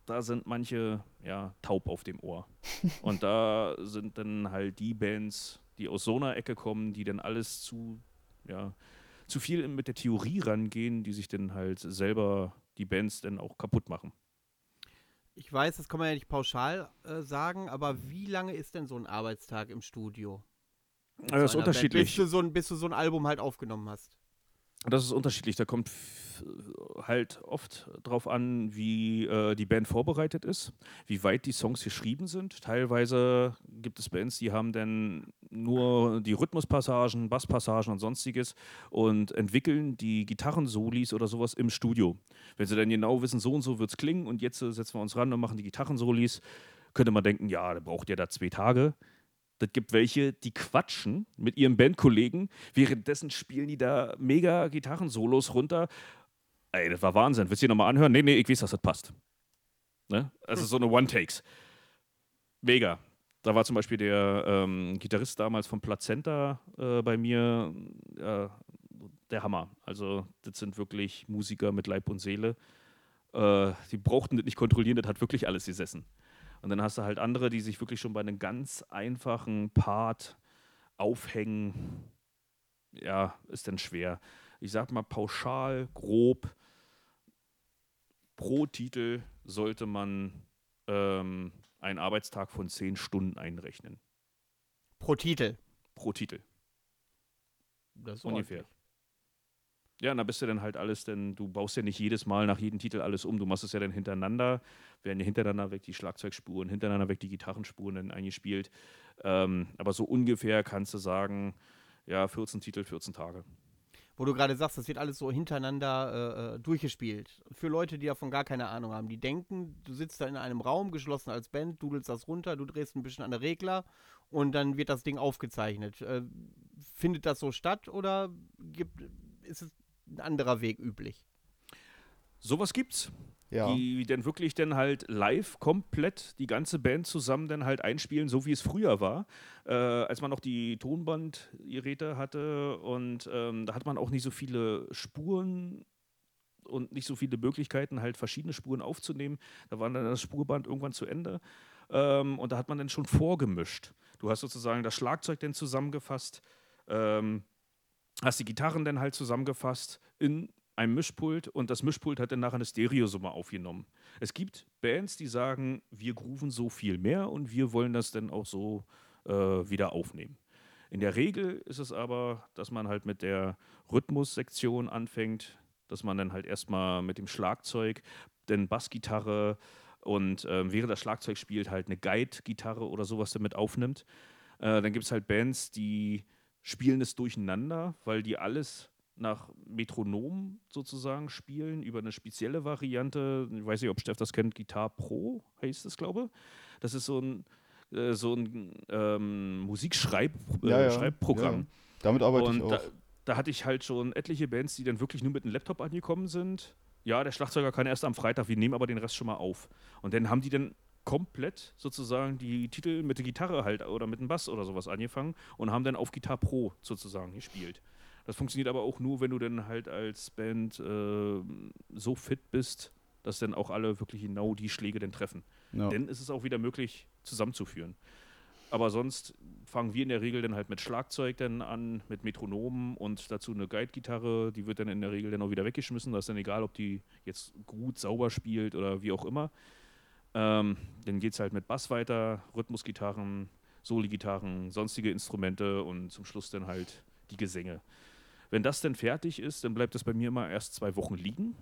Da sind manche, ja, taub auf dem Ohr. Und da sind dann halt die Bands, die aus so einer Ecke kommen, die dann alles zu, ja, zu viel mit der Theorie rangehen, die sich dann halt selber die Bands dann auch kaputt machen. Ich weiß, das kann man ja nicht pauschal äh, sagen, aber wie lange ist denn so ein Arbeitstag im Studio? Das ist Band, unterschiedlich. Bis du, so ein, bis du so ein Album halt aufgenommen hast. Das ist unterschiedlich. Da kommt halt oft drauf an, wie äh, die Band vorbereitet ist, wie weit die Songs geschrieben sind. Teilweise gibt es Bands, die haben dann nur die Rhythmuspassagen, Basspassagen und sonstiges und entwickeln die Gitarrensolis oder sowas im Studio. Wenn sie dann genau wissen, so und so wird es klingen und jetzt äh, setzen wir uns ran und machen die Gitarrensolis, könnte man denken, ja, da braucht ihr da zwei Tage. Das gibt welche, die quatschen mit ihren Bandkollegen. Währenddessen spielen die da mega Gitarrensolos runter. Ey, das war Wahnsinn. Willst du dir nochmal anhören? Nee, nee, ich weiß, dass das passt. Ne? Also so eine One-Takes. Mega. Da war zum Beispiel der ähm, Gitarrist damals von Plazenta äh, bei mir äh, der Hammer. Also, das sind wirklich Musiker mit Leib und Seele. Äh, die brauchten das nicht kontrollieren, das hat wirklich alles gesessen. Und dann hast du halt andere, die sich wirklich schon bei einem ganz einfachen Part aufhängen. Ja, ist dann schwer. Ich sag mal pauschal, grob, pro Titel sollte man ähm, einen Arbeitstag von zehn Stunden einrechnen. Pro Titel. Pro Titel. Das ist Ungefähr. ordentlich. Ja, da bist du dann halt alles, denn du baust ja nicht jedes Mal nach jedem Titel alles um. Du machst es ja dann hintereinander, werden ja hintereinander weg die Schlagzeugspuren, hintereinander weg die Gitarrenspuren dann eingespielt. Ähm, aber so ungefähr kannst du sagen, ja, 14 Titel, 14 Tage. Wo du gerade sagst, das wird alles so hintereinander äh, äh, durchgespielt. Für Leute, die davon gar keine Ahnung haben, die denken, du sitzt da in einem Raum, geschlossen als Band, dudelst das runter, du drehst ein bisschen an der Regler und dann wird das Ding aufgezeichnet. Äh, findet das so statt oder gibt, ist es ein anderer Weg üblich? Sowas gibt's. Ja. die dann wirklich dann halt live komplett die ganze Band zusammen dann halt einspielen, so wie es früher war, äh, als man noch die Tonbandgeräte hatte und ähm, da hat man auch nicht so viele Spuren und nicht so viele Möglichkeiten, halt verschiedene Spuren aufzunehmen. Da war dann das Spurband irgendwann zu Ende ähm, und da hat man dann schon vorgemischt. Du hast sozusagen das Schlagzeug dann zusammengefasst, ähm, hast die Gitarren dann halt zusammengefasst in einem Mischpult und das Mischpult hat dann nachher eine Stereosumme aufgenommen. Es gibt Bands, die sagen, wir grooven so viel mehr und wir wollen das dann auch so äh, wieder aufnehmen. In der Regel ist es aber, dass man halt mit der Rhythmussektion anfängt, dass man dann halt erstmal mit dem Schlagzeug, dann Bassgitarre und ähm, während das Schlagzeug spielt halt eine Guide-Gitarre oder sowas damit aufnimmt. Äh, dann gibt es halt Bands, die spielen es durcheinander, weil die alles nach Metronom sozusagen spielen, über eine spezielle Variante. Ich weiß nicht, ob Steff das kennt, Guitar Pro heißt es, glaube ich. Das ist so ein, äh, so ein ähm, Musikschreibprogramm. Äh, Ja, ja, ja. Damit arbeite Und ich auch. da, da hatte ich halt schon etliche Bands, die dann wirklich nur mit einem Laptop angekommen sind. Ja, der Schlagzeuger kann erst am Freitag, wir nehmen aber den Rest schon mal auf. Und dann haben die dann komplett sozusagen die Titel mit der Gitarre halt oder mit dem Bass oder sowas angefangen und haben dann auf Guitar Pro sozusagen gespielt. Das funktioniert aber auch nur, wenn du dann halt als Band äh, so fit bist, dass dann auch alle wirklich genau die Schläge dann treffen. ja. Dann ist es auch wieder möglich zusammenzuführen. Aber sonst fangen wir in der Regel dann halt mit Schlagzeug dann an, mit Metronomen und dazu eine Guide-Gitarre, die wird dann in der Regel dann auch wieder weggeschmissen. Das ist dann egal, ob die jetzt gut, sauber spielt oder wie auch immer. Ähm, dann geht es halt mit Bass weiter, Rhythmusgitarren, Soli-Gitarren, sonstige Instrumente und zum Schluss dann halt die Gesänge. Wenn das dann fertig ist, dann bleibt das bei mir immer erst zwei Wochen liegen.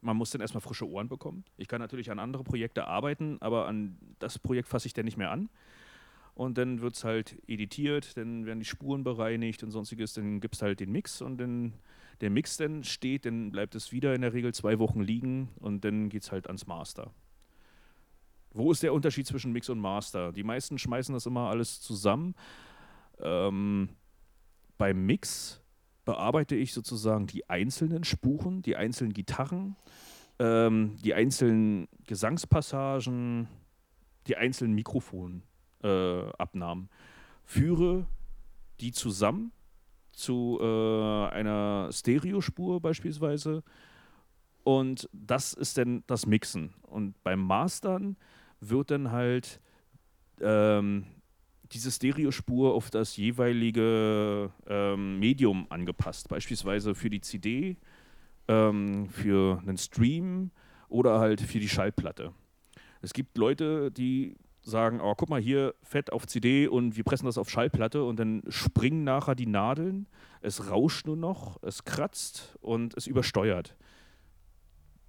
Man muss dann erstmal frische Ohren bekommen. Ich kann natürlich an andere Projekte arbeiten, aber an das Projekt fasse ich dann nicht mehr an. Und dann wird es halt editiert, dann werden die Spuren bereinigt und sonstiges, dann gibt es halt den Mix und dann der Mix dann steht, dann bleibt es wieder in der Regel zwei Wochen liegen und dann geht es halt ans Master. Wo ist der Unterschied zwischen Mix und Master? Die meisten schmeißen das immer alles zusammen. Ähm, beim Mix bearbeite ich sozusagen die einzelnen Spuren, die einzelnen Gitarren, ähm, die einzelnen Gesangspassagen, die einzelnen Mikrofonabnahmen, äh, führe die zusammen zu äh, einer Stereospur beispielsweise und das ist dann das Mixen. Und beim Mastern wird dann halt ähm, diese Stereospur auf das jeweilige ähm, Medium angepasst. Beispielsweise für die CD, ähm, für einen Stream oder halt für die Schallplatte. Es gibt Leute, die sagen, oh, guck mal hier, fett auf CD und wir pressen das auf Schallplatte und dann springen nachher die Nadeln, es rauscht nur noch, es kratzt und es übersteuert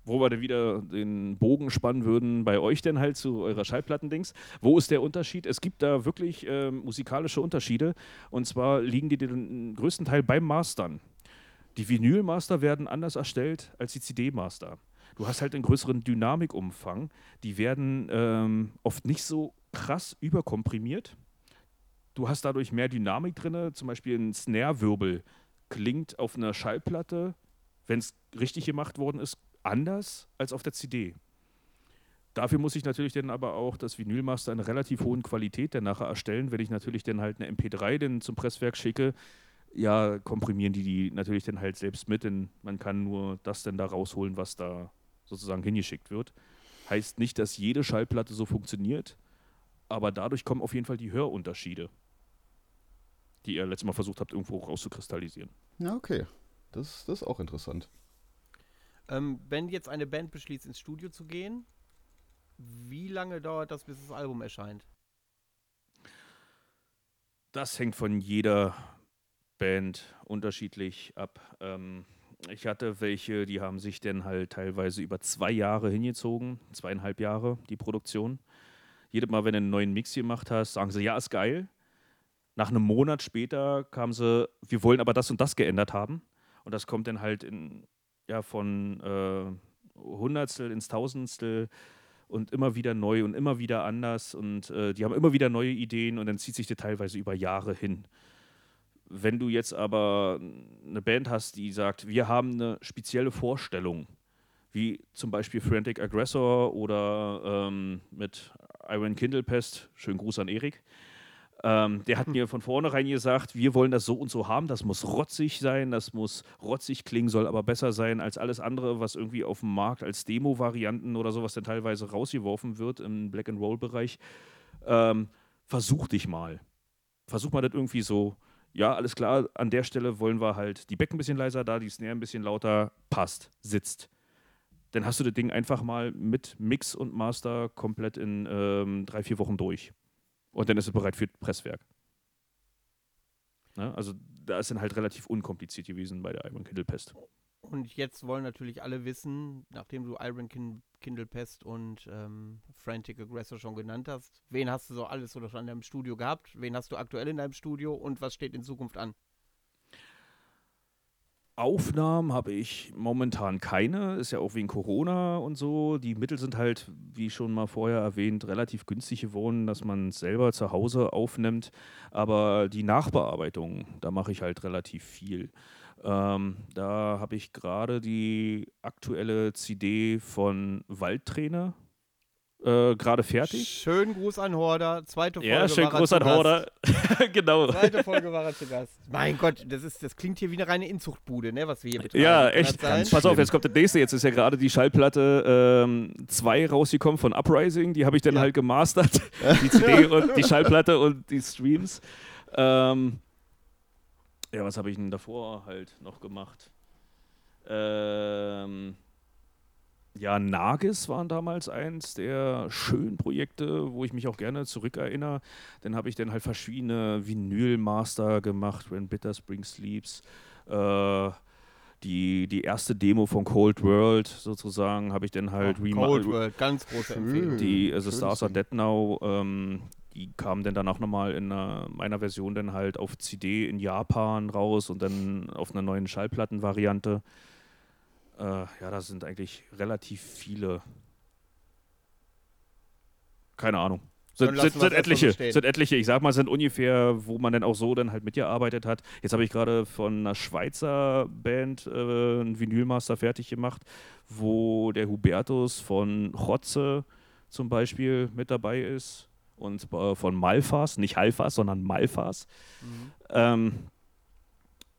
wo wir wieder den Bogen spannen würden bei euch denn halt zu eurer Schallplattendings. Wo ist der Unterschied? Es gibt da wirklich ähm, musikalische Unterschiede und zwar liegen die den größten Teil beim Mastern. Die Vinylmaster werden anders erstellt als die CD-Master. Du hast halt einen größeren Dynamikumfang. Die werden ähm, oft nicht so krass überkomprimiert. Du hast dadurch mehr Dynamik drin. Zum Beispiel ein Snare-Wirbel klingt auf einer Schallplatte, wenn es richtig gemacht worden ist, anders als auf der CD. Dafür muss ich natürlich dann aber auch das Vinylmaster in relativ hohen Qualität dann nachher erstellen. Wenn ich natürlich dann halt eine MP3 dann zum Presswerk schicke, ja, komprimieren die die natürlich dann halt selbst mit, denn man kann nur das dann da rausholen, was da sozusagen hingeschickt wird. Heißt nicht, dass jede Schallplatte so funktioniert, aber dadurch kommen auf jeden Fall die Hörunterschiede, die ihr letztes Mal versucht habt, irgendwo rauszukristallisieren. Ja, okay. Das, das ist auch interessant. Ähm, wenn jetzt eine Band beschließt, ins Studio zu gehen, wie lange dauert das, bis das Album erscheint? Das hängt von jeder Band unterschiedlich ab. Ähm, ich hatte welche, die haben sich dann halt teilweise über zwei Jahre hingezogen, zweieinhalb Jahre, die Produktion. Jedes Mal, wenn du einen neuen Mix gemacht hast, sagen sie, ja, ist geil. Nach einem Monat später kamen sie, wir wollen aber das und das geändert haben. Und das kommt dann halt in, ja, von äh, Hundertstel ins Tausendstel und immer wieder neu und immer wieder anders. Und äh, die haben immer wieder neue Ideen und dann zieht sich das teilweise über Jahre hin. Wenn du jetzt aber eine Band hast, die sagt, wir haben eine spezielle Vorstellung, wie zum Beispiel Frantic Aggressor oder ähm, mit Iron Kindlepest, schönen Gruß an Erik, ähm, der hat mir von vornherein gesagt, wir wollen das so und so haben, das muss rotzig sein, das muss rotzig klingen, soll aber besser sein als alles andere, was irgendwie auf dem Markt als Demo-Varianten oder sowas dann teilweise rausgeworfen wird im Black-and-Roll-Bereich. Ähm, versuch dich mal. Versuch mal das irgendwie so, ja, alles klar, an der Stelle wollen wir halt die Becken ein bisschen leiser, da die Snare ein bisschen lauter, passt, sitzt. Dann hast du das Ding einfach mal mit Mix und Master komplett in ähm, drei, vier Wochen durch. Und dann ist es bereit für Presswerk. Ne? Also da ist dann halt relativ unkompliziert gewesen bei der Iron Kindle Pest. Und jetzt wollen natürlich alle wissen, nachdem du Iron Kin Kindle Pest und ähm, Frantic Aggressor schon genannt hast, wen hast du so alles oder schon in deinem Studio gehabt? Wen hast du aktuell in deinem Studio und was steht in Zukunft an? Aufnahmen habe ich momentan keine, ist ja auch wegen Corona und so. Die Mittel sind halt, wie schon mal vorher erwähnt, relativ günstig geworden, dass man selber zu Hause aufnimmt. Aber die Nachbearbeitung, da mache ich halt relativ viel. Ähm, da habe ich gerade die aktuelle CD von Waldtrainer äh, gerade fertig. Schönen Gruß an Horder. Zweite Folge. Ja, schönen Gruß an. Horder. genau. Zweite Folge war er zu Gast. Mein Gott, das, ist, das klingt hier wie eine reine Inzuchtbude, ne, was wir hier betreiben. Ja, echt. Pass auf, jetzt kommt das nächste. Jetzt ist ja gerade die Schallplatte 2 rausgekommen von Uprising. Die habe ich dann Ja. halt gemastert. Die CD und die Schallplatte und die Streams. Ähm, ja, was habe ich denn davor halt noch gemacht? Ähm, ja, Nagis waren damals eins der schönen Projekte, wo ich mich auch gerne zurückerinnere. Dann habe ich dann halt verschiedene Vinyl-Master gemacht, When Bitter Spring Sleeps. Äh, die, die erste Demo von Cold World sozusagen habe ich dann halt Oh, Cold World, ganz große. Empfehlung. die also Stars Are. Dead Now, ähm, die kamen dann danach nochmal in einer, meiner Version dann halt auf CD in Japan raus und dann auf einer neuen Schallplattenvariante. Äh, ja, da sind eigentlich relativ viele. Keine Ahnung. Sind, sind, sind so etliche, stehen. sind etliche. Ich sag mal, sind ungefähr, wo man dann auch so dann halt mitgearbeitet hat. Jetzt habe ich gerade von einer Schweizer Band äh, einen Vinylmaster fertig gemacht, wo der Hubertus von Rotze zum Beispiel mit dabei ist und äh, von Malfas, nicht Halfas, sondern Malfas. Mhm. Ähm,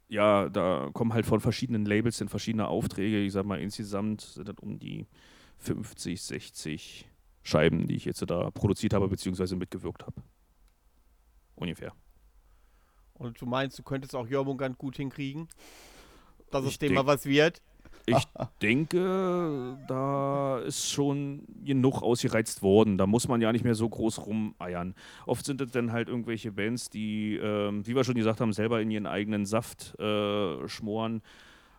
ja, da kommen halt von verschiedenen Labels in verschiedene Aufträge. Ich sag mal, insgesamt sind das um die 50, 60 Scheiben, die ich jetzt da produziert habe, beziehungsweise mitgewirkt habe. Ungefähr. Und du meinst, du könntest auch Jormungand gut hinkriegen? Dass Ich es dem mal was wird? Ich denke, da ist schon genug ausgereizt worden. Da muss man ja nicht mehr so groß rumeiern. Oft sind es dann halt irgendwelche Bands, die, ähm, wie wir schon gesagt haben, selber in ihren eigenen Saft äh, schmoren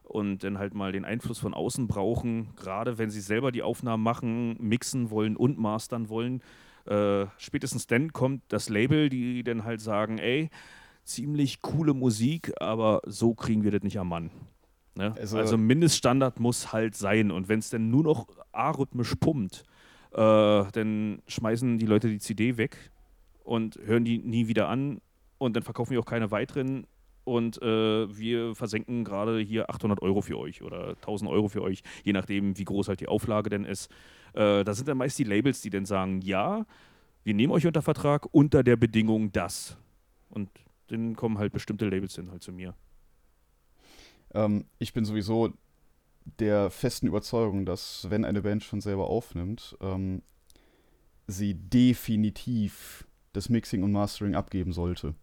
und dann halt mal den Einfluss von außen brauchen. Gerade wenn sie selber die Aufnahmen machen, mixen wollen und mastern wollen. Äh, spätestens dann kommt das Label, die dann halt sagen, ey, ziemlich coole Musik, aber so kriegen wir das nicht am Mann. Ne? Also- Also, Mindeststandard muss halt sein. Und wenn es dann nur noch arrhythmisch pumpt, äh, dann schmeißen die Leute die CD weg und hören die nie wieder an und dann verkaufen wir auch keine weiteren und äh, wir versenken gerade hier 800 Euro für euch oder 1000 Euro für euch, je nachdem, wie groß halt die Auflage denn ist. Äh, da sind dann meist die Labels, die dann sagen, ja, wir nehmen euch unter Vertrag unter der Bedingung das. Und dann kommen halt bestimmte Labels dann halt zu mir. Ähm, ich bin sowieso der festen Überzeugung, dass wenn eine Band schon selber aufnimmt, ähm, sie definitiv das Mixing und Mastering abgeben sollte.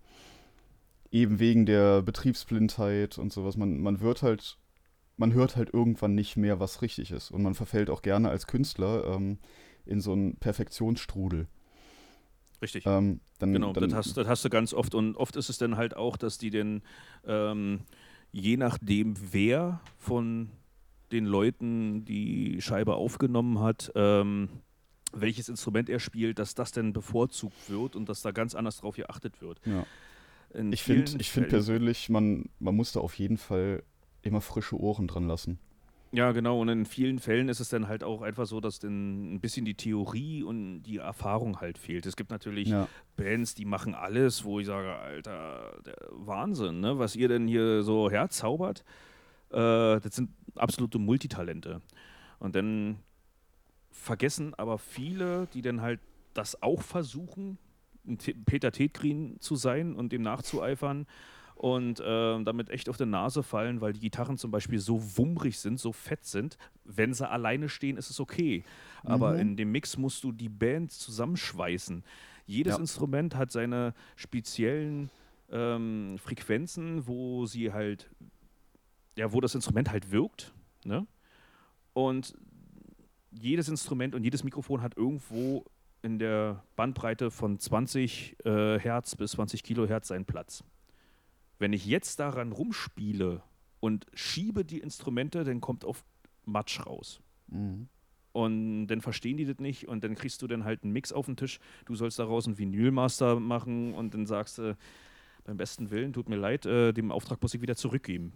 Eben wegen der Betriebsblindheit und sowas. Man, man wird halt, man hört halt irgendwann nicht mehr, was richtig ist. Und man verfällt auch gerne als Künstler ähm, in so einen Perfektionsstrudel. Richtig. Ähm, dann, Genau, dann, das, hast, das hast du ganz oft. Und oft ist es dann halt auch, dass die denn, ähm, je nachdem, wer von den Leuten die Scheibe aufgenommen hat, ähm, welches Instrument er spielt, dass das dann bevorzugt wird und dass da ganz anders drauf geachtet wird. Ja. In Ich finde ich find persönlich, man, man muss da auf jeden Fall immer frische Ohren dran lassen. Ja, genau. Und in vielen Fällen ist es dann halt auch einfach so, dass dann ein bisschen die Theorie und die Erfahrung halt fehlt. Es gibt natürlich Ja. Bands, die machen alles, wo ich sage, Alter, der Wahnsinn, ne? was ihr denn hier so herzaubert. Äh, das sind absolute Multitalente. Und dann vergessen aber viele, die dann halt das auch versuchen, Peter Tetgrin zu sein und dem nachzueifern und äh, damit echt auf die Nase fallen, weil die Gitarren zum Beispiel so wummrig sind, so fett sind. Wenn sie alleine stehen, ist es okay. Aber Mhm. in dem Mix musst du die Band zusammenschweißen. Jedes Ja. Instrument hat seine speziellen ähm, Frequenzen, wo sie halt, ja, wo das Instrument halt wirkt. Ne? Und jedes Instrument und jedes Mikrofon hat irgendwo in der Bandbreite von 20 äh, Hertz bis 20 Kilohertz seinen Platz. Wenn ich jetzt daran rumspiele und schiebe die Instrumente, dann kommt auf Matsch raus. Mhm. Und dann verstehen die das nicht und dann kriegst du dann halt einen Mix auf den Tisch. Du sollst daraus einen Vinylmaster machen und dann sagst du, beim besten Willen, tut mir leid, äh, dem Auftrag muss ich wieder zurückgeben.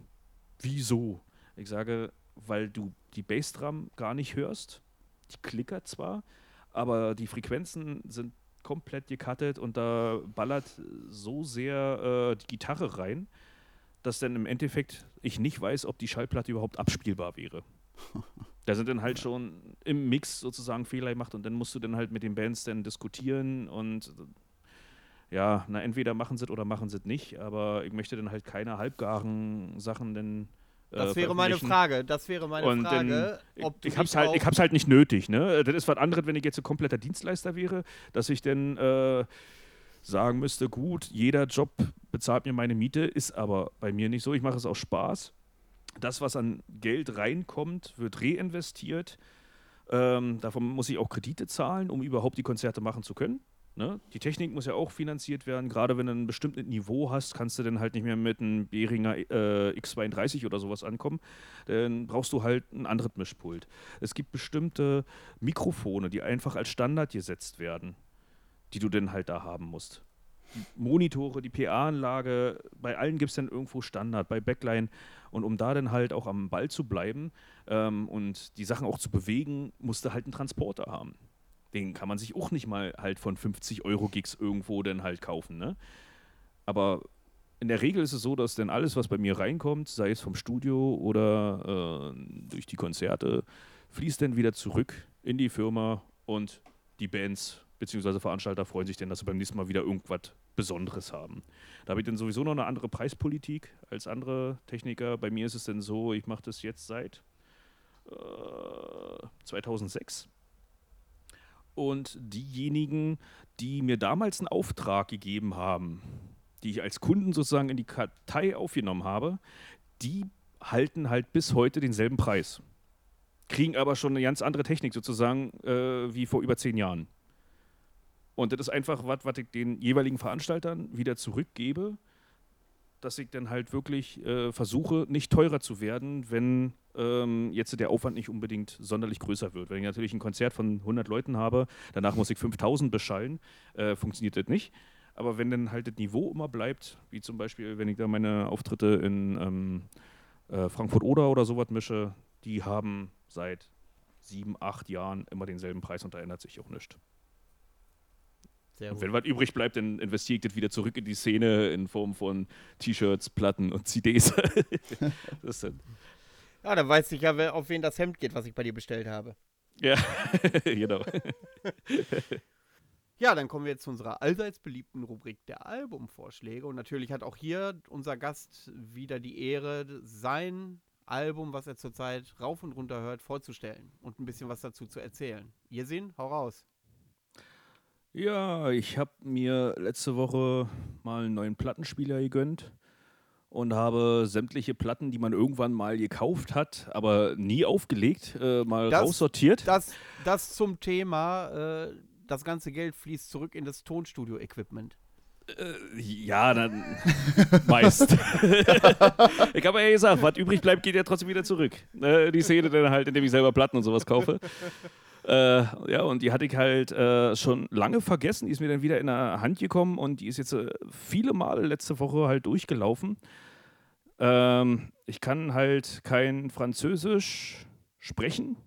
wieso? Ich sage, weil du die Bassdrum gar nicht hörst. Die klickert zwar, aber die Frequenzen sind komplett gecuttet und da ballert so sehr äh, die Gitarre rein, dass dann im Endeffekt ich nicht weiß, ob die Schallplatte überhaupt abspielbar wäre. Da sind dann halt schon im Mix sozusagen Fehler gemacht und dann musst du dann halt mit den Bands dann diskutieren und ja, na entweder machen sie es oder machen sie es nicht, aber ich möchte dann halt keine halbgaren Sachen dann äh, Das wäre meine Frage. Das wäre meine und Frage. Dann, ob ich, hab's dich halt, ich hab's halt nicht nötig, ne? Das ist was anderes, wenn ich jetzt ein kompletter Dienstleister wäre, dass ich dann äh, sagen müsste, gut, jeder Job bezahlt mir meine Miete, ist aber bei mir nicht so. Ich mache es aus Spaß. Das, was an Geld reinkommt, wird reinvestiert. Ähm, davon muss ich auch Kredite zahlen, um überhaupt die Konzerte machen zu können. Ne? Die Technik muss ja auch finanziert werden. Gerade wenn du ein bestimmtes Niveau hast, kannst du dann halt nicht mehr mit einem Behringer äh, X32 oder sowas ankommen. Dann brauchst du halt ein anderes Mischpult. Es gibt bestimmte Mikrofone, die einfach als Standard gesetzt werden, die du dann halt da haben musst. Die Monitore, die PA-Anlage, bei allen gibt es dann irgendwo Standard, bei Backline. Und um da dann halt auch am Ball zu bleiben ähm, und die Sachen auch zu bewegen, musst du halt einen Transporter haben. Den kann man sich auch nicht mal halt von 50 Euro Gigs irgendwo dann halt kaufen, ne? Aber in der Regel ist es so, dass dann alles, was bei mir reinkommt, sei es vom Studio oder äh, durch die Konzerte, fließt dann wieder zurück in die Firma und die Bands bzw. Veranstalter freuen sich dann, dass sie beim nächsten Mal wieder irgendwas Besonderes haben. Da habe ich dann sowieso noch eine andere Preispolitik als andere Techniker. Bei mir ist es dann so, ich mache das jetzt seit äh, 2006. Und diejenigen, die mir damals einen Auftrag gegeben haben, die ich als Kunden sozusagen in die Kartei aufgenommen habe, die halten halt bis heute denselben Preis. Kriegen aber schon eine ganz andere Technik sozusagen äh, wie vor über zehn Jahren. Und das ist einfach was, was ich den jeweiligen Veranstaltern wieder zurückgebe, dass ich dann halt wirklich äh, versuche, nicht teurer zu werden, wenn ähm, jetzt der Aufwand nicht unbedingt sonderlich größer wird. Wenn ich natürlich ein Konzert von 100 Leuten habe, danach muss ich 5000 beschallen, äh, funktioniert das nicht. Aber wenn dann halt das Niveau immer bleibt, wie zum Beispiel, wenn ich da meine Auftritte in ähm, äh, Frankfurt-Oder oder sowas mische, die haben seit sieben, acht Jahren immer denselben Preis und da ändert sich auch nichts. Sehr Und wenn was übrig bleibt, dann investiere ich das wieder zurück in die Szene in Form von T-Shirts, Platten und CDs. das dann, Ja, dann weiß ich ja, auf wen das Hemd geht, was ich bei dir bestellt habe. ja, genau. Ja, dann kommen wir jetzt zu unserer allseits beliebten Rubrik der Albumvorschläge. Und natürlich hat auch hier unser Gast wieder die Ehre, sein Album, was er zurzeit rauf und runter hört, vorzustellen und ein bisschen was dazu zu erzählen. Ihr sehen, hau raus. Ja, ich habe mir letzte Woche mal einen neuen Plattenspieler gegönnt und habe sämtliche Platten, die man irgendwann mal gekauft hat, aber nie aufgelegt, äh, mal Das- raussortiert. Das, das zum Thema, äh, das ganze Geld fließt zurück in das Tonstudio-Equipment. Ja, dann meist. ich habe ja gesagt, was übrig bleibt, geht ja trotzdem wieder zurück. Äh, die Szene dann halt, indem ich selber Platten und sowas kaufe. Äh, ja, und die hatte ich halt äh, schon lange vergessen. Die ist mir dann wieder in der Hand gekommen und die ist jetzt äh, viele Male letzte Woche halt durchgelaufen. Ähm, ich kann halt kein Französisch sprechen,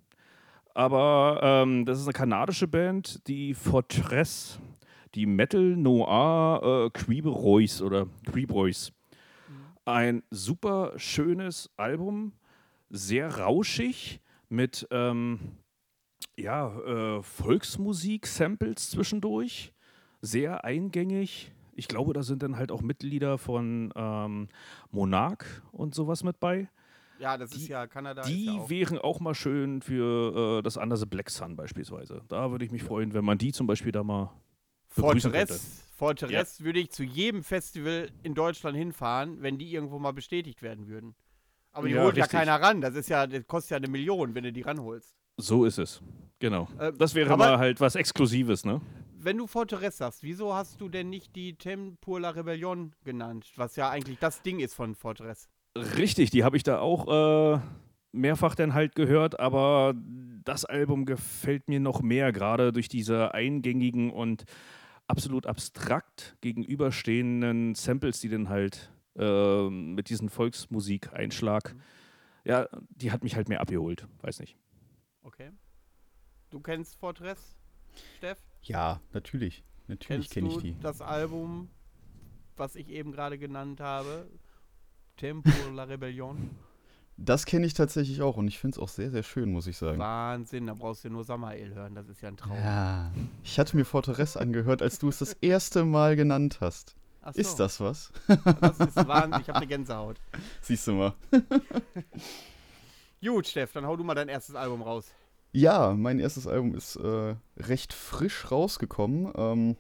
aber ähm, das ist eine kanadische Band, die Fortress die Metal Noir äh, Creeberoys oder Creebroys. Ein super schönes Album, sehr rauschig mit ähm, ja, äh, Volksmusik-Samples zwischendurch, sehr eingängig. Ich glaube, da sind dann halt auch Mitglieder von ähm, Monarch und sowas mit bei. Ja, das ist Die- ja Kanada. ist Die ja auch, wären auch mal schön für äh, das andere Black Sun beispielsweise. Da würde ich mich freuen, wenn man die zum Beispiel da mal. Fortress, Fortress würde ich zu jedem Festival in Deutschland hinfahren, wenn die irgendwo mal bestätigt werden würden. Aber die Ja, holt ja richtig. keiner ran. Das ist ja, das kostet ja eine Million, wenn du die ranholst. So ist es. Genau. Äh, Das wäre aber- mal halt was Exklusives, ne? Wenn du Fortress sagst, wieso hast du denn nicht die Tempur la Rebellion genannt? Was ja eigentlich das Ding ist von Fortress. Richtig, die habe ich da auch äh, mehrfach dann halt gehört, aber das Album gefällt mir noch mehr, gerade durch diese eingängigen und absolut abstrakt gegenüberstehenden Samples, die dann halt äh, mit diesem Volksmusikeinschlag. Mhm. Ja, die hat mich halt mehr abgeholt. Weiß nicht. Okay. Du kennst Fortress, Steff? Ja, natürlich. Natürlich kenne ich die. das Album, was ich eben gerade genannt habe? Tempo la Rebellion. Das kenne ich tatsächlich auch und ich finde es auch sehr, sehr schön, muss ich sagen. Wahnsinn, da brauchst du nur Samael hören, das ist ja ein Traum. Ja. Ich hatte mir Fortress angehört, als du es das erste Mal genannt hast. So, Ist das was? Das ist Wahnsinn, ich habe eine Gänsehaut. Siehst du mal. Gut, Steff, dann hau du mal dein erstes Album raus. Ja, mein erstes Album ist äh, recht frisch rausgekommen. Ähm,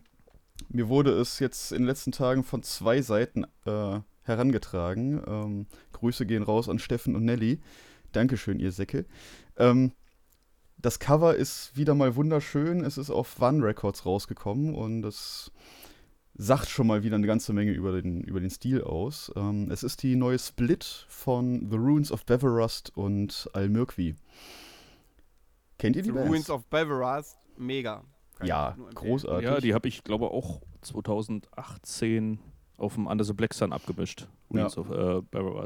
mir wurde es jetzt in den letzten Tagen von zwei Seiten äh, herangetragen. Ähm, Grüße gehen raus an Steffen und Nelly. Dankeschön, ihr Säcke. Ähm, das Cover ist wieder mal wunderschön. Es ist auf One Records rausgekommen und das sagt schon mal wieder eine ganze Menge über den, über den Stil aus. Ähm, es ist die neue Split von The Ruins of Beverust und Almirkwi. Kennt ihr die The Bands? Ruins of Beverast, mega. Kann Ja, großartig. Ja, die habe ich, glaube auch 2018 auf dem Under the Black Sun abgemischt. Ruins Ja. of äh, Barrow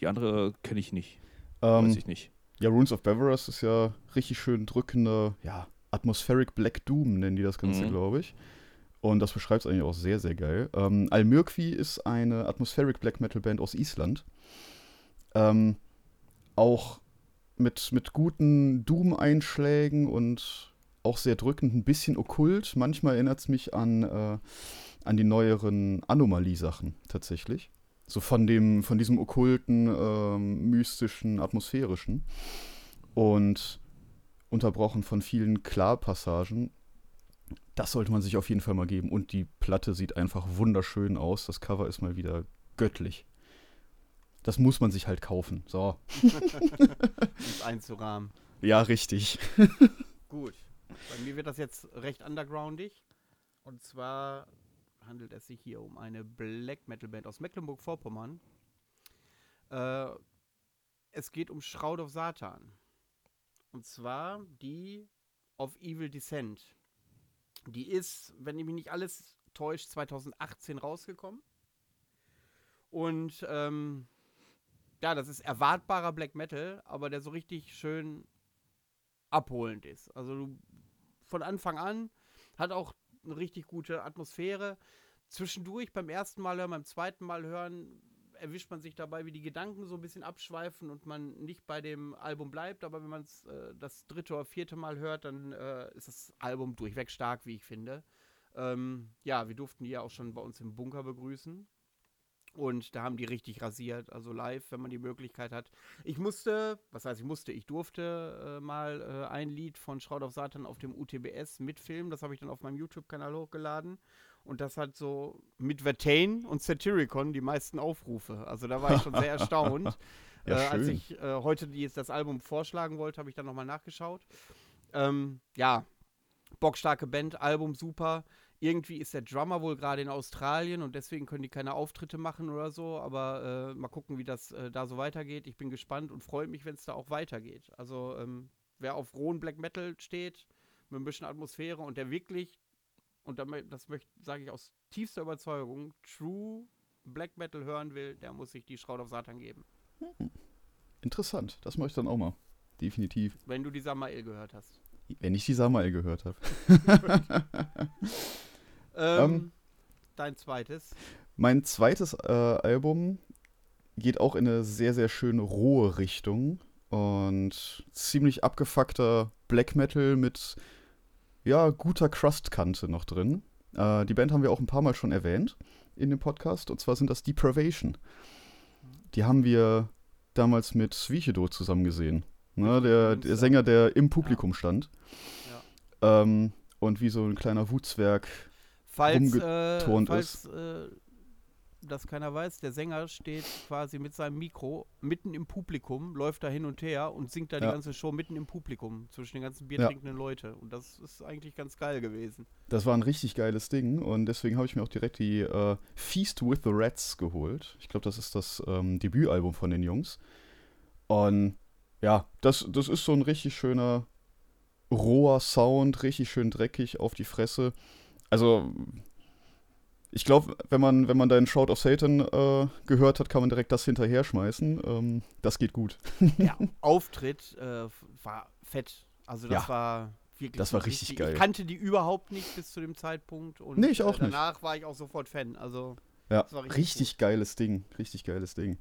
Die andere kenne ich nicht. ähm, Weiß ich nicht. Ja, Runes of Beverus ist ja richtig schön drückende, ja, Atmospheric Black Doom nennen die das Ganze, Mhm. glaube ich. Und das beschreibt es eigentlich auch sehr, sehr geil. Ähm, Almirkwi ist eine Atmospheric Black Metal Band aus Island. Ähm, auch mit, mit guten Doom-Einschlägen und auch sehr drückend, ein bisschen okkult. Manchmal erinnert es mich an, äh, an die neueren Anomalie-Sachen tatsächlich. So von dem, von diesem okkulten, ähm, mystischen, atmosphärischen. Und unterbrochen von vielen Klarpassagen. Das sollte man sich auf jeden Fall mal geben. Und die Platte sieht einfach wunderschön aus. Das Cover ist mal wieder göttlich. Das muss man sich halt kaufen. So. Um es einzurahmen. Ja, richtig. Gut. Bei mir wird das jetzt recht undergroundig. Und zwar handelt es sich hier um eine Black Metal Band aus Mecklenburg-Vorpommern. Äh, es geht um Shroud of Satan. Und zwar die of Evil Descent. Die ist, wenn ich mich nicht alles täuscht, 2018 rausgekommen. Und ähm, ja, das ist erwartbarer Black Metal, aber der so richtig schön abholend ist. Also du, von Anfang an hat auch eine richtig gute Atmosphäre. Zwischendurch beim ersten Mal hören, beim zweiten Mal hören, erwischt man sich dabei, wie die Gedanken so ein bisschen abschweifen und man nicht bei dem Album bleibt. Aber wenn man es äh, das dritte oder vierte Mal hört, dann äh, ist das Album durchweg stark, wie ich finde. Ähm, ja, wir durften die ja auch schon bei uns im Bunker begrüßen. Und da haben die richtig rasiert, also live, wenn man die Möglichkeit hat. Ich musste, was heißt ich musste, ich durfte äh, mal äh, ein Lied von Shroud of Satan auf dem UTBS mitfilmen. Das habe ich dann auf meinem YouTube-Kanal hochgeladen. Und das hat so mit Vertain und Satyricon die meisten Aufrufe. Also da war ich schon sehr erstaunt. Ja, äh, als ich äh, heute die, das Album vorschlagen wollte, habe ich dann nochmal nachgeschaut. Ähm, ja, bockstarke Band, Album super. Irgendwie ist der Drummer wohl gerade in Australien und deswegen können die keine Auftritte machen oder so. Aber äh, mal gucken, wie das äh, da so weitergeht. Ich bin gespannt und freue mich, wenn es da auch weitergeht. Also ähm, wer auf rohen Black Metal steht, mit ein bisschen Atmosphäre und der wirklich, und das sage ich aus tiefster Überzeugung, True Black Metal hören will, der muss sich die Shroud of Satan geben. Interessant. Das mache ich dann auch mal. Definitiv. Wenn du die Samael gehört hast. Wenn ich die Samael gehört habe. Ähm, Ähm. dein zweites. Mein zweites äh, Album geht auch in eine sehr, sehr schöne rohe Richtung und ziemlich abgefuckter Black Metal mit ja, guter Crustkante noch drin. Äh, die Band haben wir auch ein paar Mal schon erwähnt in dem Podcast und zwar sind das Depravation. Die haben wir damals mit Svichedo zusammen gesehen. Ne, der, der Sänger, der im Publikum stand. Ähm, und wie so ein kleiner Wutzwerk Falls, äh, rumgeturnt falls äh, das keiner weiß, der Sänger steht quasi mit seinem Mikro mitten im Publikum, läuft da hin und her und singt da die Ja. ganze Show mitten im Publikum zwischen den ganzen Ja. biertrinkenden Leute. Und das ist eigentlich ganz geil gewesen. Das war ein richtig geiles Ding und deswegen habe ich mir auch direkt die äh, Feast with the Rats geholt. Ich glaube, das ist das ähm, Debütalbum von den Jungs. Und ja, das, das ist so ein richtig schöner, roher Sound, richtig schön dreckig auf die Fresse. Also, ich glaube, wenn man, wenn man deinen Shout of Satan äh, gehört hat, kann man direkt das hinterher schmeißen. Ähm, das geht gut. Der Auftritt äh, war fett. Also das Ja. war wirklich. Das war richtig geil. Ich kannte die überhaupt nicht bis zu dem Zeitpunkt. Und Nee, ich auch äh, nicht. danach war ich auch sofort Fan. Also Ja, Das war richtig richtig, geiles Ding. Richtig geiles Ding.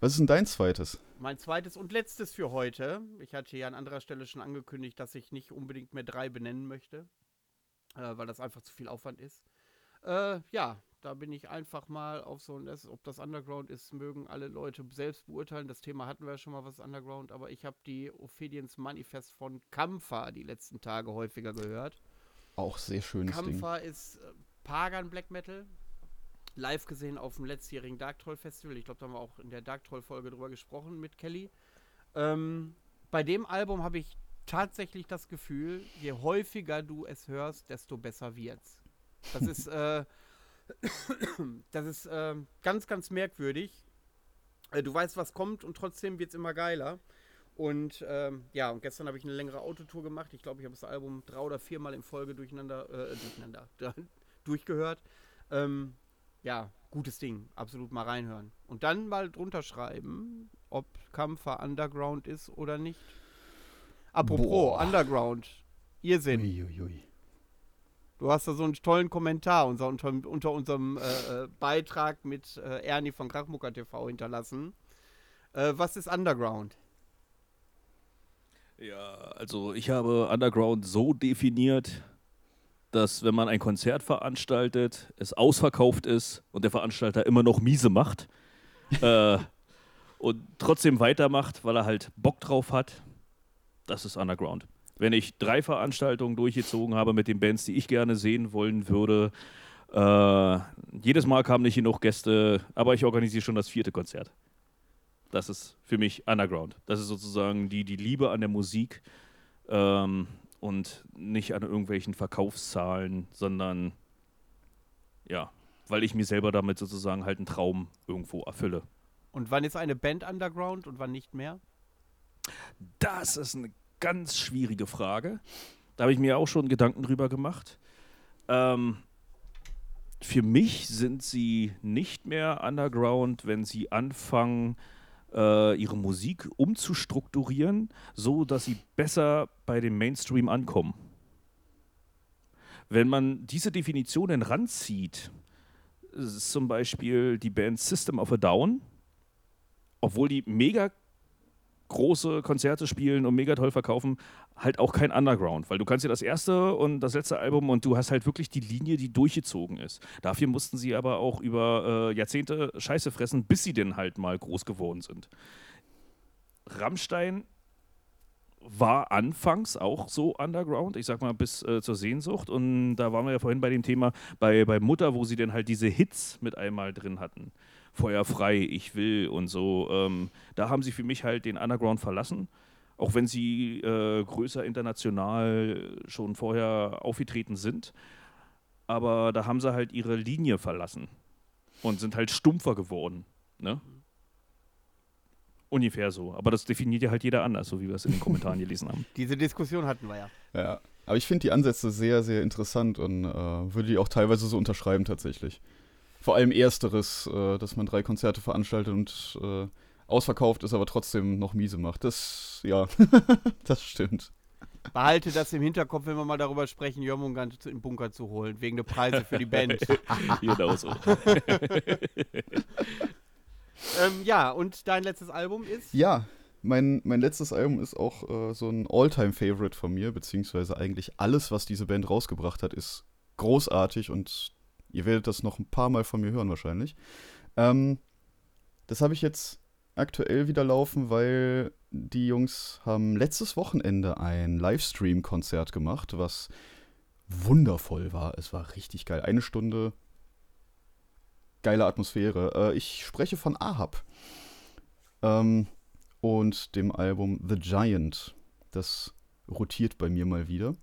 Was ist denn dein zweites? mein zweites und letztes für heute. Ich hatte ja an anderer Stelle schon angekündigt, dass ich nicht unbedingt mehr drei benennen möchte, äh, weil das einfach zu viel Aufwand ist. Äh, ja, da bin ich einfach mal auf so ein, ob das Underground ist, mögen alle Leute selbst beurteilen. Das Thema hatten wir ja schon mal, was Underground, aber ich habe die Ophidians Manifest von Kampfer die letzten Tage häufiger gehört. Auch sehr schönes Ding. Kampfer ist äh, Pagan Black Metal. Live gesehen auf dem letztjährigen Dark Troll Festival. Ich glaube, da haben wir auch in der Dark Troll Folge drüber gesprochen mit Kelly. Ähm, bei dem Album habe ich tatsächlich das Gefühl, je häufiger du es hörst, desto besser wird's. Das ist, äh, das ist äh, ganz, ganz merkwürdig. Äh, du weißt, was kommt und trotzdem wird es immer geiler. Und ähm, ja, und gestern habe ich eine längere Autotour gemacht. Ich glaube, ich habe das Album drei oder viermal in Folge durcheinander, äh, durcheinander, durchgehört. Ähm, ja, gutes Ding. Absolut mal reinhören. Und dann mal drunter schreiben, ob Kampfer Underground ist oder nicht. Apropos Boah. Underground. Irrsinn. Uiuiui. Du hast da so einen tollen Kommentar unser, unter, unter unserem äh, äh, Beitrag mit äh, Ernie von Krachmucker TV hinterlassen. Äh, was ist Underground? Ja, also ich habe Underground so definiert, dass wenn man ein Konzert veranstaltet, es ausverkauft ist und der Veranstalter immer noch miese macht äh, und trotzdem weitermacht, weil er halt Bock drauf hat, das ist Underground. Wenn ich drei Veranstaltungen durchgezogen habe mit den Bands, die ich gerne sehen wollen würde, äh, jedes Mal kamen nicht genug Gäste, aber ich organisiere schon das vierte Konzert. Das ist für mich Underground. Das ist sozusagen die, die Liebe an der Musik ähm, und nicht an irgendwelchen Verkaufszahlen, sondern ja, weil ich mir selber damit sozusagen halt einen Traum irgendwo erfülle. Und wann ist eine Band Underground und wann nicht mehr? Das ist eine ganz schwierige Frage. Da habe ich mir auch schon Gedanken drüber gemacht. Ähm, für mich sind sie nicht mehr underground, wenn sie anfangen, äh, ihre Musik umzustrukturieren, so dass sie besser bei dem Mainstream ankommen. Wenn man diese Definitionen ranzieht, ist zum Beispiel die Band System of a Down, obwohl die mega große Konzerte spielen und mega toll verkaufen, halt auch kein Underground, weil du kannst ja das erste und das letzte Album und du hast halt wirklich die Linie, die durchgezogen ist. Dafür mussten sie aber auch über äh, Jahrzehnte Scheiße fressen, bis sie denn halt mal groß geworden sind. Rammstein war anfangs auch so underground, ich sag mal bis äh, zur Sehnsucht und da waren wir ja vorhin bei dem Thema bei, bei Mutter, wo sie dann halt diese Hits mit einmal drin hatten. Feuer frei, ich will und so. Ähm, da haben sie für mich halt den Underground verlassen. Auch wenn sie äh, größer international schon vorher aufgetreten sind. Aber da haben sie halt ihre Linie verlassen und sind halt stumpfer geworden. Ne? Ungefähr so. Aber das definiert ja halt jeder anders, so wie wir es in den Kommentaren gelesen haben. Diese Diskussion hatten wir ja. Ja. Aber ich finde die Ansätze sehr, sehr interessant und äh, würde die auch teilweise so unterschreiben tatsächlich. Vor allem ersteres, äh, dass man drei Konzerte veranstaltet und äh, ausverkauft ist, aber trotzdem noch miese macht. Das, ja, das stimmt. Behalte das im Hinterkopf, wenn wir mal darüber sprechen, Jörmungand im Bunker zu holen, wegen der Preise für die Band. genau so. ähm, ja, und dein letztes Album ist? Ja, mein, mein letztes Album ist auch äh, so ein All-Time-Favorite von mir, beziehungsweise eigentlich alles, was diese Band rausgebracht hat, ist großartig und ihr werdet das noch ein paar Mal von mir hören wahrscheinlich. Ähm, das habe ich jetzt aktuell wieder laufen, weil die Jungs haben letztes Wochenende ein Livestream-Konzert gemacht, was wundervoll war. Es war richtig geil. Eine Stunde geile Atmosphäre. Äh, ich spreche von Ahab. Ähm, und dem Album The Giant. Das rotiert bei mir mal wieder.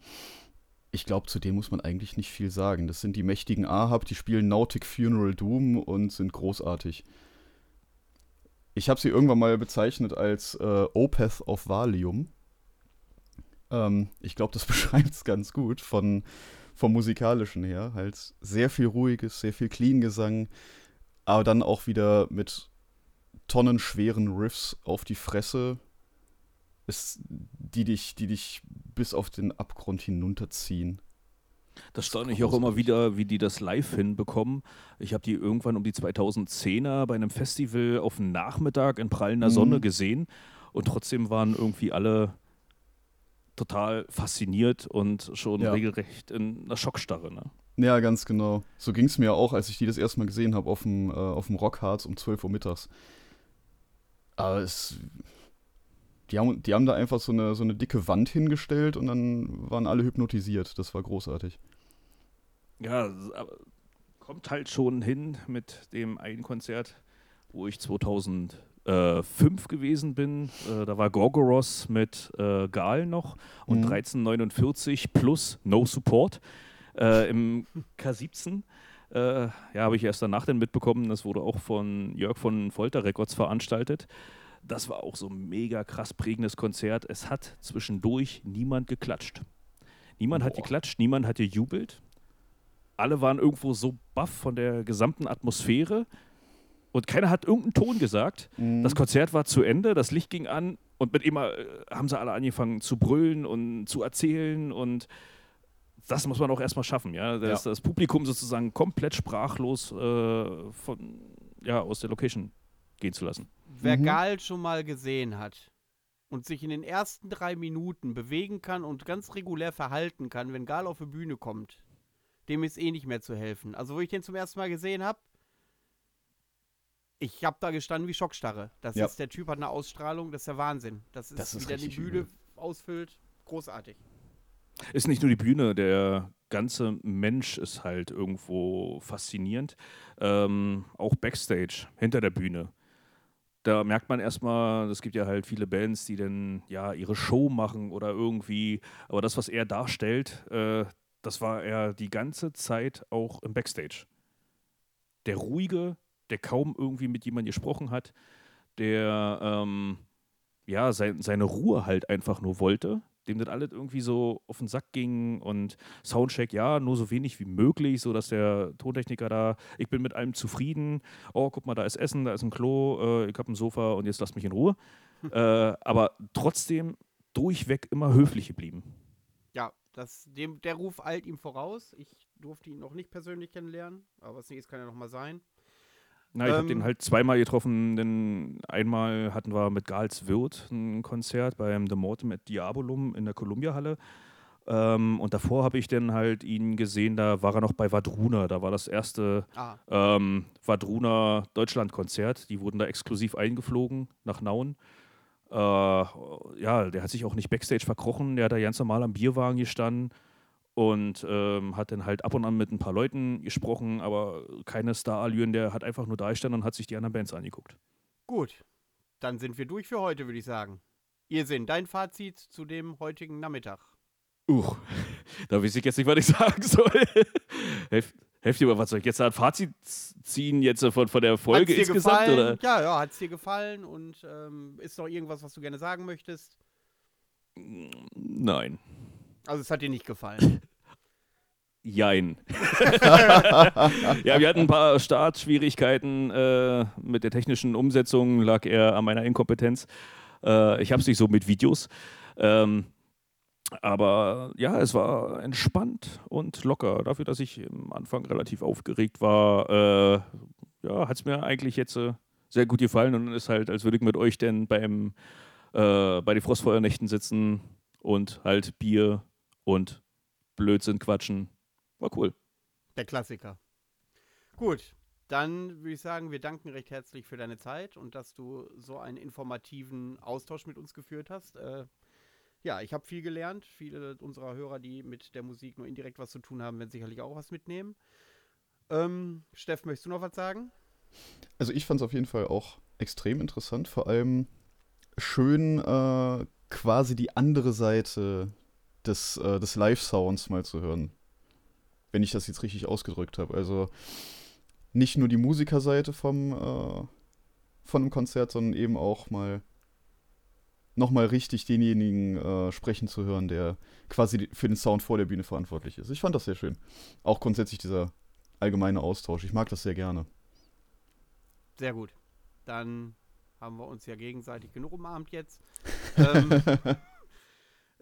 Ich glaube, zu dem muss man eigentlich nicht viel sagen. Das sind die mächtigen Ahab, die spielen Nautic Funeral Doom und sind großartig. Ich habe sie irgendwann mal bezeichnet als äh, Opeth of Valium. Ähm, ich glaube, das beschreibt es ganz gut. Von, vom musikalischen her. Halt sehr viel ruhiges, sehr viel clean Gesang, aber dann auch wieder mit tonnenschweren Riffs auf die Fresse, ist, die, dich, die dich bis auf den Abgrund hinunterziehen. Das staune ich auch immer wieder, wie die das live hinbekommen. Ich habe die irgendwann um die 2010er bei einem Festival auf dem Nachmittag in prallender mhm. Sonne gesehen und trotzdem waren irgendwie alle total fasziniert und schon ja. regelrecht in einer Schockstarre. Ne? Ja, ganz genau. So ging es mir auch, als ich die das erste Mal gesehen habe auf dem, äh, auf dem Rockharz um 12 Uhr mittags. Aber es, die, haben, die haben da einfach so eine, so eine dicke Wand hingestellt und dann waren alle hypnotisiert. Das war großartig. Ja, kommt halt schon hin mit dem einen Konzert, wo ich 2005 gewesen bin. Äh, da war Gorgoros mit äh, Gal noch und mhm. 1349 plus No Support äh, im K17. Äh, ja, habe ich erst danach dann mitbekommen. Das wurde auch von Jörg von Folter Records veranstaltet. Das war auch so ein mega krass prägendes Konzert. Es hat zwischendurch niemand geklatscht. Niemand Boah. hat geklatscht, niemand hat gejubelt. Alle waren irgendwo so baff von der gesamten Atmosphäre und keiner hat irgendeinen Ton gesagt. Mhm. Das Konzert war zu Ende, das Licht ging an und mit immer äh, haben sie alle angefangen zu brüllen und zu erzählen und das muss man auch erstmal schaffen, ja. Das, ja. das Publikum sozusagen komplett sprachlos äh, von, ja, aus der Location gehen zu lassen. Wer mhm. Gal schon mal gesehen hat und sich in den ersten drei Minuten bewegen kann und ganz regulär verhalten kann, wenn Gal auf die Bühne kommt, dem ist eh nicht mehr zu helfen. Also, wo ich den zum ersten Mal gesehen habe, ich habe da gestanden wie Schockstarre. Das ja. ist, der Typ hat eine Ausstrahlung, das ist der Wahnsinn. Das ist, das ist wie der die Bühne übel. ausfüllt. Großartig. Ist nicht nur die Bühne, der ganze Mensch ist halt irgendwo faszinierend. Ähm, auch Backstage, hinter der Bühne. Da merkt man erstmal, es gibt ja halt viele Bands, die dann ja ihre Show machen oder irgendwie, aber das, was er darstellt, äh, das war er die ganze Zeit auch im Backstage. Der ruhige, der kaum irgendwie mit jemandem gesprochen hat, der ähm, ja sein, seine Ruhe halt einfach nur wollte dem das alles irgendwie so auf den Sack ging und Soundcheck, ja, nur so wenig wie möglich, sodass der Tontechniker da, ich bin mit allem zufrieden, oh, guck mal, da ist Essen, da ist ein Klo, äh, ich habe ein Sofa und jetzt lass mich in Ruhe. äh, aber trotzdem durchweg immer höflich geblieben. Ja, das, dem, der Ruf eilt ihm voraus. Ich durfte ihn noch nicht persönlich kennenlernen, aber was nicht ist, kann ja noch mal sein. Na, ich ähm, habe den halt zweimal getroffen, denn einmal hatten wir mit Gals Wirt ein Konzert beim The Mortem at Diabolum in der Columbia-Halle. Ähm, und davor habe ich dann halt ihn gesehen, da war er noch bei Vadruna. Da war das erste ah. ähm, Vadruna Deutschland-Konzert. Die wurden da exklusiv eingeflogen nach Nauen. Äh, ja, der hat sich auch nicht Backstage verkrochen. Der hat da ganz normal am Bierwagen gestanden und ähm, hat dann halt ab und an mit ein paar Leuten gesprochen, aber keine Star-Allüren, der hat einfach nur da gestanden und hat sich die anderen Bands angeguckt. Gut, dann sind wir durch für heute, würde ich sagen. Ihr Sinn, dein Fazit zu dem heutigen Nachmittag. Uch, da weiß ich jetzt nicht, was ich sagen soll. Helft, helft mal, was soll ich jetzt ein Fazit ziehen jetzt von, von der Folge hat's dir insgesamt? Gefallen? Oder? Ja, ja, hat es dir gefallen und ähm, ist noch irgendwas, was du gerne sagen möchtest? Nein. Also es hat dir nicht gefallen. Jein. ja, wir hatten ein paar Startschwierigkeiten äh, mit der technischen Umsetzung, lag eher an meiner Inkompetenz. Äh, ich habe es nicht so mit Videos. Ähm, aber ja, es war entspannt und locker. Dafür, dass ich am Anfang relativ aufgeregt war, äh, ja, hat es mir eigentlich jetzt äh, sehr gut gefallen und ist halt, als würde ich mit euch denn beim, äh, bei den Frostfeuernächten sitzen und halt Bier und Blödsinn quatschen. War cool. Der Klassiker. Gut, dann würde ich sagen, wir danken recht herzlich für deine Zeit und dass du so einen informativen Austausch mit uns geführt hast. Äh, ja, ich habe viel gelernt. Viele unserer Hörer, die mit der Musik nur indirekt was zu tun haben, werden sicherlich auch was mitnehmen. Ähm, Steff, möchtest du noch was sagen? Also ich fand es auf jeden Fall auch extrem interessant, vor allem schön äh, quasi die andere Seite des, äh, des Live-Sounds mal zu hören. Wenn ich das jetzt richtig ausgedrückt habe. Also nicht nur die Musikerseite vom, äh, von einem Konzert, sondern eben auch mal nochmal richtig denjenigen äh, sprechen zu hören, der quasi für den Sound vor der Bühne verantwortlich ist. Ich fand das sehr schön. Auch grundsätzlich dieser allgemeine Austausch. Ich mag das sehr gerne. Sehr gut. Dann haben wir uns ja gegenseitig genug umarmt jetzt. ähm,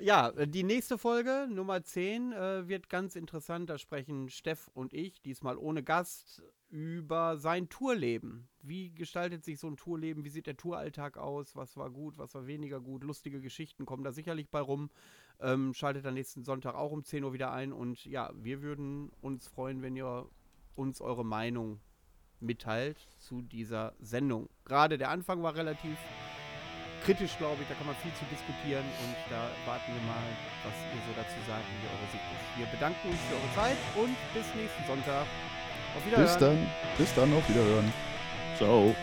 ja, die nächste Folge, Nummer 10, äh, wird ganz interessant. Da sprechen Steff und ich, diesmal ohne Gast, über sein Tourleben. Wie gestaltet sich so ein Tourleben? Wie sieht der Touralltag aus? Was war gut, was war weniger gut? Lustige Geschichten kommen da sicherlich bei rum. Ähm, schaltet dann nächsten Sonntag auch um 10 Uhr wieder ein. Und ja, wir würden uns freuen, wenn ihr uns eure Meinung mitteilt zu dieser Sendung. Gerade der Anfang war relativ kritisch, glaube ich. Da kann man viel zu diskutieren und da warten wir mal, was ihr so dazu sagt, wie eure Sicht ist. Wir bedanken uns für eure Zeit und bis nächsten Sonntag. Auf Wiederhören. Bis dann. Bis dann. Auf Wiederhören. Ciao.